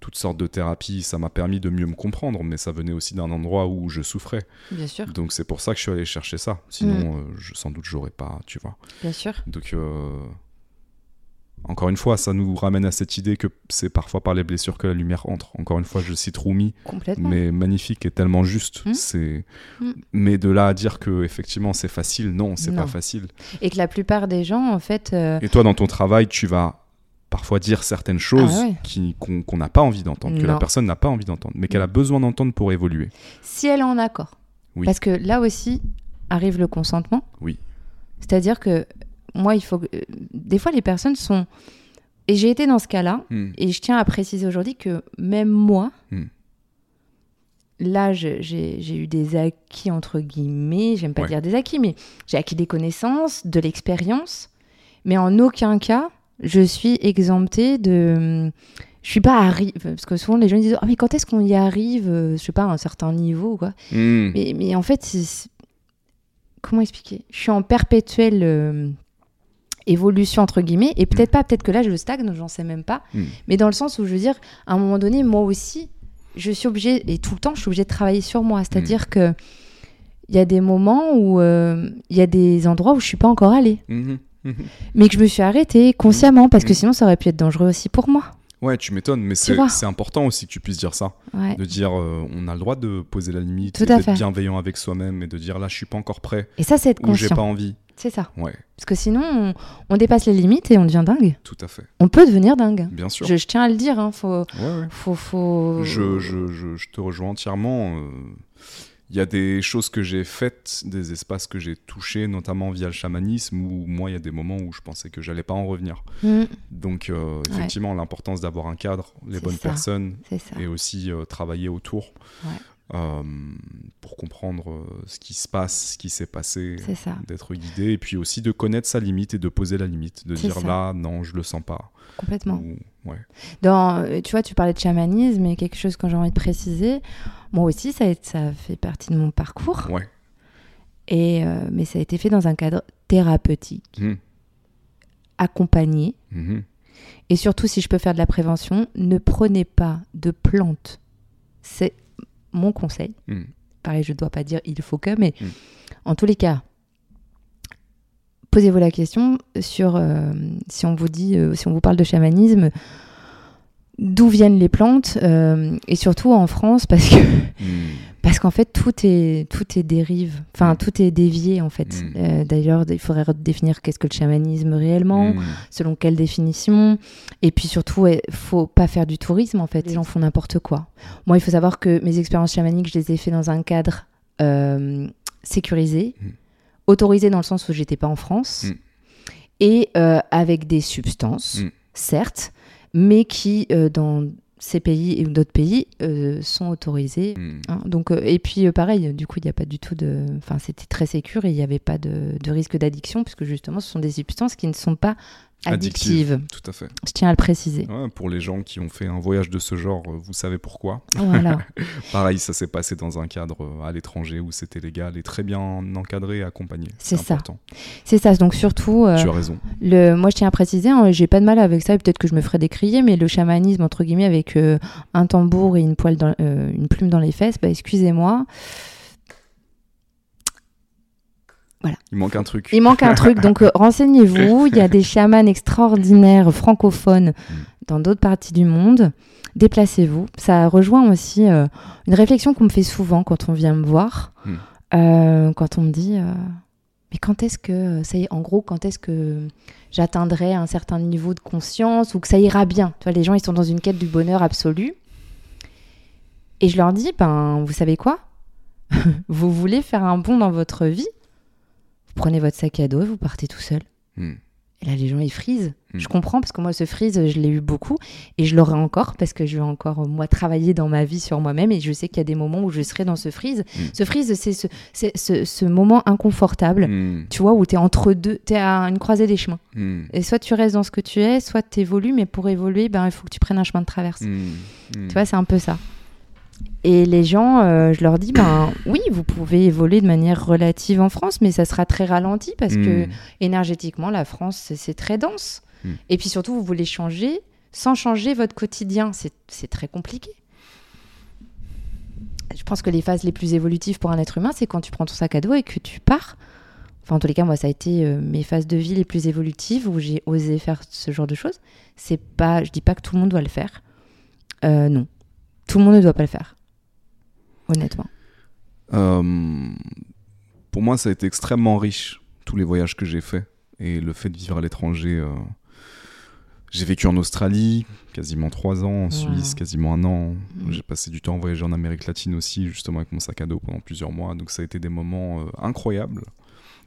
Toutes sortes de thérapies, ça m'a permis de mieux me comprendre, mais ça venait aussi d'un endroit où je souffrais. Bien sûr. Donc c'est pour ça que je suis allé chercher ça. Sinon, euh, je, sans doute, j'aurais pas, tu vois. Bien sûr. Donc, euh, encore une fois, ça nous ramène à cette idée que c'est parfois par les blessures que la lumière entre. Encore une fois, je cite Rumi, Complètement. mais magnifique et tellement juste. Mm. C'est, Mm. mais de là à dire que effectivement c'est facile, non, c'est pas facile. Et que la plupart des gens, en fait, euh, Et toi, dans ton travail, tu vas parfois dire certaines choses Ah ouais. qu'on, n'a pas envie d'entendre, que la personne n'a pas envie d'entendre, mais qu'elle a Mm. besoin d'entendre pour évoluer. si elle est en accord. Oui. Parce que là aussi arrive le consentement. Oui. C'est-à-dire que moi, il faut. que- euh, Des fois, les personnes sont. Et j'ai été dans ce cas-là. Hmm. Et je tiens à préciser aujourd'hui que même moi, Hmm. là, j'ai j'ai eu des acquis, entre guillemets, j'aime pas Ouais. dire des acquis, mais j'ai acquis des connaissances, de l'expérience, mais en aucun cas, je suis exemptée de... Je suis pas arrivée, parce que souvent les gens disent, ah mais quand est-ce qu'on y arrive, euh, je sais pas, à un certain niveau, quoi. Hmm. Mais, mais en fait, comment expliquer? Je suis en perpétuelle euh, évolution, entre guillemets, et peut-être pas, peut-être que là, je stagne, j'en sais même pas. Mm. Mais dans le sens où je veux dire, à un moment donné, moi aussi, je suis obligée, et tout le temps, je suis obligée de travailler sur moi. C'est-à-dire que il y a des moments où euh, il y a des endroits où je suis pas encore allée. Mhm. mais que je me suis arrêtée consciemment, parce que Mm. sinon, ça aurait pu être dangereux aussi pour moi. Ouais, tu m'étonnes, mais c'est, important aussi que tu puisses dire ça. Ouais. De dire, euh, on a le droit de poser la limite, d'être bienveillant avec soi-même et de dire là, je suis pas encore prêt Et ça, c'est être ou j'ai conscient. pas envie. C'est ça. Ouais, Parce que sinon, on, on dépasse les limites et on devient dingue. tout à fait. On peut devenir dingue. Bien sûr. Je, je tiens à le dire, hein, faut, Ouais, ouais. faut, faut... Je, je, je, je te rejoins entièrement. euh, Il y a des choses que j'ai faites, des espaces que j'ai touchés, notamment via le chamanisme, où moi, il y a des moments où je pensais que j'allais pas en revenir. Mm, Donc, euh, effectivement, l'importance d'avoir un cadre, les bonnes ça. personnes, et aussi euh, travailler autour Ouais. euh, pour comprendre ce qui se passe, ce qui s'est passé, d'être guidé, et puis aussi de connaître sa limite et de poser la limite, de dire ça. là, non, je le sens pas. Complètement. Ou- ouais. Dans, tu vois, tu parlais de chamanisme et quelque chose que j'ai envie de préciser. Moi aussi, ça, fait partie de mon parcours. Ouais. Et, euh, mais ça a été fait dans un cadre thérapeutique, Mhm. accompagné. Mhm. Et surtout, si je peux faire de la prévention, ne prenez pas de plantes. C'est mon conseil. Mhm. Pareil, je ne dois pas dire il faut que, mais Mm. en tous les cas, posez-vous la question sur euh, si on vous dit, euh, si on vous parle de chamanisme, d'où viennent les plantes euh, et surtout en France parce que Mhm. Parce qu'en fait, tout est, tout est dérive, enfin, Mm. tout est dévié, en fait. Mm. Euh, D'ailleurs, il faudrait redéfinir qu'est-ce que le chamanisme réellement, selon quelle définition. Et puis surtout, il faut pas faire du tourisme, en fait. Les gens font n'importe quoi. Moi, il faut savoir que mes expériences chamaniques, je les ai fait dans un cadre sécurisé, Mm. autorisé dans le sens où j'étais pas en France, Mm. et euh, avec des substances, Mm. certes, mais qui, euh, dans ces pays et d'autres pays, euh, sont autorisées. Mm. Hein, donc, et puis pareil, du coup, il n'y a pas du tout de. Enfin, c'était très sécure et il n'y avait pas de, de risque d'addiction, puisque justement, ce sont des substances qui ne sont pas Addictive. Tout à fait. Je tiens à le préciser. Ouais, pour les gens qui ont fait un voyage de ce genre, euh, vous savez pourquoi. Voilà. [laughs] Pareil, ça s'est passé dans un cadre euh, à l'étranger où c'était légal et très bien encadré et accompagné. C'est ça. C'est ça. Donc, surtout, euh, Tu as raison. le, moi, je tiens à préciser, hein, j'ai pas de mal avec ça, et peut-être que je me ferai décrier, mais le chamanisme, entre guillemets, avec euh, un tambour et une, poêle dans- euh, une plume dans les fesses, bah, excusez-moi. Il manque un truc. Il manque un truc, [laughs] donc euh, renseignez-vous. Il y a des chamans extraordinaires francophones dans d'autres parties du monde. Déplacez-vous. Ça rejoint aussi euh, une réflexion qu'on me fait souvent quand on vient me voir, Hmm. Euh, quand on me dit mais quand est-ce que ça y est, en gros, quand est-ce que j'atteindrai un certain niveau de conscience ou que ça ira bien? Tu vois, les gens ils sont dans une quête du bonheur absolu. Et je leur dis ben vous savez quoi? [laughs] Vous voulez faire un bond dans votre vie? Prenez votre sac à dos et vous partez tout seul. Mm. Et là, les gens, ils frisent. Mm. Je comprends, parce que moi, ce freeze, je l'ai eu beaucoup. Et je l'aurai encore, parce que je vais encore, euh, moi, travailler dans ma vie sur moi-même. Et je sais qu'il y a des moments où je serai dans ce freeze. Mm. Ce freeze, c'est ce, ce, ce moment inconfortable, Mm. tu vois, où tu es entre deux, tu es à une croisée des chemins. Et soit tu restes dans ce que tu es, soit tu évolues. Mais pour évoluer, ben, il faut que tu prennes un chemin de traverse. Tu vois, c'est un peu ça. Et les gens, euh, je leur dis, ben oui, vous pouvez évoluer de manière relative en France, mais ça sera très ralenti parce que Mm. énergétiquement, la France, c'est- très dense. Mm. Et puis surtout, vous voulez changer sans changer votre quotidien. C'est c'est très compliqué. Je pense que les phases les plus évolutives pour un être humain, c'est quand tu prends ton sac à dos et que tu pars. Enfin, en tous les cas, moi, ça a été euh, mes phases de vie les plus évolutives où j'ai osé faire ce genre de choses. C'est pas, je dis pas que tout le monde doit le faire. Euh, non, tout le monde ne doit pas le faire. Honnêtement. Euh, pour moi, ça a été extrêmement riche, tous les voyages que j'ai faits. Et le fait de vivre à l'étranger. euh, J'ai vécu en Australie, quasiment trois ans, en Suisse, Wow. quasiment un an. Mm. J'ai passé du temps à voyager en Amérique latine aussi, justement avec mon sac à dos pendant plusieurs mois. Donc ça a été des moments euh, incroyables.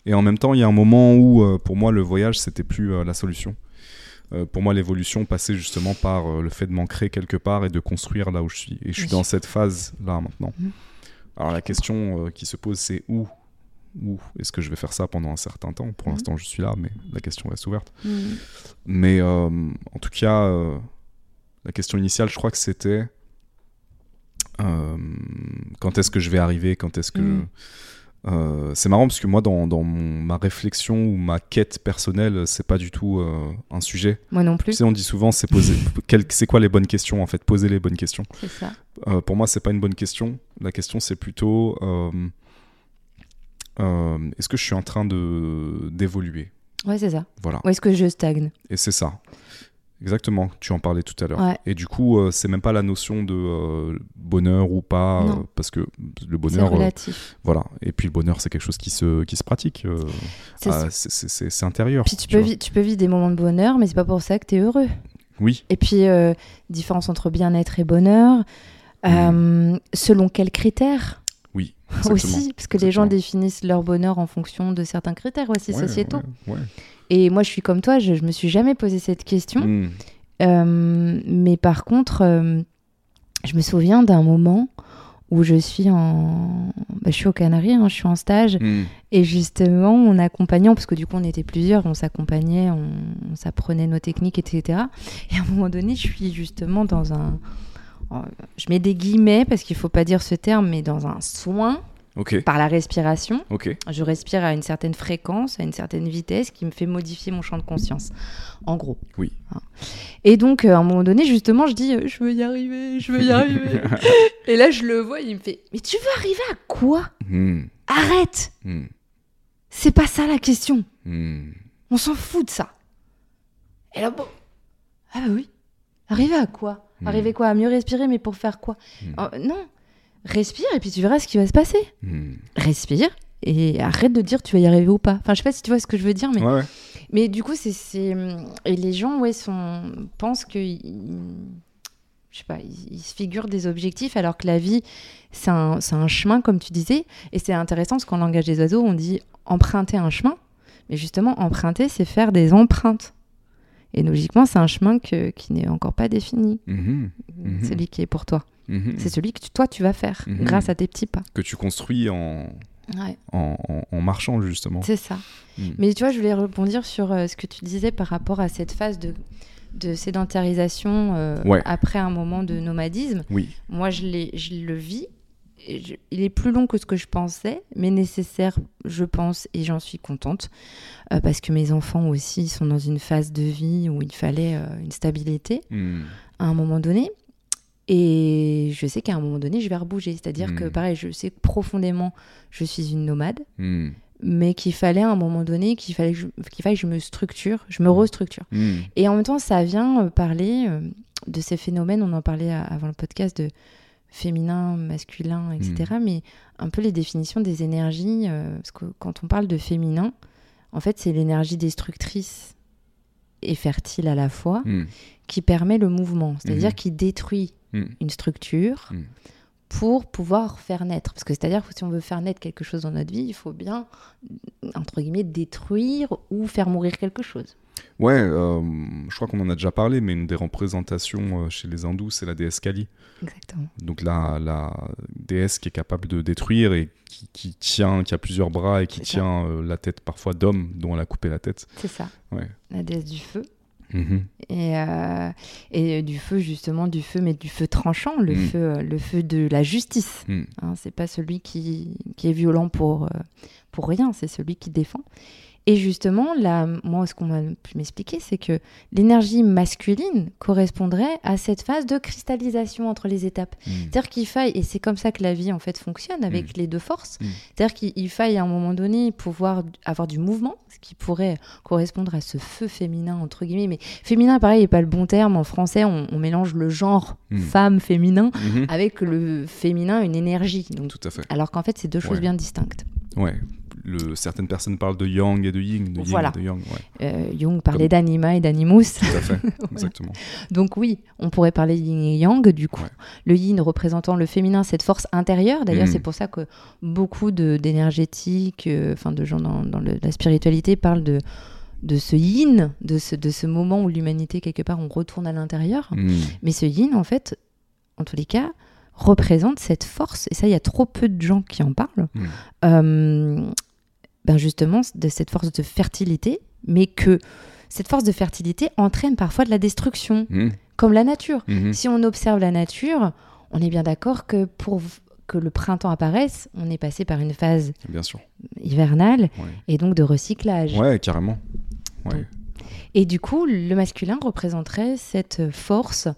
Et en même temps, il y a un moment où, pour moi, le voyage, c'était plus la solution. Euh, pour moi, l'évolution passait justement par euh, le fait de m'ancrer quelque part et de construire là où je suis. Et je suis dans cette phase-là maintenant. Mhm. Alors la question euh, qui se pose, c'est où? Où est-ce que je vais faire ça pendant un certain temps? Pour Mhm. l'instant, je suis là, mais la question reste ouverte. Mais euh, en tout cas, la question initiale, je crois que c'était quand est-ce que je vais arriver? Quand est-ce que Mhm. je- Euh, c'est marrant parce que moi, dans, dans mon- ma réflexion ou ma quête personnelle, c'est pas du tout euh, un sujet. Moi non Tu plus. sais, on dit souvent, c'est poser. c'est quoi les bonnes questions en fait? Poser les bonnes questions. C'est ça. Euh, pour moi, c'est pas une bonne question. La question, c'est plutôt est-ce que je suis en train de d'évoluer? Ouais, c'est ça. Voilà. Ou est-ce que je stagne? Et c'est ça. Exactement. Tu en parlais tout à l'heure. Ouais. Et du coup, euh, c'est même pas la notion de euh, bonheur ou pas, euh, parce que le C'est bonheur, euh, relatif. voilà. Et puis le bonheur, c'est quelque chose qui se qui se pratique. C'est c'est- c'est c'est- c'est intérieur. Puis tu tu peux, vois. vi- tu peux vivre des moments de bonheur, mais c'est pas pour ça que tu es heureux. Oui. Et puis, différence entre bien-être et bonheur, euh, selon quels critères? Oui. [laughs] exactement. aussi, parce que les gens définissent leur bonheur en fonction de certains critères aussi Ouais, sociétaux. ouais. Et moi, je suis comme toi, je, je me suis jamais posé cette question. Mm. Euh, mais par contre, euh, je me souviens d'un moment où je suis en, bah, je suis aux Canaries, hein, je suis en stage, Mm. et justement, on accompagnant, parce que du coup, on était plusieurs, on s'accompagnait, on, on s'apprenait nos techniques, etc. Et à un moment donné, je suis justement dans un, je mets des guillemets parce qu'il faut pas dire ce terme, mais dans un soin Ok. par la respiration. Ok. Je respire à une certaine fréquence, à une certaine vitesse qui me fait modifier mon champ de conscience. En gros. Oui. Hein. Et donc, euh, à un moment donné, justement, je dis euh, Je veux y arriver, je veux y [laughs] arriver. Et là, je le vois, il me fait Mais tu veux arriver à quoi? Mm. Arrête Mm. C'est pas ça la question. Mm. On s'en fout de ça. Et là, bon. Ah bah oui. Arriver à quoi? Arriver quoi? À mieux respirer, mais pour faire quoi? Euh, Non. Respire et puis tu verras ce qui va se passer. Hmm. Respire et arrête de dire tu vas y arriver ou pas. Enfin, je sais pas si tu vois ce que je veux dire, mais Ouais, ouais. mais du coup, c'est et les gens ouais sont pensent que je sais pas, ils, se figurent des objectifs alors que la vie c'est un, c'est un chemin comme tu disais et c'est intéressant parce qu'en langage des oiseaux on dit emprunter un chemin, mais justement emprunter c'est faire des empreintes. Et logiquement, c'est un chemin que- qui n'est encore pas défini, Mhm. Mhm. celui qui est pour toi. Mhm. C'est celui que tu- toi tu vas faire Mhm. grâce à tes petits pas. Que tu construis en, Ouais. en, en- en marchant, justement. C'est ça. Mm. Mais tu vois, je voulais rebondir sur euh, ce que tu disais par rapport à cette phase de, de sédentarisation euh, Ouais. après un moment de nomadisme. Oui. Moi, je le vis. Je- il est plus long que ce que je pensais, mais nécessaire, je pense, et j'en suis contente, euh, parce que mes enfants aussi sont dans une phase de vie où il fallait euh, une stabilité Hmm. à un moment donné. Et je sais qu'à un moment donné, je vais rebouger. C'est-à-dire que, Mm. pareil, je sais que profondément, je suis une nomade Hmm. mais qu'il fallait à un moment donné qu'il fallait que je, qu'il fallait que je me structure, je me restructure. Hmm. Et en même temps, ça vient euh, parler de ces phénomènes, on en parlait avant le podcast de féminin, masculin, etc. Mais un peu les définitions des énergies, euh, parce que quand on parle de féminin, en fait, c'est l'énergie destructrice et fertile à la fois Hmm. qui permet le mouvement, c'est-à-dire Mhm. qui détruit une structure Mm. Pour pouvoir faire naître. Parce que c'est-à-dire que si on veut faire naître quelque chose dans notre vie, il faut bien, entre guillemets, détruire ou faire mourir quelque chose. Ouais, euh, je crois qu'on en a déjà parlé, mais une des représentations euh, chez les hindous, c'est la déesse Kali. Exactement. Donc la, la déesse qui est capable de détruire et qui, qui tient, qui a plusieurs bras et qui tient euh, la tête parfois d'homme dont elle a coupé la tête. C'est ça. Ouais. La déesse du feu. Mhm. Et, euh, et du feu, justement, du feu, mais du feu tranchant, le, Mm. feu, euh, le feu de la justice. Mm. Hein, c'est pas celui qui, qui est violent pour, euh, pour rien, c'est celui qui défend. Et justement, là, moi, ce qu'on m'a pu m'expliquer, c'est que l'énergie masculine correspondrait à cette phase de cristallisation entre les étapes. Mm. C'est-à-dire qu'il faille, et c'est comme ça que la vie en fait fonctionne avec Mm. les deux forces, Mm. c'est-à-dire qu'il il faille à un moment donné pouvoir avoir du mouvement, ce qui pourrait correspondre à ce feu féminin, entre guillemets. Mais féminin, pareil, n'est pas le bon terme. En français, on, on mélange le genre Mm. femme-féminin Mhm. avec le féminin, une énergie. Donc, Tout à fait. alors qu'en fait, c'est deux choses bien distinctes. Ouais. Le, certaines personnes parlent de yang et de yin, de yin Voilà. et de yang. Ouais, Euh, Jung parlait d'anima et d'animus. tout à fait. [laughs] Exactement. Donc oui, on pourrait parler yin et yang du coup. Ouais. Le yin représentant le féminin, cette force intérieure. D'ailleurs, Mm. c'est pour ça que beaucoup de- d'énergétiques, euh, enfin de gens dans, dans le- la spiritualité parlent de, de ce yin, de ce, de ce moment où l'humanité, quelque part, on retourne à l'intérieur. Mm. Mais ce yin, en fait, en tous les cas, représente cette force, et ça, il y a trop peu de gens qui en parlent, Mm. euh, ben justement, de cette force de fertilité, mais que cette force de fertilité entraîne parfois de la destruction, Mm. comme la nature. Mhm. Si on observe la nature, on est bien d'accord que pour que le printemps apparaisse, on est passé par une phase Bien sûr. hivernale Ouais. et donc de recyclage. Ouais, carrément. Ouais. Et du coup, le masculin représenterait cette force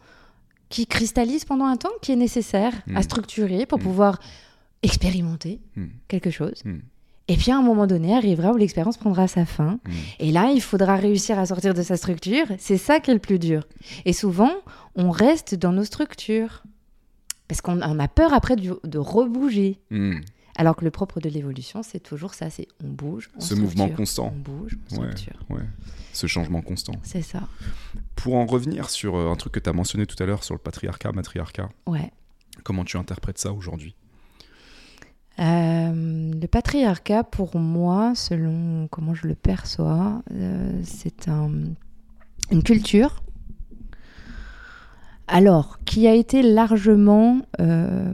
qui cristallise pendant un temps, qui est nécessaire à structurer pour pouvoir expérimenter quelque chose. Et puis à un moment donné arrivera où l'expérience prendra sa fin. Mm. Et là, il faudra réussir à sortir de sa structure. C'est ça qui est le plus dur. Et souvent, on reste dans nos structures. Parce qu'on on a peur après de rebouger. Mm. Alors que le propre de l'évolution, c'est toujours ça. C'est on bouge, on Ce mouvement constant. On bouge, on. Ouais. Ce changement constant. C'est ça. Pour en revenir sur euh, un truc que tu as mentionné tout à l'heure sur le patriarcat, matriarcat, Ouais. comment tu interprètes ça aujourd'hui? Euh, le patriarcat, pour moi, selon comment je le perçois, euh, c'est un- une culture, alors, qui a été largement euh,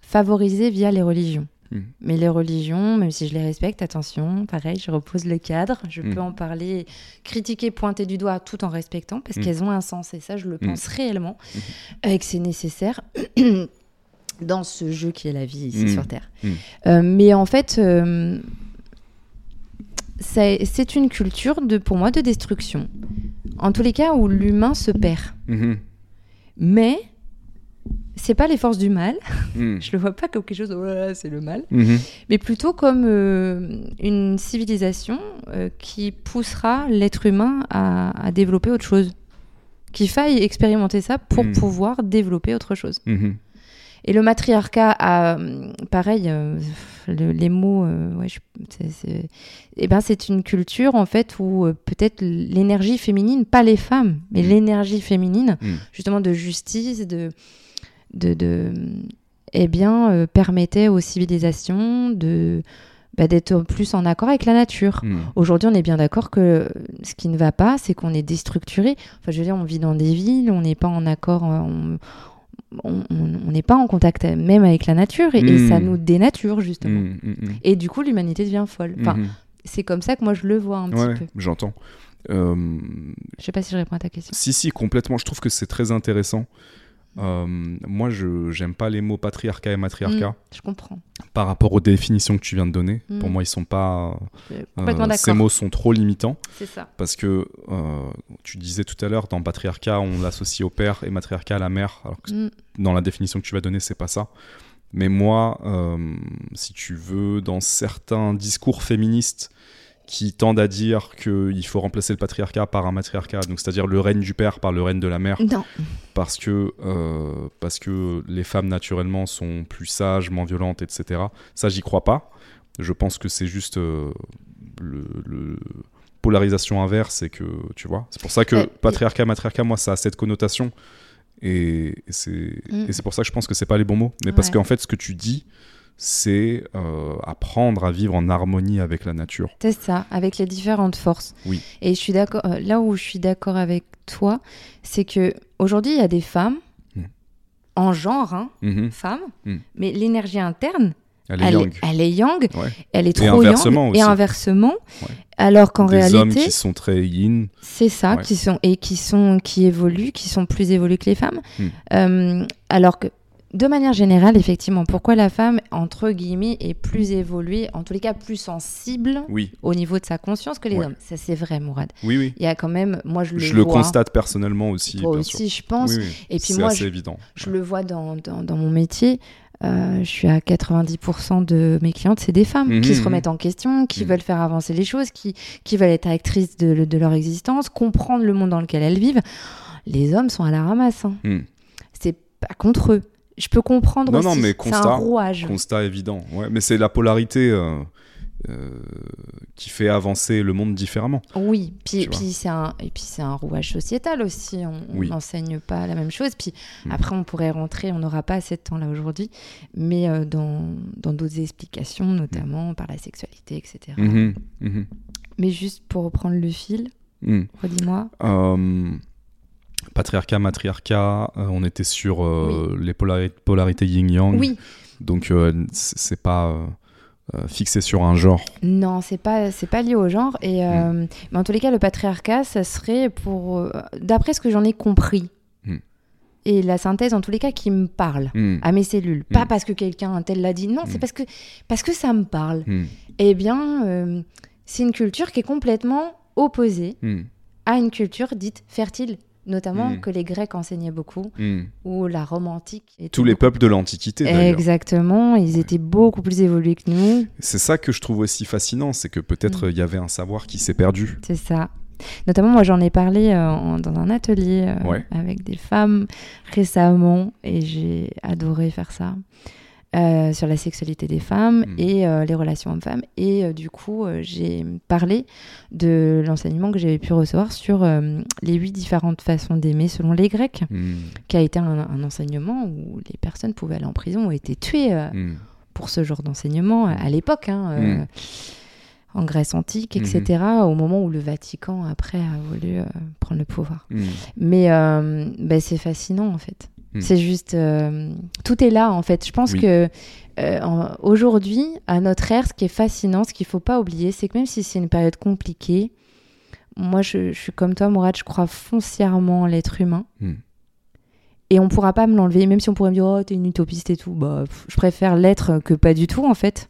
favorisée via les religions. Mm. Mais les religions, même si je les respecte, attention, pareil, je repose le cadre, je Mm. peux en parler, critiquer, pointer du doigt tout en respectant, parce Mm. qu'elles ont un sens, et ça, je le pense réellement, et que c'est nécessaire [clears throat] dans ce jeu qui est la vie ici Mm. sur Terre. Mm. Euh, mais en fait, euh, c'est une culture, de, pour moi, de destruction. En tous les cas, où l'humain se perd. Mhm. Mais c'est pas les forces du mal. Mm. [laughs] Je le vois pas comme quelque chose, ouais, c'est le mal. Mhm. Mais plutôt comme euh, une civilisation qui poussera l'être humain à, à développer autre chose. Qu'il faille expérimenter ça pour pouvoir développer autre chose. Et le matriarcat a, hum, pareil, euh, le- les mots, euh, ouais, je- eh ben, c'est une culture en fait où euh, peut-être l'énergie féminine, pas les femmes, mais Mm. l'énergie féminine, Mm. justement de justice, de, de, de eh bien, euh, permettait aux civilisations de bah, d'être plus en accord avec la nature. Mm. Aujourd'hui, on est bien d'accord que ce qui ne va pas, c'est qu'on est déstructuré. Enfin, je veux dire, on vit dans des villes, on n'est pas en accord, euh, on on- n'est pas en contact même avec la nature et, et Mm. ça nous dénature justement. Mm, mm, mm. Et du coup, l'humanité devient folle. Enfin, c'est comme ça que moi je le vois un petit peu. j'entends. Euh, Je sais pas si je réponds à ta question. si, si, complètement. Je trouve que c'est très intéressant. Euh, moi, je j'aime pas les mots patriarcat et matriarcat je comprends. par rapport aux définitions que tu viens de donner. Pour moi, ils sont pas. Euh, ces mots sont trop limitants C'est ça. parce que euh, tu disais tout à l'heure dans patriarcat, on l'associe au père et matriarcat à la mère. Alors que dans la définition que tu vas donner, c'est pas ça. Mais moi, euh, si tu veux, dans certains discours féministes qui tendent à dire qu'il faut remplacer le patriarcat par un matriarcat, donc c'est-à-dire le règne du père par le règne de la mère, Non. parce que, euh, parce que les femmes naturellement sont plus sages, moins violentes, etc. Ça, j'y crois pas. Je pense que c'est juste euh, le, le- polarisation inverse et que tu vois. C'est pour ça que Ouais, patriarcat, matriarcat, moi, ça a cette connotation. Et, et c'est Mm. c'est pour ça que je pense que c'est pas les bons mots. Mais parce qu'en fait, ce que tu dis, c'est euh, apprendre à vivre en harmonie avec la nature. C'est ça, avec les différentes forces. Oui. Et je suis d'accord. euh, là où je suis d'accord avec toi, c'est que aujourd'hui il y a des femmes Mm. en genre, hein, Mhm. femmes, Mm. mais l'énergie interne, Elle est elle, yang. est, elle est yang, Ouais. elle est Et trop inversement yang, et inversement. Ouais. Alors qu'en Des hommes réalité, qui sont très yin. c'est ça, Ouais. qui sont et qui sont qui évoluent, qui sont plus évolués que les femmes. Mm. Euh, alors que de manière générale, effectivement, pourquoi la femme entre guillemets est plus évoluée, en tous les cas plus sensible Oui, au niveau de sa conscience que les Ouais. hommes? Ça c'est vrai, Mourad. oui, oui. Il y a quand même, moi je le Je le constate personnellement aussi. toi bien aussi sûr. je pense, Oui, oui. et puis c'est moi je, évident. je le vois dans, dans, dans mon métier. Euh, je suis à 90% de mes clientes, c'est des femmes qui se mhm. remettent en question, qui Mhm. veulent faire avancer les choses, qui, qui veulent être actrices de, de leur existence, comprendre le monde dans lequel elles vivent. Les hommes sont à la ramasse. hein. Hmm. C'est pas contre eux. Je peux comprendre Non, aussi. non, mais c'est constat- un rouage. Constat évident. Ouais, mais c'est la polarité euh, euh, qui fait avancer le monde différemment. Oui, puis, puis c'est un et puis c'est un rouage sociétal aussi. On Oui. n'enseigne pas la même chose. Puis Mm. après, on pourrait rentrer. On n'aura pas assez de temps là aujourd'hui, mais euh, dans dans d'autres explications, notamment par la sexualité, etc. Mhm, mhm, Mais juste pour reprendre le fil, mhm. redis-moi. Euh, patriarcat, matriarcat, on était sur les polari- polarités yin-yang. Oui, Donc c'est pas euh, fixé sur un genre. non, c'est pas c'est pas lié au genre. Et euh, Mm. mais en tous les cas, le patriarcat, ça serait pour euh, d'après ce que j'en ai compris. Mm. Et la synthèse, en tous les cas, qui me parle Mhm, à mes cellules. Pas parce que quelqu'un un tel l'a dit. Non, c'est parce que parce que ça me parle. Eh bien, c'est une culture qui est complètement opposée à une culture dite fertile, notamment Mm. que les Grecs enseignaient beaucoup, mhm. ou la romantique. était Tous les peuples de l'Antiquité. Exactement, ils étaient beaucoup plus évolués que nous, C'est ça que je trouve aussi fascinant, c'est que peut-être Mm. euh, il y avait un savoir qui s'est perdu. c'est ça. Notamment, moi, j'en ai parlé euh, en- dans un atelier euh, Ouais. avec des femmes récemment, et j'ai adoré faire ça. Euh, sur la sexualité des femmes Mm. et euh, les relations hommes-femmes. Et euh, du coup, j'ai parlé de l'enseignement que j'avais pu recevoir sur les huit différentes façons d'aimer selon les Grecs, Mhm, qui a été un, un enseignement où les personnes pouvaient aller en prison ou étaient tuées mhm. pour ce genre d'enseignement à l'époque, hein, en Grèce antique, Mhm. etc., au moment où le Vatican, après, a voulu euh, prendre le pouvoir. Mhm. Mais euh, ben, c'est fascinant, en fait. Mm. C'est juste... euh, tout est là, en fait. Je pense Oui. que euh, aujourd'hui, à notre ère, ce qui est fascinant, ce qu'il faut pas oublier, c'est que même si c'est une période compliquée, moi, je, je suis comme toi, Mourad, je crois foncièrement en l'être humain. Mm. Et on pourra pas me l'enlever, même si on pourrait me dire, oh, t'es une utopiste et tout. Bah, pff, je préfère l'être que pas du tout, en fait.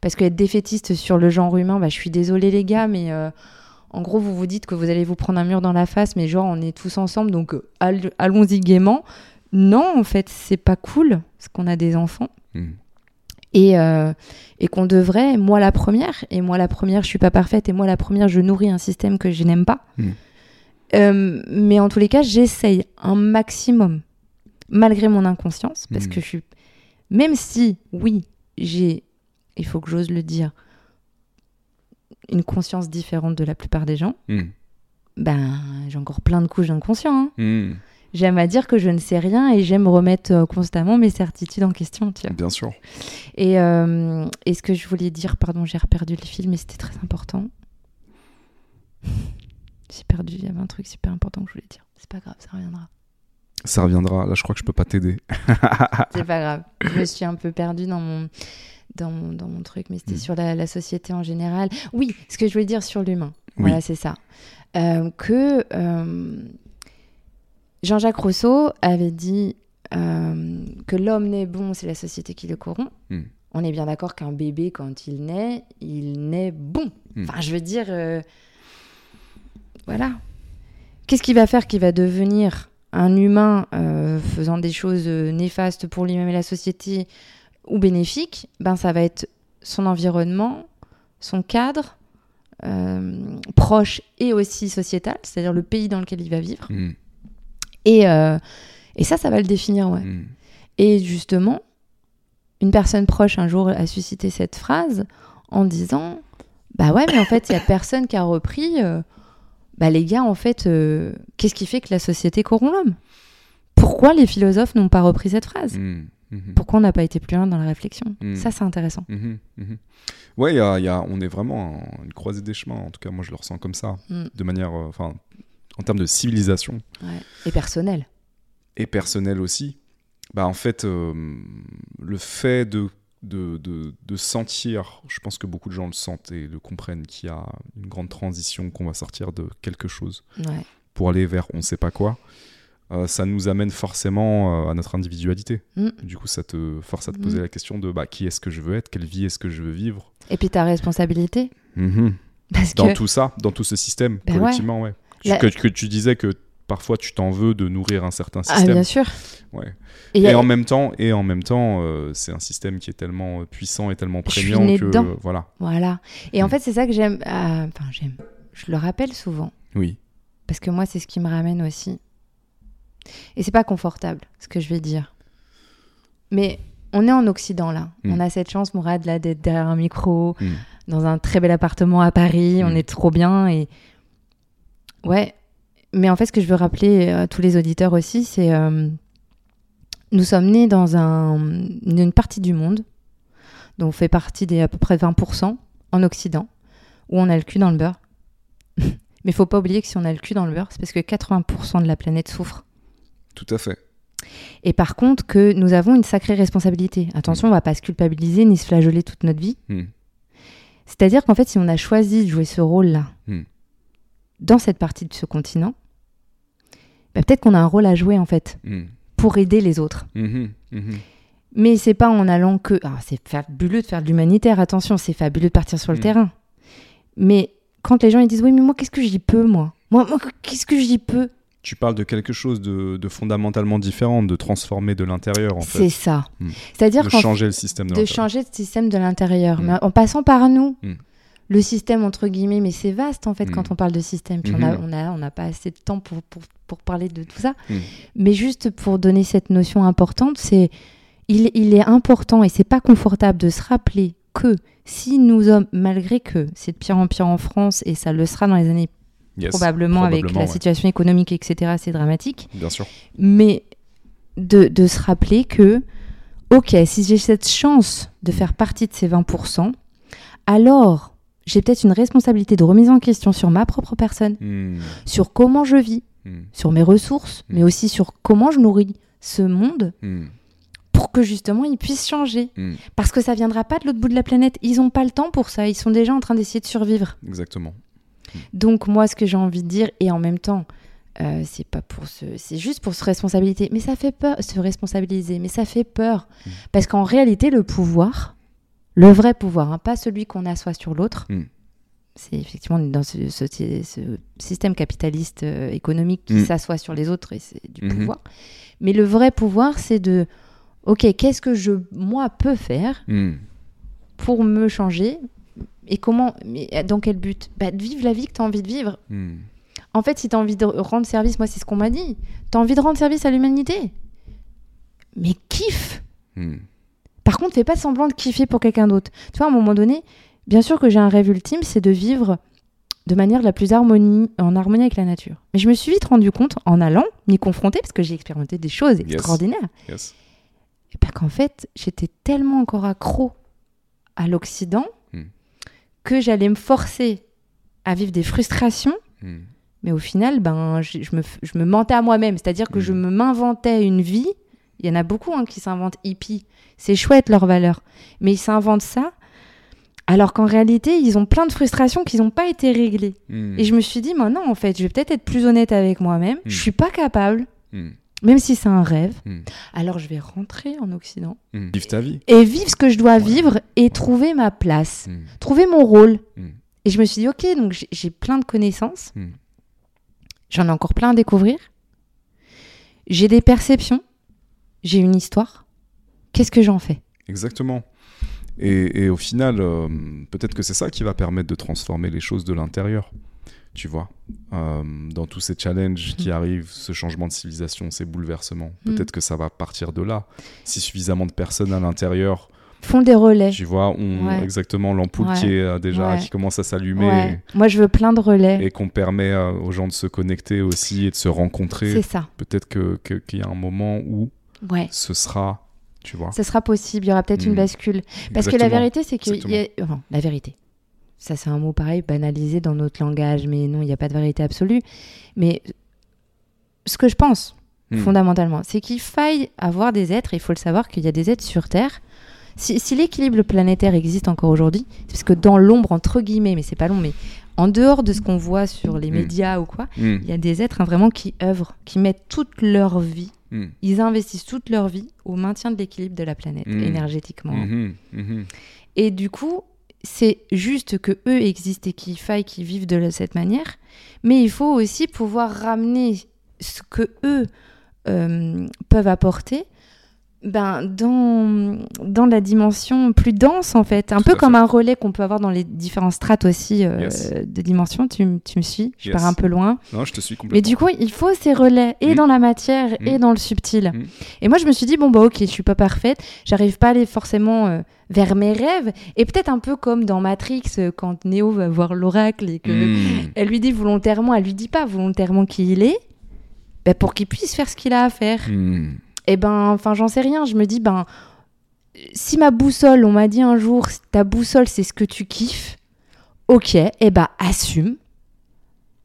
Parce qu'être défaitiste sur le genre humain, bah, je suis désolée, les gars, mais euh, en gros, vous vous dites que vous allez vous prendre un mur dans la face, mais genre, on est tous ensemble, donc all- allons-y gaiement. Non, en fait, c'est pas cool, parce qu'on a des enfants. Mhm. Et, euh, et qu'on devrait, moi la première, et moi la première, je suis pas parfaite, et moi la première, je nourris un système que je n'aime pas. Mm. Euh, mais en tous les cas, j'essaye un maximum, malgré mon inconscience, parce Mm. que je suis Même si, oui, j'ai, il faut que j'ose le dire, une conscience différente de la plupart des gens, Hmm. ben, j'ai encore plein de couches d'inconscient. hein. J'aime à dire que je ne sais rien et j'aime remettre euh, constamment mes certitudes en question. Tu vois. Bien sûr. Et, euh, et ce que je voulais dire, pardon, j'ai reperdu le fil, mais c'était très important. [laughs] J'ai perdu, il y avait un truc super important que je voulais dire. C'est pas grave, ça reviendra. Ça reviendra. Là, je crois que je peux pas t'aider. [laughs] C'est pas grave. Je me suis un peu perdue dans mon, dans mon, dans mon truc, mais c'était Mm. sur la, la société en général. Oui, ce que je voulais dire sur l'humain. Oui. Voilà, c'est ça. Euh, que euh, Jean-Jacques Rousseau avait dit euh, que l'homme naît bon, c'est la société qui le corrompt. Mm. On est bien d'accord qu'un bébé, quand il naît, il naît bon. Mm. Enfin, je veux dire, euh, voilà. Qu'est-ce qui va faire qu'il va devenir un humain euh, faisant des choses néfastes pour lui-même et la société ou bénéfiques Ben, ça va être son environnement, son cadre proche et aussi sociétal, c'est-à-dire le pays dans lequel il va vivre. Hmm. Et, euh, et ça, ça va le définir, ouais. Hmm. Et justement, une personne proche un jour a suscité cette phrase en disant Bah ouais, mais en fait, il y a personne qui a repris. euh, bah les gars, en fait, euh, qu'est-ce qui fait que la société corrompt l'homme? Pourquoi les philosophes n'ont pas repris cette phrase? Hmm. Mhm. Pourquoi on n'a pas été plus loin dans la réflexion? Ça, c'est intéressant. Mhm. Ouais, y a- y a- on est vraiment à une croisée des chemins. En tout cas, moi, je le ressens comme ça, de manière, euh, enfin, en termes de civilisation Ouais. Et personnel. et personnelle aussi. Bah, en fait, euh, le fait de, de, de, de sentir, je pense que beaucoup de gens le sentent et le comprennent, qu'il y a une grande transition, qu'on va sortir de quelque chose Ouais. pour aller vers on sait pas quoi. euh, ça nous amène forcément euh, à notre individualité. Mm. Du coup, ça te force à te poser Mm. la question de bah, qui est-ce que je veux être, quelle vie est-ce que je veux vivre? Et puis ta responsabilité. Mhm. Parce dans que. tout ça, dans tout ce système, Ben ouais. collectivement, ouais. Tu- La- Que, que tu disais que parfois tu t'en veux de nourrir un certain Ah, système. bien sûr. ouais. Et, Et, y a- en même temps, et en même temps, euh, c'est un système qui est tellement euh, puissant et tellement prégnant que dedans. euh, voilà. Voilà. Et en Mm. fait, c'est ça que j'aime. ah, Enfin, j'aime. Je le rappelle souvent. Oui. Parce que moi, c'est ce qui me ramène aussi. Et c'est pas confortable, ce que je vais dire. Mais on est en Occident, là. Mm. On a cette chance, Mourad, là, d'être derrière un micro, Mm. dans un très bel appartement à Paris. On est trop bien. Et. Ouais. Mais en fait, ce que je veux rappeler à tous les auditeurs aussi, c'est. euh, nous sommes nés dans un, une partie du monde, dont on fait partie des à peu près 20% en Occident, où on a le cul dans le beurre. [laughs] Mais il faut pas oublier que si on a le cul dans le beurre, c'est parce que 80% de la planète souffre. Tout à fait. Et par contre, que nous avons une sacrée responsabilité. Attention, on va pas se culpabiliser ni se flageoler toute notre vie. Mm. C'est-à-dire qu'en fait, si on a choisi de jouer ce rôle-là Mm. Dans cette partie de ce continent, bah, peut-être qu'on a un rôle à jouer en fait Mm. pour aider les autres. Mhm, mhm. Mais c'est pas en allant que. Ah, c'est fabuleux de faire de l'humanitaire, attention, c'est fabuleux de partir sur le terrain. Mais quand les gens ils disent Oui, mais moi, qu'est-ce que j'y peux, moi? Moi, moi, qu'est-ce que j'y peux? Tu parles de quelque chose de, de fondamentalement différent, de transformer de l'intérieur en C'est fait, ça. Mm. C'est-à-dire de changer le système de, changer de système de l'intérieur, Mm. mais en passant par nous. Le système, entre guillemets, mais c'est vaste en fait Mm. quand on parle de système. Puis on a- on a- on n'a pas assez de temps pour, pour, pour parler de tout ça. Mm. Mais juste pour donner cette notion importante, c'est il, il est important et c'est pas confortable de se rappeler que si nous sommes, malgré que c'est de pire en pire en France et ça le sera dans les années Yes, probablement, avec la ouais. situation économique, etc., c'est dramatique Bien sûr. mais de, de se rappeler que, ok, si j'ai cette chance de faire partie de ces 20%, alors j'ai peut-être une responsabilité de remise en question sur ma propre personne, Mm. sur comment je vis, Mm. sur mes ressources, Mm. mais aussi sur comment je nourris ce monde pour que justement il puisse changer. Parce que ça viendra pas de l'autre bout de la planète. Ils n'ont pas le temps pour ça. Ils sont déjà en train d'essayer de survivre. Exactement. Donc moi, ce que j'ai envie de dire, et en même temps, euh, c'est pas pour se, c'est juste pour se responsabiliser, mais ça fait peur, se responsabiliser, mais ça fait peur, parce qu'en réalité, le pouvoir, le vrai pouvoir, hein, pas celui qu'on assoit sur l'autre, Mm. c'est effectivement dans ce, ce- ce système capitaliste euh, économique qui Mm. s'assoit sur les autres et c'est du Mhm. pouvoir. Mais le vrai pouvoir, c'est de, ok, qu'est-ce que je moi peux faire pour me changer et comment, mais dans quel but? Bah, De vivre la vie que tu as envie de vivre. En fait, si tu as envie de rendre service, moi, c'est ce qu'on m'a dit. Tu as envie de rendre service à l'humanité. Mais kiffe. Par contre, fais pas semblant de kiffer pour quelqu'un d'autre. Tu vois, à un moment donné, bien sûr que j'ai un rêve ultime, c'est de vivre de manière la plus harmonie, en harmonie avec la nature. Mais je me suis vite rendu compte, en allant m'y confronter, parce que j'ai expérimenté des choses Yes. extraordinaires, Yes. et ben qu'en fait, j'étais tellement encore accro à l'Occident Hmm. que j'allais me forcer à vivre des frustrations Hmm. mais au final, ben, je, je me, f- je me mentais à moi-même. C'est-à-dire que je me m'inventais une vie. Il y en a beaucoup hein, qui s'inventent hippie. C'est chouette leur valeur. Mais ils s'inventent ça. Alors qu'en réalité, ils ont plein de frustrations qui n'ont pas été réglées. Hmm. Et je me suis dit, non, en fait, je vais peut-être être plus honnête avec moi-même. Mhm. Je suis pas capable, Hmm. même si c'est un rêve. Mhm. Alors je vais rentrer en Occident Hmm. Vive ta vie. et vivre ce que je dois Ouais. vivre et trouver ma place, Hmm. trouver mon rôle. Hmm. Et je me suis dit, ok, donc j'ai- plein de connaissances. Hmm. J'en ai encore plein à découvrir. J'ai des perceptions. J'ai une histoire. Qu'est-ce que j'en fais? Exactement. Et, et au final, euh, peut-être que c'est ça qui va permettre de transformer les choses de l'intérieur. Tu vois, Euh, dans tous ces challenges qui Mhm. arrivent, ce changement de civilisation, ces bouleversements, Mhm. peut-être que ça va partir de là. Si suffisamment de personnes à l'intérieur, Font des relais. tu vois, ont Ouais. exactement l'ampoule Ouais. qui est déjà, Ouais. qui commence à s'allumer. Moi, je veux plein de relais. et, qu'on permet euh, aux gens de se connecter aussi et de se rencontrer. C'est ça. Peut-être que- que- qu'il y a un moment où Ouais. ce sera, tu vois. Ce sera possible. Il y aura peut-être une Mhm. bascule. Parce que la vérité, c'est que. y a- enfin, la vérité. Ça, c'est un mot pareil, banalisé dans notre langage. Mais non, il n'y a pas de vérité absolue. Mais ce que je pense, Hmm. fondamentalement, c'est qu'il faille avoir des êtres, et il faut le savoir qu'il y a des êtres sur Terre. Si, si l'équilibre planétaire existe encore aujourd'hui, c'est parce que dans l'ombre, entre guillemets, mais c'est pas long, mais en dehors de ce qu'on voit sur les Mm. médias ou quoi, Hmm. il y a des êtres hein, vraiment qui œuvrent, qui mettent toute leur vie, Hmm. ils investissent toute leur vie au maintien de l'équilibre de la planète, Mm. énergétiquement. Mhm. Et du coup, c'est juste que eux existent et qu'il faille qu'ils vivent de cette manière, mais il faut aussi pouvoir ramener ce que eux euh, peuvent apporter ben, dans, dans la dimension plus dense, en fait. Un Tout peu comme fait. un relais qu'on peut avoir dans les différents strates aussi euh, Yes. de dimension. Tu, tu me suis Je Yes. pars un peu loin. Non, je te suis complètement. Mais du coup, il faut ces relais, et Mm. dans la matière, et Mm. dans le subtil. Mm. Et moi, je me suis dit, bon, bah ok, je suis pas parfaite, j'arrive pas à aller forcément euh, vers mes rêves. Et peut-être un peu comme dans Matrix, euh, quand Neo va voir l'oracle et que elle lui dit volontairement, elle lui dit pas volontairement qui il est, bah, pour qu'il puisse faire ce qu'il a à faire. Et ben, enfin, j'en sais rien. Je me dis, ben, si ma boussole, on m'a dit un jour, ta boussole, c'est ce que tu kiffes, ok, et ben, assume.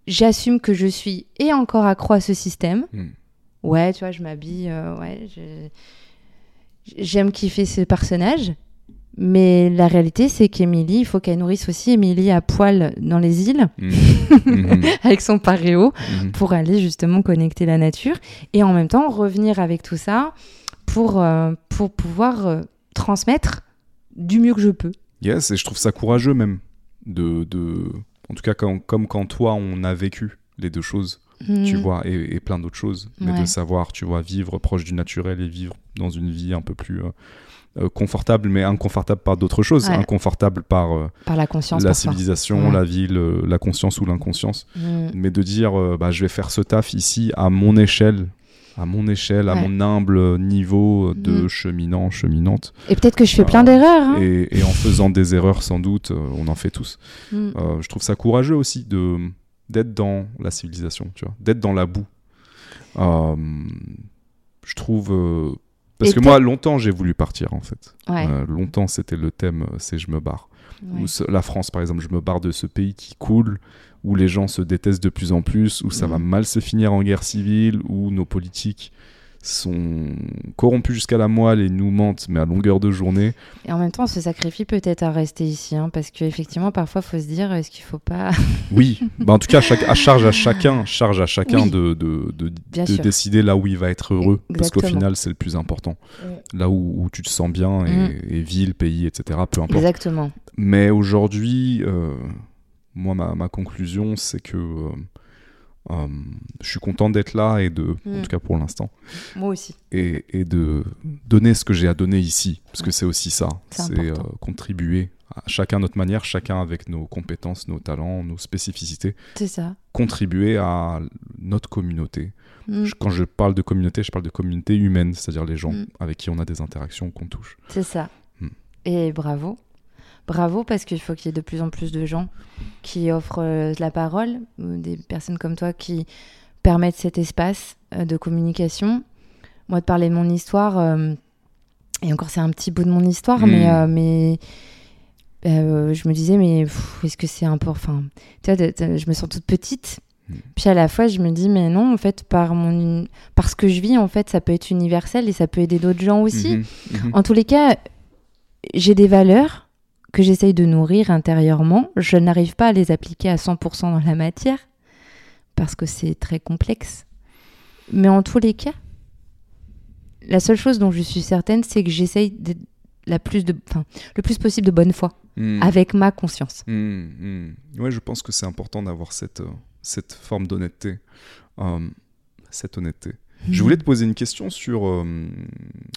J'assume que je suis et encore accro à ce système. Hmm. Ouais, tu vois, je m'habille, euh, ouais, je- j'aime kiffer ce personnage. Mais la réalité, c'est qu'Emilie, il faut qu'elle nourrisse aussi Émilie à poil dans les îles, Hmm. [laughs] Mhm. avec son paréo, Mhm. pour aller justement connecter la nature. Et en même temps, revenir avec tout ça pour, euh, pour pouvoir euh, transmettre du mieux que je peux. Yes, et je trouve ça courageux même. De, de... En tout cas, quand- comme quand toi, on a vécu les deux choses, tu vois, et, et plein d'autres choses. Mais de savoir, tu vois, vivre proche du naturel et vivre dans une vie un peu plus euh, euh, confortable, mais inconfortable par d'autres choses. Ouais. Inconfortable par euh, Par la conscience. la civilisation, Ouais. la ville, euh, la conscience ou l'inconscience. Mhm. Mais de dire, euh, bah, je vais faire ce taf ici à mon échelle, à mon échelle, à mon humble niveau de Mhm. cheminant, cheminante. Et peut-être que je fais plein d'erreurs. hein. Et, et en faisant des erreurs, sans doute, on en fait tous. Euh, je trouve ça courageux aussi de d'être dans la civilisation, tu vois, d'être dans la boue. Je trouve parce Et que moi longtemps j'ai voulu partir en fait. Ouais. Euh, longtemps c'était le thème, euh, c'est je me barre. Ouais. Ou ce- la France par exemple, je me barre de ce pays qui coule, où les gens se détestent de plus en plus, où ça va Mhm. mal se finir en guerre civile, où nos politiques sont corrompus jusqu'à la moelle et nous mentent, mais à longueur de journée. Et en même temps, on se sacrifie peut-être à rester ici, hein, parce qu'effectivement, parfois, il faut se dire, est-ce qu'il faut pas... [laughs] Oui, bah, en tout cas, chaque, à charge à [laughs] chacun, charge à chacun Oui. de, de, de, décider là où il va être heureux, parce qu'au final, c'est le plus important. Mm. Là où, où tu te sens bien, et, Mm. et ville, pays, etc., peu importe. Exactement. Mais aujourd'hui, euh, moi, ma, ma conclusion, c'est que euh, euh, je suis content d'être là, et de, en Mm. tout cas pour l'instant, Moi aussi. et, et de donner ce que j'ai à donner ici, parce que c'est aussi ça, C'est euh, contribuer, à chacun notre manière, chacun avec nos compétences, nos talents, nos spécificités, C'est ça. contribuer à notre communauté Mm. Je- quand je parle de communauté, je parle de communauté humaine, c'est-à-dire les gens Mm. avec qui on a des interactions qu'on touche. C'est ça. Hmm. Et bravo. Bravo parce qu'il faut qu'il y ait de plus en plus de gens qui offrent euh, la parole, des personnes comme toi qui permettent cet espace euh, de communication. Moi, de parler de mon histoire, euh, et encore c'est un petit bout de mon histoire, Hmm. mais, euh, mais euh, je me disais, mais est-ce que c'est important Enfin, tu vois, de- de- je me sens toute petite. Hmm. Puis à la fois, je me dis, mais non, en fait, par, mon, par ce que je vis, en fait, ça peut être universel et ça peut aider d'autres gens aussi. Mhm, mhm. En tous les cas, j'ai des valeurs que j'essaye de nourrir intérieurement. Je n'arrive pas à les appliquer à 100% dans la matière parce que c'est très complexe. Mais en tous les cas, la seule chose dont je suis certaine, c'est que j'essaye d'être la plus de, enfin, le plus possible de bonne foi Mhm. avec ma conscience. Mhm, mhm. Ouais, je pense que c'est important d'avoir cette, euh, cette forme d'honnêteté. Euh, cette honnêteté. Je voulais te poser une question sur euh,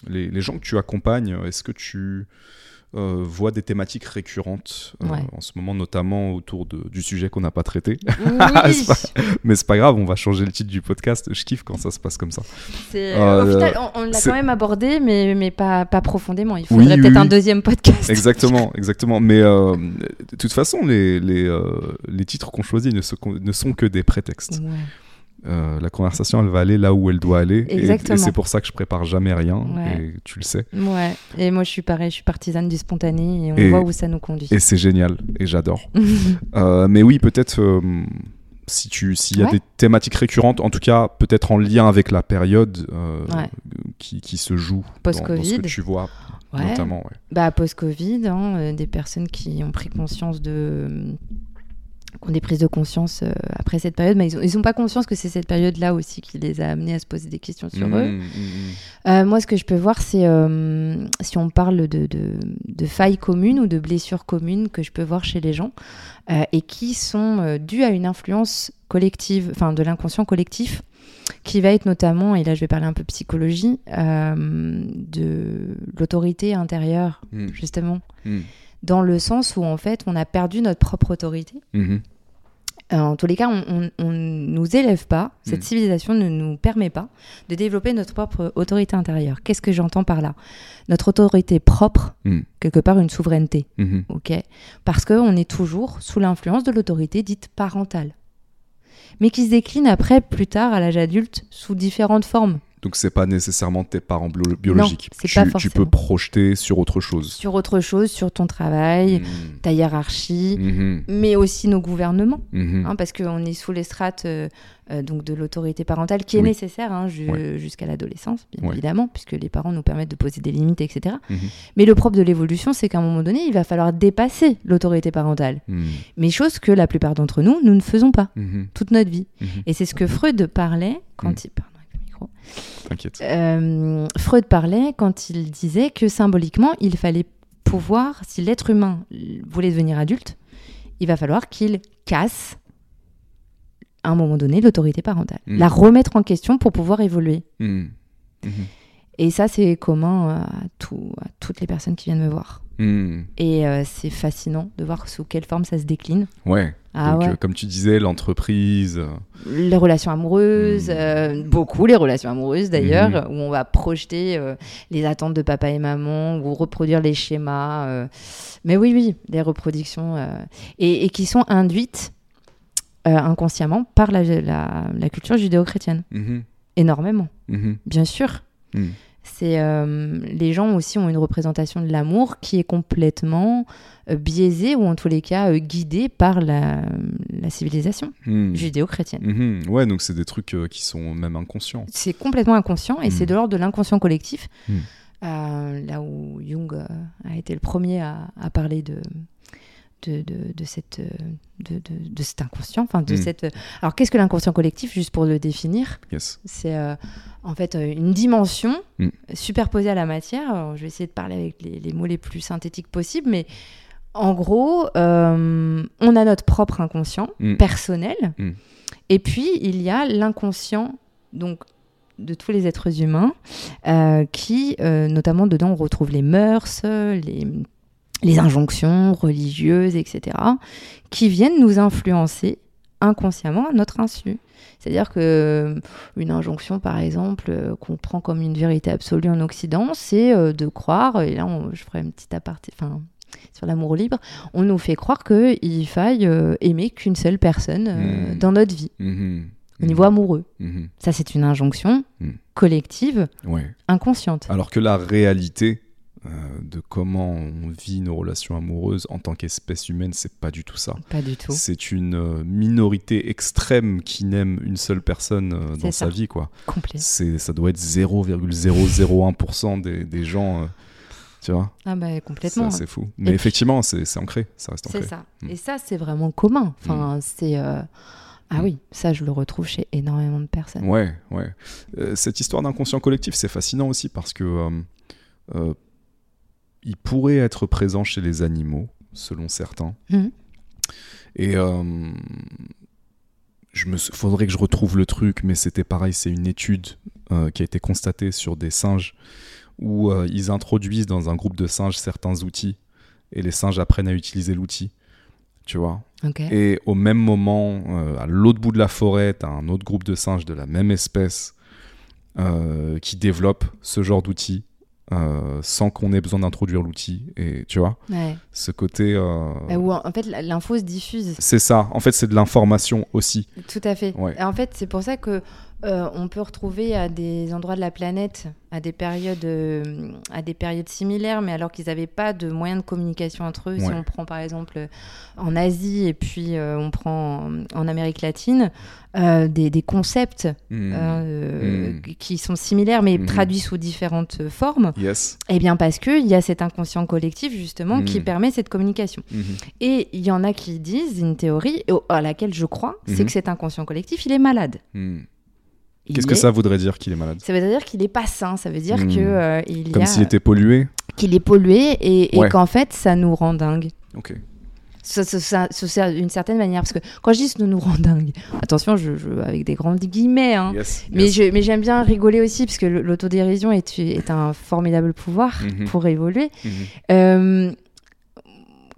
les, les gens que tu accompagnes. Est-ce que tu euh, vois des thématiques récurrentes euh, Ouais. en ce moment, notamment autour de- du sujet qu'on n'a pas traité Oui, [laughs] C'est Mais c'est pas grave, on va changer le titre du podcast. Je kiffe quand ça se passe comme ça. Euh, au final, on, on l'a quand même abordé, mais, mais pas, pas profondément. Il faudrait oui, peut-être un deuxième podcast. Exactement, exactement. Mais de toute façon, les, les, les titres qu'on choisit ne, se- ne sont que des prétextes. Ouais. Euh, la conversation, elle va aller là où elle doit aller. Et- Et, Exactement. c'est pour ça que je prépare jamais rien. Ouais. Et tu le sais. Ouais, et moi je suis pareil, je suis partisane du spontané et on Et- voit où ça nous conduit. Et c'est génial. Et j'adore. [laughs] Euh, mais oui, peut-être euh, si tu s'il y a Ouais. des thématiques récurrentes, en tout cas peut-être en lien avec la période Ouais. qui, qui se joue dans, dans ce Post-Covid. que tu vois notamment. Bah, post-Covid, hein, des personnes qui ont pris conscience de. Qui ont des prises de conscience euh, après cette période, mais ils n'ont pas conscience que c'est cette période-là aussi qui les a amenés à se poser des questions sur Mhm, eux. mhm, Euh, moi, ce que je peux voir, c'est euh, si on parle de, de, de failles communes ou de blessures communes que je peux voir chez les gens et qui sont dues à une influence collective, enfin de l'inconscient collectif, qui va être notamment, et là je vais parler un peu psychologie, de l'autorité intérieure, justement, dans le sens où en fait on a perdu notre propre autorité. mhm, Euh, en tous les cas, on ne nous élève pas, cette Mm. civilisation ne nous permet pas de développer notre propre autorité intérieure. Qu'est-ce que j'entends par là? Notre autorité propre, Mm. quelque part une souveraineté, mhm. ok? Parce qu'on est toujours sous l'influence de l'autorité dite parentale, mais qui se décline après, plus tard, à l'âge adulte, sous différentes formes. Donc c'est pas nécessairement tes parents bio- biologiques. c'est tu, pas tu forcément. peux projeter sur autre chose. Sur autre chose, sur ton travail, Mhm, ta hiérarchie, mhm, mais aussi nos gouvernements. mhm. hein, parce qu'on est sous les strates euh, euh, donc de l'autorité parentale qui est Oui. nécessaire hein, ju- Ouais. jusqu'à l'adolescence, bien Ouais. évidemment, puisque les parents nous permettent de poser des limites, etc. Mhm. Mais le propre de l'évolution, c'est qu'à un moment donné, il va falloir dépasser l'autorité parentale. Mhm, Mais chose que la plupart d'entre nous, nous ne faisons pas toute notre vie. Et c'est ce que Freud parlait quand Mm. il... Le micro. T'inquiète. Euh, Freud parlait quand il disait que symboliquement, il fallait pouvoir, si l'être humain voulait devenir adulte, il va falloir qu'il casse à un moment donné l'autorité parentale, Mm. la remettre en question pour pouvoir évoluer. Mhm, mhm, Et ça, c'est commun à, tout- à toutes les personnes qui viennent me voir. Mhm. Et euh, c'est fascinant de voir sous quelle forme ça se décline. Ouais. Ah Donc, ouais. euh, comme tu disais, l'entreprise. Les relations amoureuses, Mm. euh, beaucoup les relations amoureuses d'ailleurs, Mhm. où on va projeter les attentes de papa et maman ou reproduire les schémas. Mais oui, oui, des reproductions et, et qui sont induites inconsciemment par la, la- la culture judéo-chrétienne. mhm, Énormément, mhm, bien sûr. C'est euh, les gens aussi ont une représentation de l'amour qui est complètement euh, biaisée ou en tous les cas euh, guidée par la, la civilisation Mhm. judéo-chrétienne. Mhm. Ouais, donc c'est des trucs qui sont même inconscients. c'est complètement inconscient et c'est de l'ordre de l'inconscient collectif. Mm. Euh, là où Jung a été le premier à, à parler de, de, de, de cette, euh, de, cet inconscient. Enfin, de Mm. cette, euh, Alors, qu'est-ce que l'inconscient collectif, juste pour le définir? Yes. C'est euh, en fait une dimension Mm. superposée à la matière. Alors, je vais essayer de parler avec les, les mots les plus synthétiques possibles, mais en gros, euh, on a notre propre inconscient Mm. personnel, et puis il y a l'inconscient, donc de tous les êtres humains, euh, qui, notamment dedans, on retrouve les mœurs, les, les injonctions religieuses, etc., qui viennent nous influencer inconsciemment à notre insu. C'est-à-dire que euh, une injonction, par exemple, euh, qu'on prend comme une vérité absolue en Occident, c'est euh, de croire, et là on- je ferai une petite aparté, enfin sur l'amour libre, on nous fait croire qu'il faille euh, aimer qu'une seule personne euh, Mm. dans notre vie, Mhm. au niveau amoureux. Ça, c'est une injonction collective, Ouais. inconsciente. Alors que la réalité de comment on vit nos relations amoureuses en tant qu'espèce humaine, c'est pas du tout ça. Pas du tout. C'est une euh, minorité extrême qui n'aime une seule personne euh, C'est dans ça. sa vie, quoi. Complet. C'est, ça doit être 0,001% des, des gens, euh, tu vois. Ah bah C'est complètement. assez fou. Mais effectivement, c'est, c'est ancré, ça reste C'est ancré. ça. Mm. Et ça, c'est vraiment commun. Enfin, c'est. euh, Ah Mm. oui, ça, je le retrouve chez énormément de personnes. Ouais, ouais. Euh, cette histoire d'inconscient collectif, c'est fascinant aussi parce que euh, euh, il pourrait être présent chez les animaux, selon certains. Mhm. Et euh, je me, sou- faudrait que je retrouve le truc, mais c'était pareil. C'est une étude euh, qui a été constatée sur des singes où euh, ils introduisent dans un groupe de singes certains outils et les singes apprennent à utiliser l'outil. Tu vois et au même moment, à l'autre bout de la forêt, tu as un autre groupe de singes de la même espèce qui développe ce genre d'outil euh, sans qu'on ait besoin d'introduire l'outil. Et tu vois, Ouais. ce côté. euh, Bah, où, en en fait, l'info se diffuse. c'est ça. En fait, c'est de l'information aussi. Tout à fait. Ouais. Et En fait, c'est pour ça que euh, on peut retrouver à des endroits de la planète, à des périodes, euh, à des périodes similaires, mais alors qu'ils n'avaient pas de moyens de communication entre eux. Si on prend par exemple euh, en Asie et puis euh, on prend en, en Amérique latine, des, des concepts Hmm. euh, Mm. qui sont similaires mais Mhm. traduits sous différentes formes. Yes. Eh bien parce qu'il y a cet inconscient collectif justement qui permet cette communication. Et il y en a qui disent, une théorie et à laquelle je crois, c'est que cet inconscient collectif, il est malade. Qu'est-ce que ça voudrait dire qu'il est malade? Ça veut dire qu'il n'est pas sain, ça veut dire Mhm. que euh, il Comme s'il était pollué qu'il est pollué et, et Ouais. qu'en fait ça nous rend dingue. Ok. Ça, ça- ça- d'une certaine manière, parce que quand je dis ça nous rend dingue, attention, je, je- avec des grands guillemets, hein, Yes. mais, yes. j'aime bien rigoler aussi, parce que l'autodérision est, est un formidable pouvoir Mhm. pour évoluer. Mhm. Euh,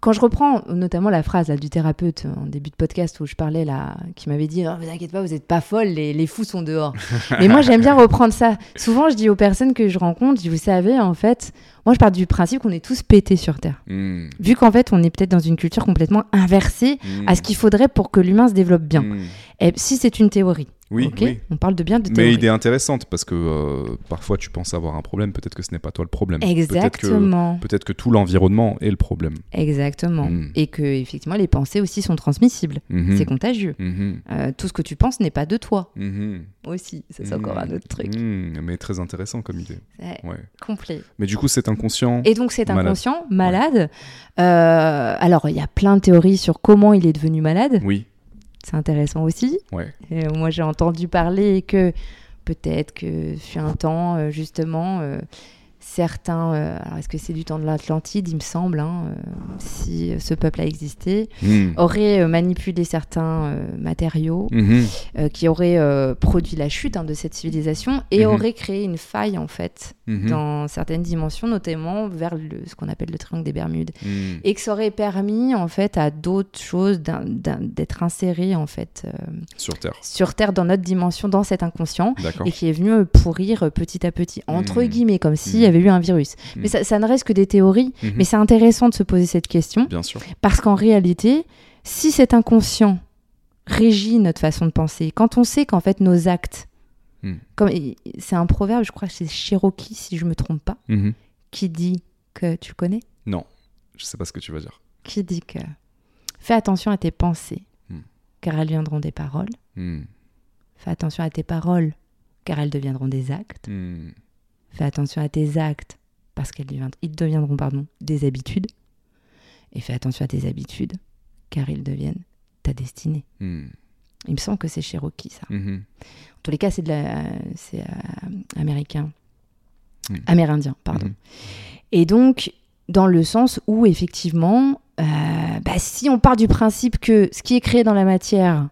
quand je reprends notamment la phrase là, du thérapeute en début de podcast où je parlais là, qui m'avait dit Ne vous inquiétez pas, vous n'êtes pas folle, les, les fous sont dehors. [laughs] Mais moi j'aime bien reprendre ça. Souvent je dis aux personnes que je rencontre, je dis, vous savez, en fait, moi je pars du principe qu'on est tous pétés sur Terre. Hmm. Vu qu'en fait on est peut-être dans une culture complètement inversée Hmm. à ce qu'il faudrait pour que l'humain se développe bien. Hmm. Et si c'est une théorie, Oui, on parle de bien de Mais théorie. idée intéressante parce que euh, parfois tu penses avoir un problème, peut-être que ce n'est pas toi le problème. Peut-être que, Exactement. peut-être que tout l'environnement est le problème. Exactement. Mm. Et que effectivement les pensées aussi sont transmissibles. Mhm. C'est contagieux. Mhm. Euh, tout ce que tu penses n'est pas de toi aussi. Ça, c'est encore un autre truc. Mais très intéressant comme idée. C'est Ouais. complet. Mais du coup, c'est inconscient. Et donc, Malade. inconscient, malade. euh, alors, il y a plein de théories sur comment il est devenu malade. Oui. C'est intéressant aussi. Ouais. Et moi, j'ai entendu parler que peut-être que fut un temps, euh, justement, euh, certains. euh, alors, est-ce que c'est du temps de l'Atlantide, il me semble, hein, euh, si ce peuple a existé, Mhm. auraient euh, manipulé certains euh, matériaux Mhm. euh, qui auraient euh, produit la chute hein, de cette civilisation et Mhm. auraient créé une faille, en fait, dans certaines dimensions, notamment vers le- ce qu'on appelle le triangle des Bermudes. Et que ça aurait permis, en fait, à d'autres choses d'être insérées, en fait, euh, Sur Terre. sur Terre, dans notre dimension, dans cet inconscient, et qui est venu euh, pourrir euh, petit à petit, entre guillemets, comme y avait eu un virus. Mhm. Mais ça, ça ne reste que des théories, Mhm. mais c'est intéressant de se poser cette question, Bien sûr. parce qu'en réalité, si cet inconscient régit notre façon de penser, quand on sait qu'en fait nos actes, comme c'est un proverbe, je crois que c'est Cherokee, si je me trompe pas, Mhm. qui dit que, tu le connais? Non. Je sais pas ce que tu vas dire. qui dit que fais attention à tes pensées, Hmm. car elles viendront des paroles. Fais attention à tes paroles, car elles deviendront des actes. Fais attention à tes actes, parce qu'ils deviendront, pardon, des habitudes. Et fais attention à tes habitudes, car ils deviennent ta destinée. Mhm. Il me semble que c'est Cherokee, ça. Mhm. En tous les cas, c'est c'est euh, américain, Hmm. amérindien, pardon. Mhm. Et donc, dans le sens où, effectivement, euh, bah, si on part du principe que ce qui est créé dans la matière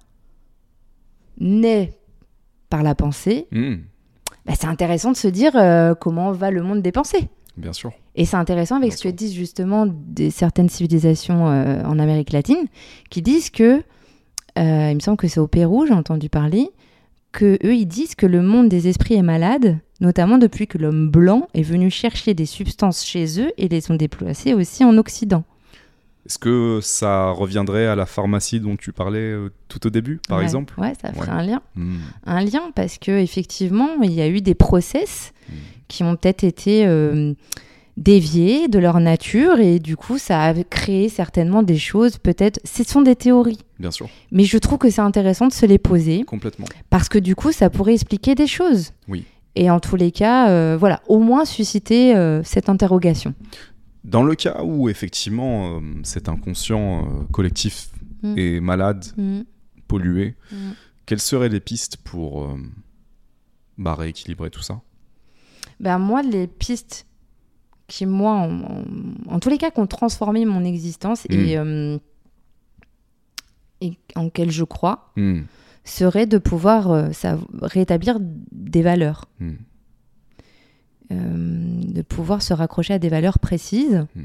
naît par la pensée, Mhm. Bah, c'est intéressant de se dire euh, comment va le monde des pensées. Bien sûr. Et c'est intéressant avec Bien ce que sûr. disent justement des, certaines civilisations euh, en Amérique latine, qui disent que euh, il me semble que c'est au Pérou, j'ai entendu parler, que eux ils disent que le monde des esprits est malade, notamment depuis que l'homme blanc est venu chercher des substances chez eux et les ont déplacées aussi en Occident. Est-ce que ça reviendrait à la pharmacie dont tu parlais euh, tout au début, par Ouais, exemple Ouais, ça ferait Ouais. un lien. Hmm. Un lien parce que effectivement, il y a eu des process Mm. qui ont peut-être été euh, déviés de leur nature et du coup, ça a créé certainement des choses. Peut-être, ce sont des théories, Bien sûr, mais je trouve que c'est intéressant de se les poser complètement. parce que du coup, ça pourrait expliquer des choses. Oui. Et en tous les cas, euh, voilà, au moins susciter cette interrogation. Dans le cas où effectivement euh, cet inconscient euh, collectif Mm. est malade, Mm. pollué, Mm. quelles seraient les pistes pour euh, bah, rééquilibrer tout ça? Ben, moi, les pistes qui, moi, en, tous les cas, qui ont transformé mon existence et, et en quelles je crois, serait de pouvoir rétablir des valeurs. Hmm. Euh, de pouvoir se raccrocher à des valeurs précises Mm.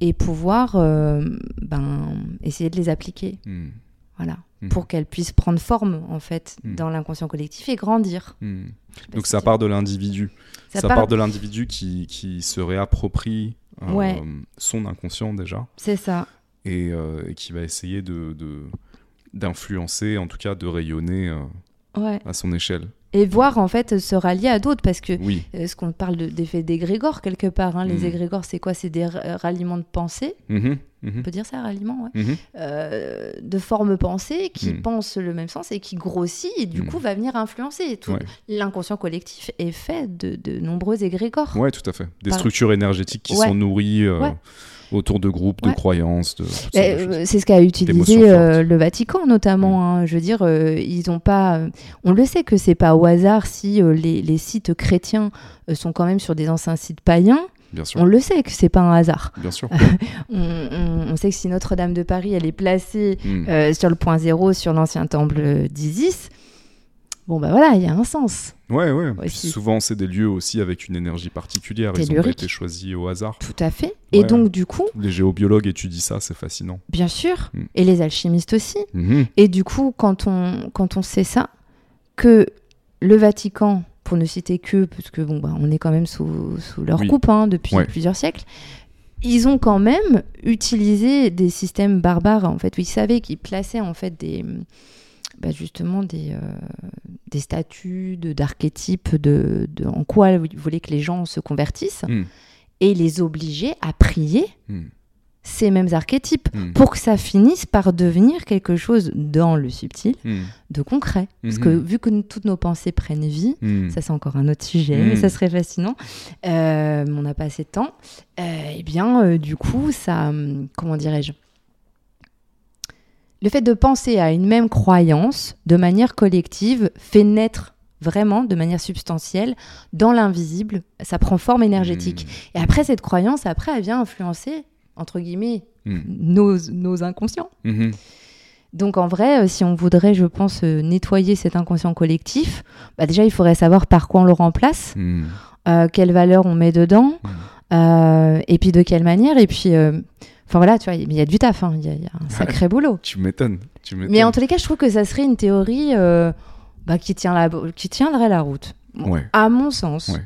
et pouvoir euh, ben, essayer de les appliquer. Hmm. Voilà. Mhm. Pour qu'elles puissent prendre forme, en fait, dans l'inconscient collectif et grandir. Hmm. Donc ça part de l'individu. Ça, part- part de l'individu qui, qui se réapproprie euh, Ouais. son inconscient déjà C'est ça. et, et qui va essayer de d'influencer, en tout cas de rayonner Ouais. à son échelle. Et voir, en fait, se rallier à d'autres. Parce que Oui, euh, ce qu'on parle de- d'effet d'égrégore, quelque part. hein, Les Mm. égrégores, c'est quoi? C'est des ra- ralliements de pensée. Mhm, mhm, On peut dire ça, ralliement ouais. mhm. Euh, de formes pensées qui pensent le même sens et qui grossit et du coup va venir influencer. Tout Ouais. L'inconscient collectif est fait de, de nombreux égrégores. Ouais, tout à fait. Des Par- structures énergétiques qui Ouais. sont nourries euh. Autour de groupes, de Ouais. croyances, de choses. euh, C'est ce qu'a utilisé euh, le Vatican notamment. Mm. hein. Je veux dire, euh, ils ont pas. On le sait que c'est pas au hasard si les, les sites chrétiens sont quand même sur des anciens sites païens. Bien sûr, On le sait que c'est pas un hasard. bien sûr. [laughs] On, on- on sait que si Notre-Dame de Paris elle est placée Mm. euh, sur le point zéro sur l'ancien temple d'Isis, bon bah voilà, il y a un sens. Ouais, ouais. Aussi. souvent, c'est des lieux aussi avec une énergie particulière. Ils pas Tellurique. été choisis au hasard. Tout à fait. Et Ouais. donc du coup, Les géobiologues étudient ça, c'est fascinant. bien sûr, Mm. et les alchimistes aussi. Mhm. Et du coup, quand on, quand on sait ça, que le Vatican, pour ne citer que, parce que bon, bah, on est quand même sous, sous leur Oui. coupe hein, depuis Ouais. plusieurs siècles, ils ont quand même utilisé des systèmes barbares, en fait, où ils savaient qu'ils plaçaient en fait des, bah, justement des, euh, des statues de- d'archétypes de, de, en quoi ils voulaient que les gens se convertissent, Mm. et les obliger à prier Mm. ces mêmes archétypes Mm. pour que ça finisse par devenir quelque chose dans le subtil de concret. Parce que vu que nous- toutes nos pensées prennent vie, ça c'est encore un autre sujet, mais ça serait fascinant, euh, on n'a pas assez de temps, euh, eh bien euh, du coup, ça, hum, comment dirais-je Le fait de penser à une même croyance de manière collective fait naître vraiment de manière substantielle dans l'invisible, ça prend forme énergétique. Et après, cette croyance, après, elle vient influencer, entre guillemets, Mm. nos, nos inconscients. Mhm. Donc en vrai, euh, si on voudrait, je pense, euh, nettoyer cet inconscient collectif, bah déjà il faudrait savoir par quoi on le remplace, Mm. euh, quelle valeur on met dedans, euh, et puis de quelle manière. Et puis, euh, enfin voilà, tu vois, il y a du taf, hein, il y, a- il y a un sacré boulot. Tu m'étonnes. Tu. Mais en tous les cas, je trouve que ça serait une théorie euh, bah, qui, tient la, qui tiendrait la route. Bon, Ouais. À mon sens. Ouais.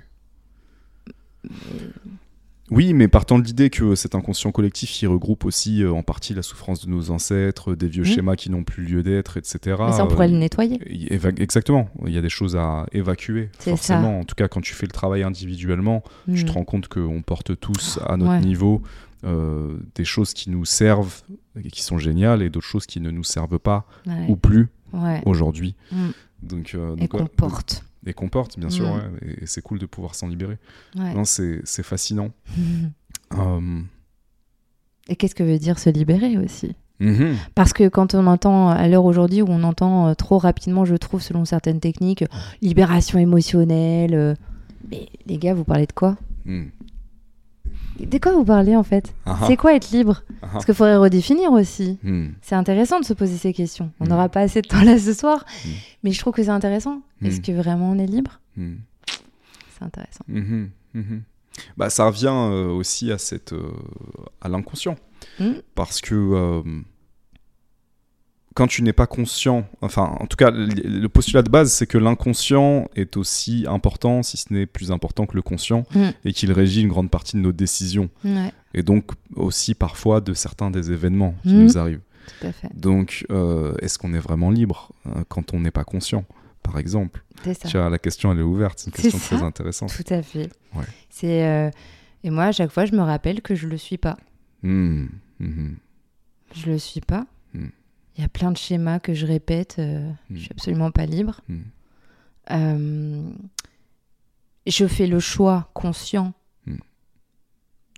Oui, mais partant de l'idée que cet inconscient collectif, il regroupe aussi euh, en partie la souffrance de nos ancêtres, des vieux Mhm. schémas qui n'ont plus lieu d'être, etc. Mais ça, on pourrait euh, le nettoyer. Exactement. Il y a des choses à évacuer, C'est forcément. En tout cas, quand tu fais le travail individuellement, tu Mm. te rends compte qu'on porte tous à notre Ouais. niveau euh, des choses qui nous servent et qui sont géniales et d'autres choses qui ne nous servent pas Ouais. ou plus Ouais. aujourd'hui. Mm. Donc, euh, Et qu'on porte. Et qu'on porte, bien sûr. Mm. et, et c'est cool de pouvoir s'en libérer. Non, c'est c'est fascinant. [laughs] Euh, Et qu'est-ce que veut dire se libérer aussi? Mhm. Parce que quand on entend, à l'heure aujourd'hui où on entend euh, trop rapidement, je trouve, selon certaines techniques, euh, libération émotionnelle. euh, mais les gars, vous parlez de quoi? Mm. De quoi vous parlez en fait Ah ah. C'est quoi être libre Ah ah. Parce qu'il faudrait redéfinir aussi. Mm. C'est intéressant de se poser ces questions. On Mm. n'aura pas assez de temps là ce soir, Mm. mais je trouve que c'est intéressant. Est-ce que vraiment on est libre. C'est intéressant. Bah, ça revient euh, aussi à, cette, euh, à l'inconscient. Parce que euh, quand tu n'es pas conscient, enfin, en tout cas, le, postulat de base, c'est que l'inconscient est aussi important, si ce n'est plus important que le conscient, Mm. et qu'il régit une grande partie de nos décisions, Ouais, et donc aussi parfois de certains des événements qui Mm. nous arrivent. tout à fait. Donc, euh, est-ce qu'on est vraiment libre euh, quand on n'est pas conscient, par exemple? C'est ça. Tu vois, la question, elle est ouverte, c'est une question ça. très intéressante. Tout à fait. Ouais. C'est euh, et moi à chaque fois je me rappelle que je le suis pas. Mhm, Je le suis pas. Il y a plein de schémas que je répète. euh, Mm. Je suis absolument pas libre. Mm. Euh, je fais le choix conscient Mm.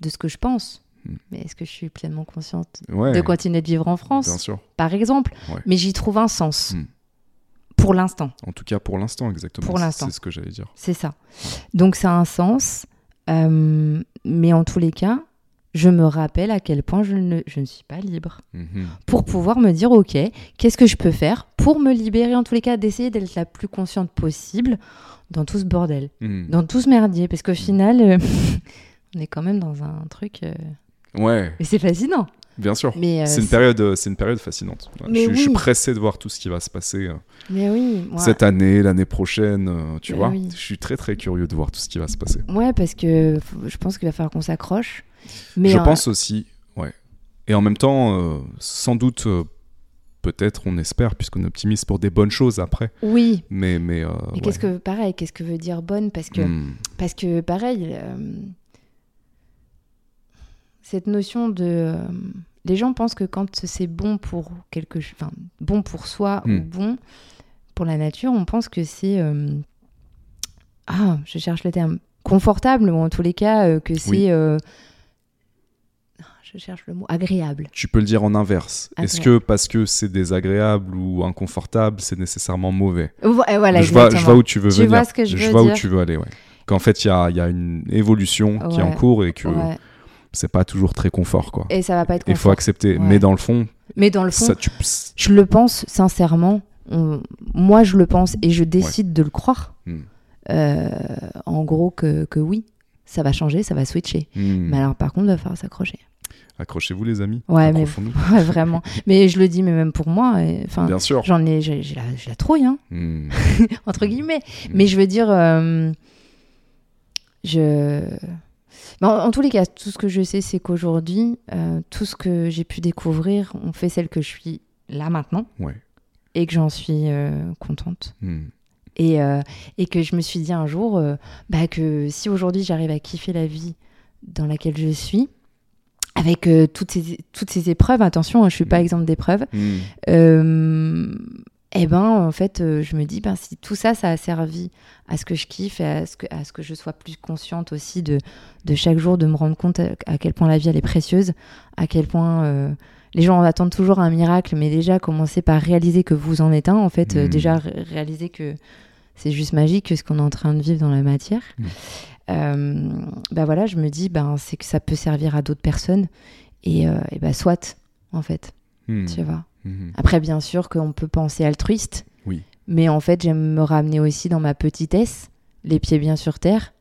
de ce que je pense. Mais est-ce que je suis pleinement consciente Ouais, de continuer de vivre en France, bien sûr. par exemple Ouais. Mais j'y trouve un sens. Pour l'instant, En tout cas, pour l'instant, exactement. Pour l'instant. C'est ce que j'allais dire. c'est ça. Donc ça a un sens. euh, mais en tous les cas, je me rappelle à quel point je ne, je ne suis pas libre. Mhm. pour pouvoir me dire ok qu'est-ce que je peux faire pour me libérer en tous les cas d'essayer d'être la plus consciente possible dans tout ce bordel Mhm. dans tout ce merdier parce qu'au final euh, [laughs] on est quand même dans un truc euh, Ouais, mais c'est fascinant bien sûr. mais euh, c'est une période, euh, c'est une période fascinante. Je, suis- je suis oui. pressé de voir tout ce qui va se passer euh, mais oui moi- cette année, l'année prochaine. euh, tu Mais vois, oui. je suis très très curieux de voir tout ce qui va se passer. ouais parce que je pense qu'il va falloir qu'on s'accroche mais je euh, pense aussi, ouais. Et en même temps, euh, sans doute, euh, peut-être, on espère, puisqu'on est optimiste pour des bonnes choses après. oui Mais, mais, euh, ouais. qu'est-ce que pareil qu'est-ce que veut dire bonne? Parce que Hmm. Parce que pareil, cette notion de... les gens pensent que quand c'est bon pour quelque chose, enfin bon pour soi Hmm. ou bon pour la nature, on pense que c'est... ah, je cherche le terme. Confortable, ou en tous les cas, que c'est... Oui. Je cherche le mot. Agréable. Tu peux le dire en inverse. Est-ce que parce que c'est désagréable ou inconfortable, c'est nécessairement mauvais? Euh, Voilà, je, vois, je vois où tu veux Tu venir. vois ce que je veux vois où tu veux aller, ouais. Qu'en fait, il y a, il y a une évolution qui est en cours et que Ouais. c'est pas toujours très confort, quoi. Et ça va pas être Il faut accepter. Mais dans le fond, Mais dans le fond, ça, tu... je le pense sincèrement. On- Moi, je le pense et je décide de le croire. Hmm. Euh, en gros, que, que oui, ça va changer, ça va switcher. Hmm. Mais alors, par contre, il va falloir s'accrocher. Accrochez-vous, les amis. Ouais, mais-. [laughs] Ouais, vraiment. Mais je le dis, mais même pour moi. Enfin, Bien sûr. j'en ai, j'ai la, j'ai la trouille, hein, Hmm. [laughs] entre guillemets. Mais je veux dire, euh, je. En, en tous les cas, tout ce que je sais, c'est qu'aujourd'hui, euh, tout ce que j'ai pu découvrir, on fait celle que je suis là maintenant Ouais. et que j'en suis euh, contente. Hmm. Et, et que je me suis dit un jour bah, que si aujourd'hui j'arrive à kiffer la vie dans laquelle je suis, avec euh, toutes, ces, toutes ces épreuves, attention, hein, je suis pas Mm. exemple d'épreuves, euh, eh ben en fait euh, je me dis ben, si tout ça ça a servi à ce que je kiffe et à ce que, à ce que je sois plus consciente aussi de, de chaque jour, de me rendre compte à, à quel point la vie elle est précieuse, à quel point les gens attendent toujours un miracle, mais déjà commencer par réaliser que vous en êtes un, en fait, Mm. déjà ré- réaliser que c'est juste magique que ce qu'on est en train de vivre dans la matière. Mm. Euh, bah voilà, je me dis ben c'est que ça peut servir à d'autres personnes et, euh, et bah soit en fait, Hmm. tu vois. Hmm. Après, bien sûr qu'on peut penser altruiste. Oui. Mais en fait, j'aime me ramener aussi dans ma petitesse, les pieds bien sur terre.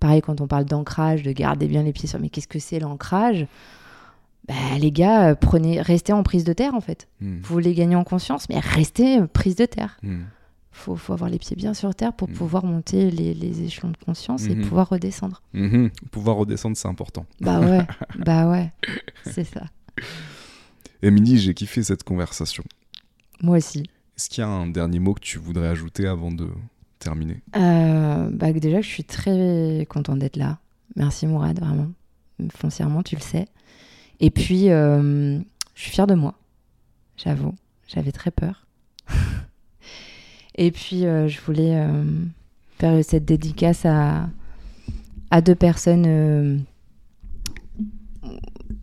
Pareil, quand on parle d'ancrage, de garder bien les pieds sur... Mais qu'est-ce que c'est l'ancrage? Bah, Les gars, euh, prenez, restez en prise de terre, en fait. Hmm. Vous voulez gagner en conscience, mais restez prise de terre. Faut, faut avoir les pieds bien sur terre pour Mm. pouvoir monter les, les échelons de conscience et Mhm. pouvoir redescendre. Mhm. Pouvoir redescendre, c'est important. Bah ouais, [laughs] bah ouais, c'est ça. Émilie, j'ai kiffé cette conversation. Moi aussi. Est-ce qu'il y a un dernier mot que tu voudrais ajouter avant de terminer? Euh, bah, déjà, je suis très contente d'être là. Merci Mourad, vraiment. Foncièrement, tu le sais. Et puis, euh, je suis fière de moi, j'avoue. J'avais très peur. [laughs] Et puis, euh, je voulais euh, faire cette dédicace à, à deux personnes. euh,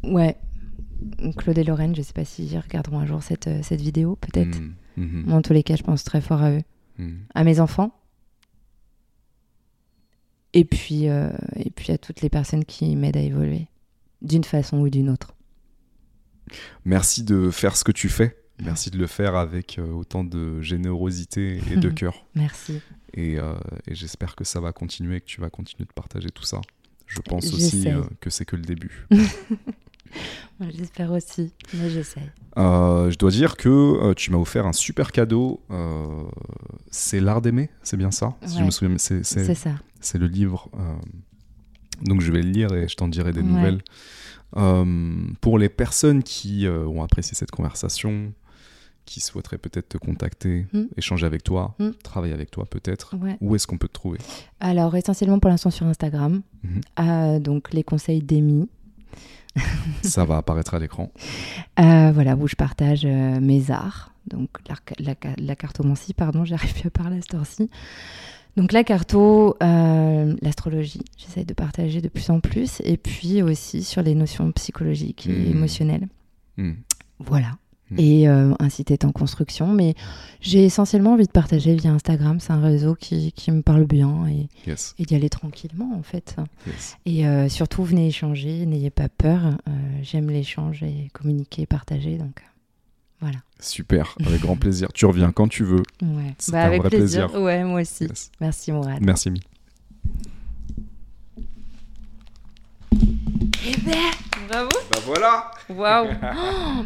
ouais. Claude et Lorraine, je sais pas s'ils regarderont un jour cette, cette vidéo, peut-être. Moi, en tous les cas, je pense très fort à eux Hmm. à mes enfants et puis, et puis à toutes les personnes qui m'aident à évoluer d'une façon ou d'une autre. Merci de faire ce que tu fais. Merci de le faire avec euh, autant de générosité et de [laughs] cœur. Merci. Et, euh, et j'espère que ça va continuer, que tu vas continuer de partager tout ça. Je pense aussi euh, que c'est que le début. [laughs] J'espère aussi, mais j'essaye. Euh, je dois dire que euh, tu m'as offert un super cadeau. euh, c'est L'Art d'aimer, c'est bien ça? Si je me souviens, c'est- ça. c'est le livre. donc je vais le lire et je t'en dirai des Ouais. nouvelles. Pour les personnes qui ont apprécié cette conversation, qui souhaiteraient peut-être te contacter, Mm. échanger avec toi, Mm. travailler avec toi peut-être, Ouais. où est-ce qu'on peut te trouver? Alors, essentiellement pour l'instant sur Instagram. Mhm. Euh, donc, les conseils d'Amy. [laughs] Ça va apparaître à l'écran. Euh, voilà, où je partage euh, mes arts. Donc, la, ca- la cartomancie, pardon, [laughs] j'arrive plus à parler à cette heure-ci. Donc, la carto, euh, l'astrologie, j'essaye de partager de plus en plus. Et puis aussi sur les notions psychologiques et Mhm. émotionnelles. Voilà. Mhm. Et euh, un site est en construction. Mais j'ai essentiellement envie de partager via Instagram. C'est un réseau qui, qui me parle bien et, Yes, et d'y aller tranquillement, en fait. yes. Et euh, surtout, venez échanger, n'ayez pas peur. Euh, J'aime l'échange et communiquer, partager. Donc, voilà. Super, [laughs] avec grand plaisir. Tu reviens quand tu veux. Ouais. C'était Bah, un avec vrai plaisir. plaisir. Ouais, moi aussi. Yes. Merci, Mourad. Merci, Mi. Eh ben, bravo. Bah voilà Waouh. [laughs]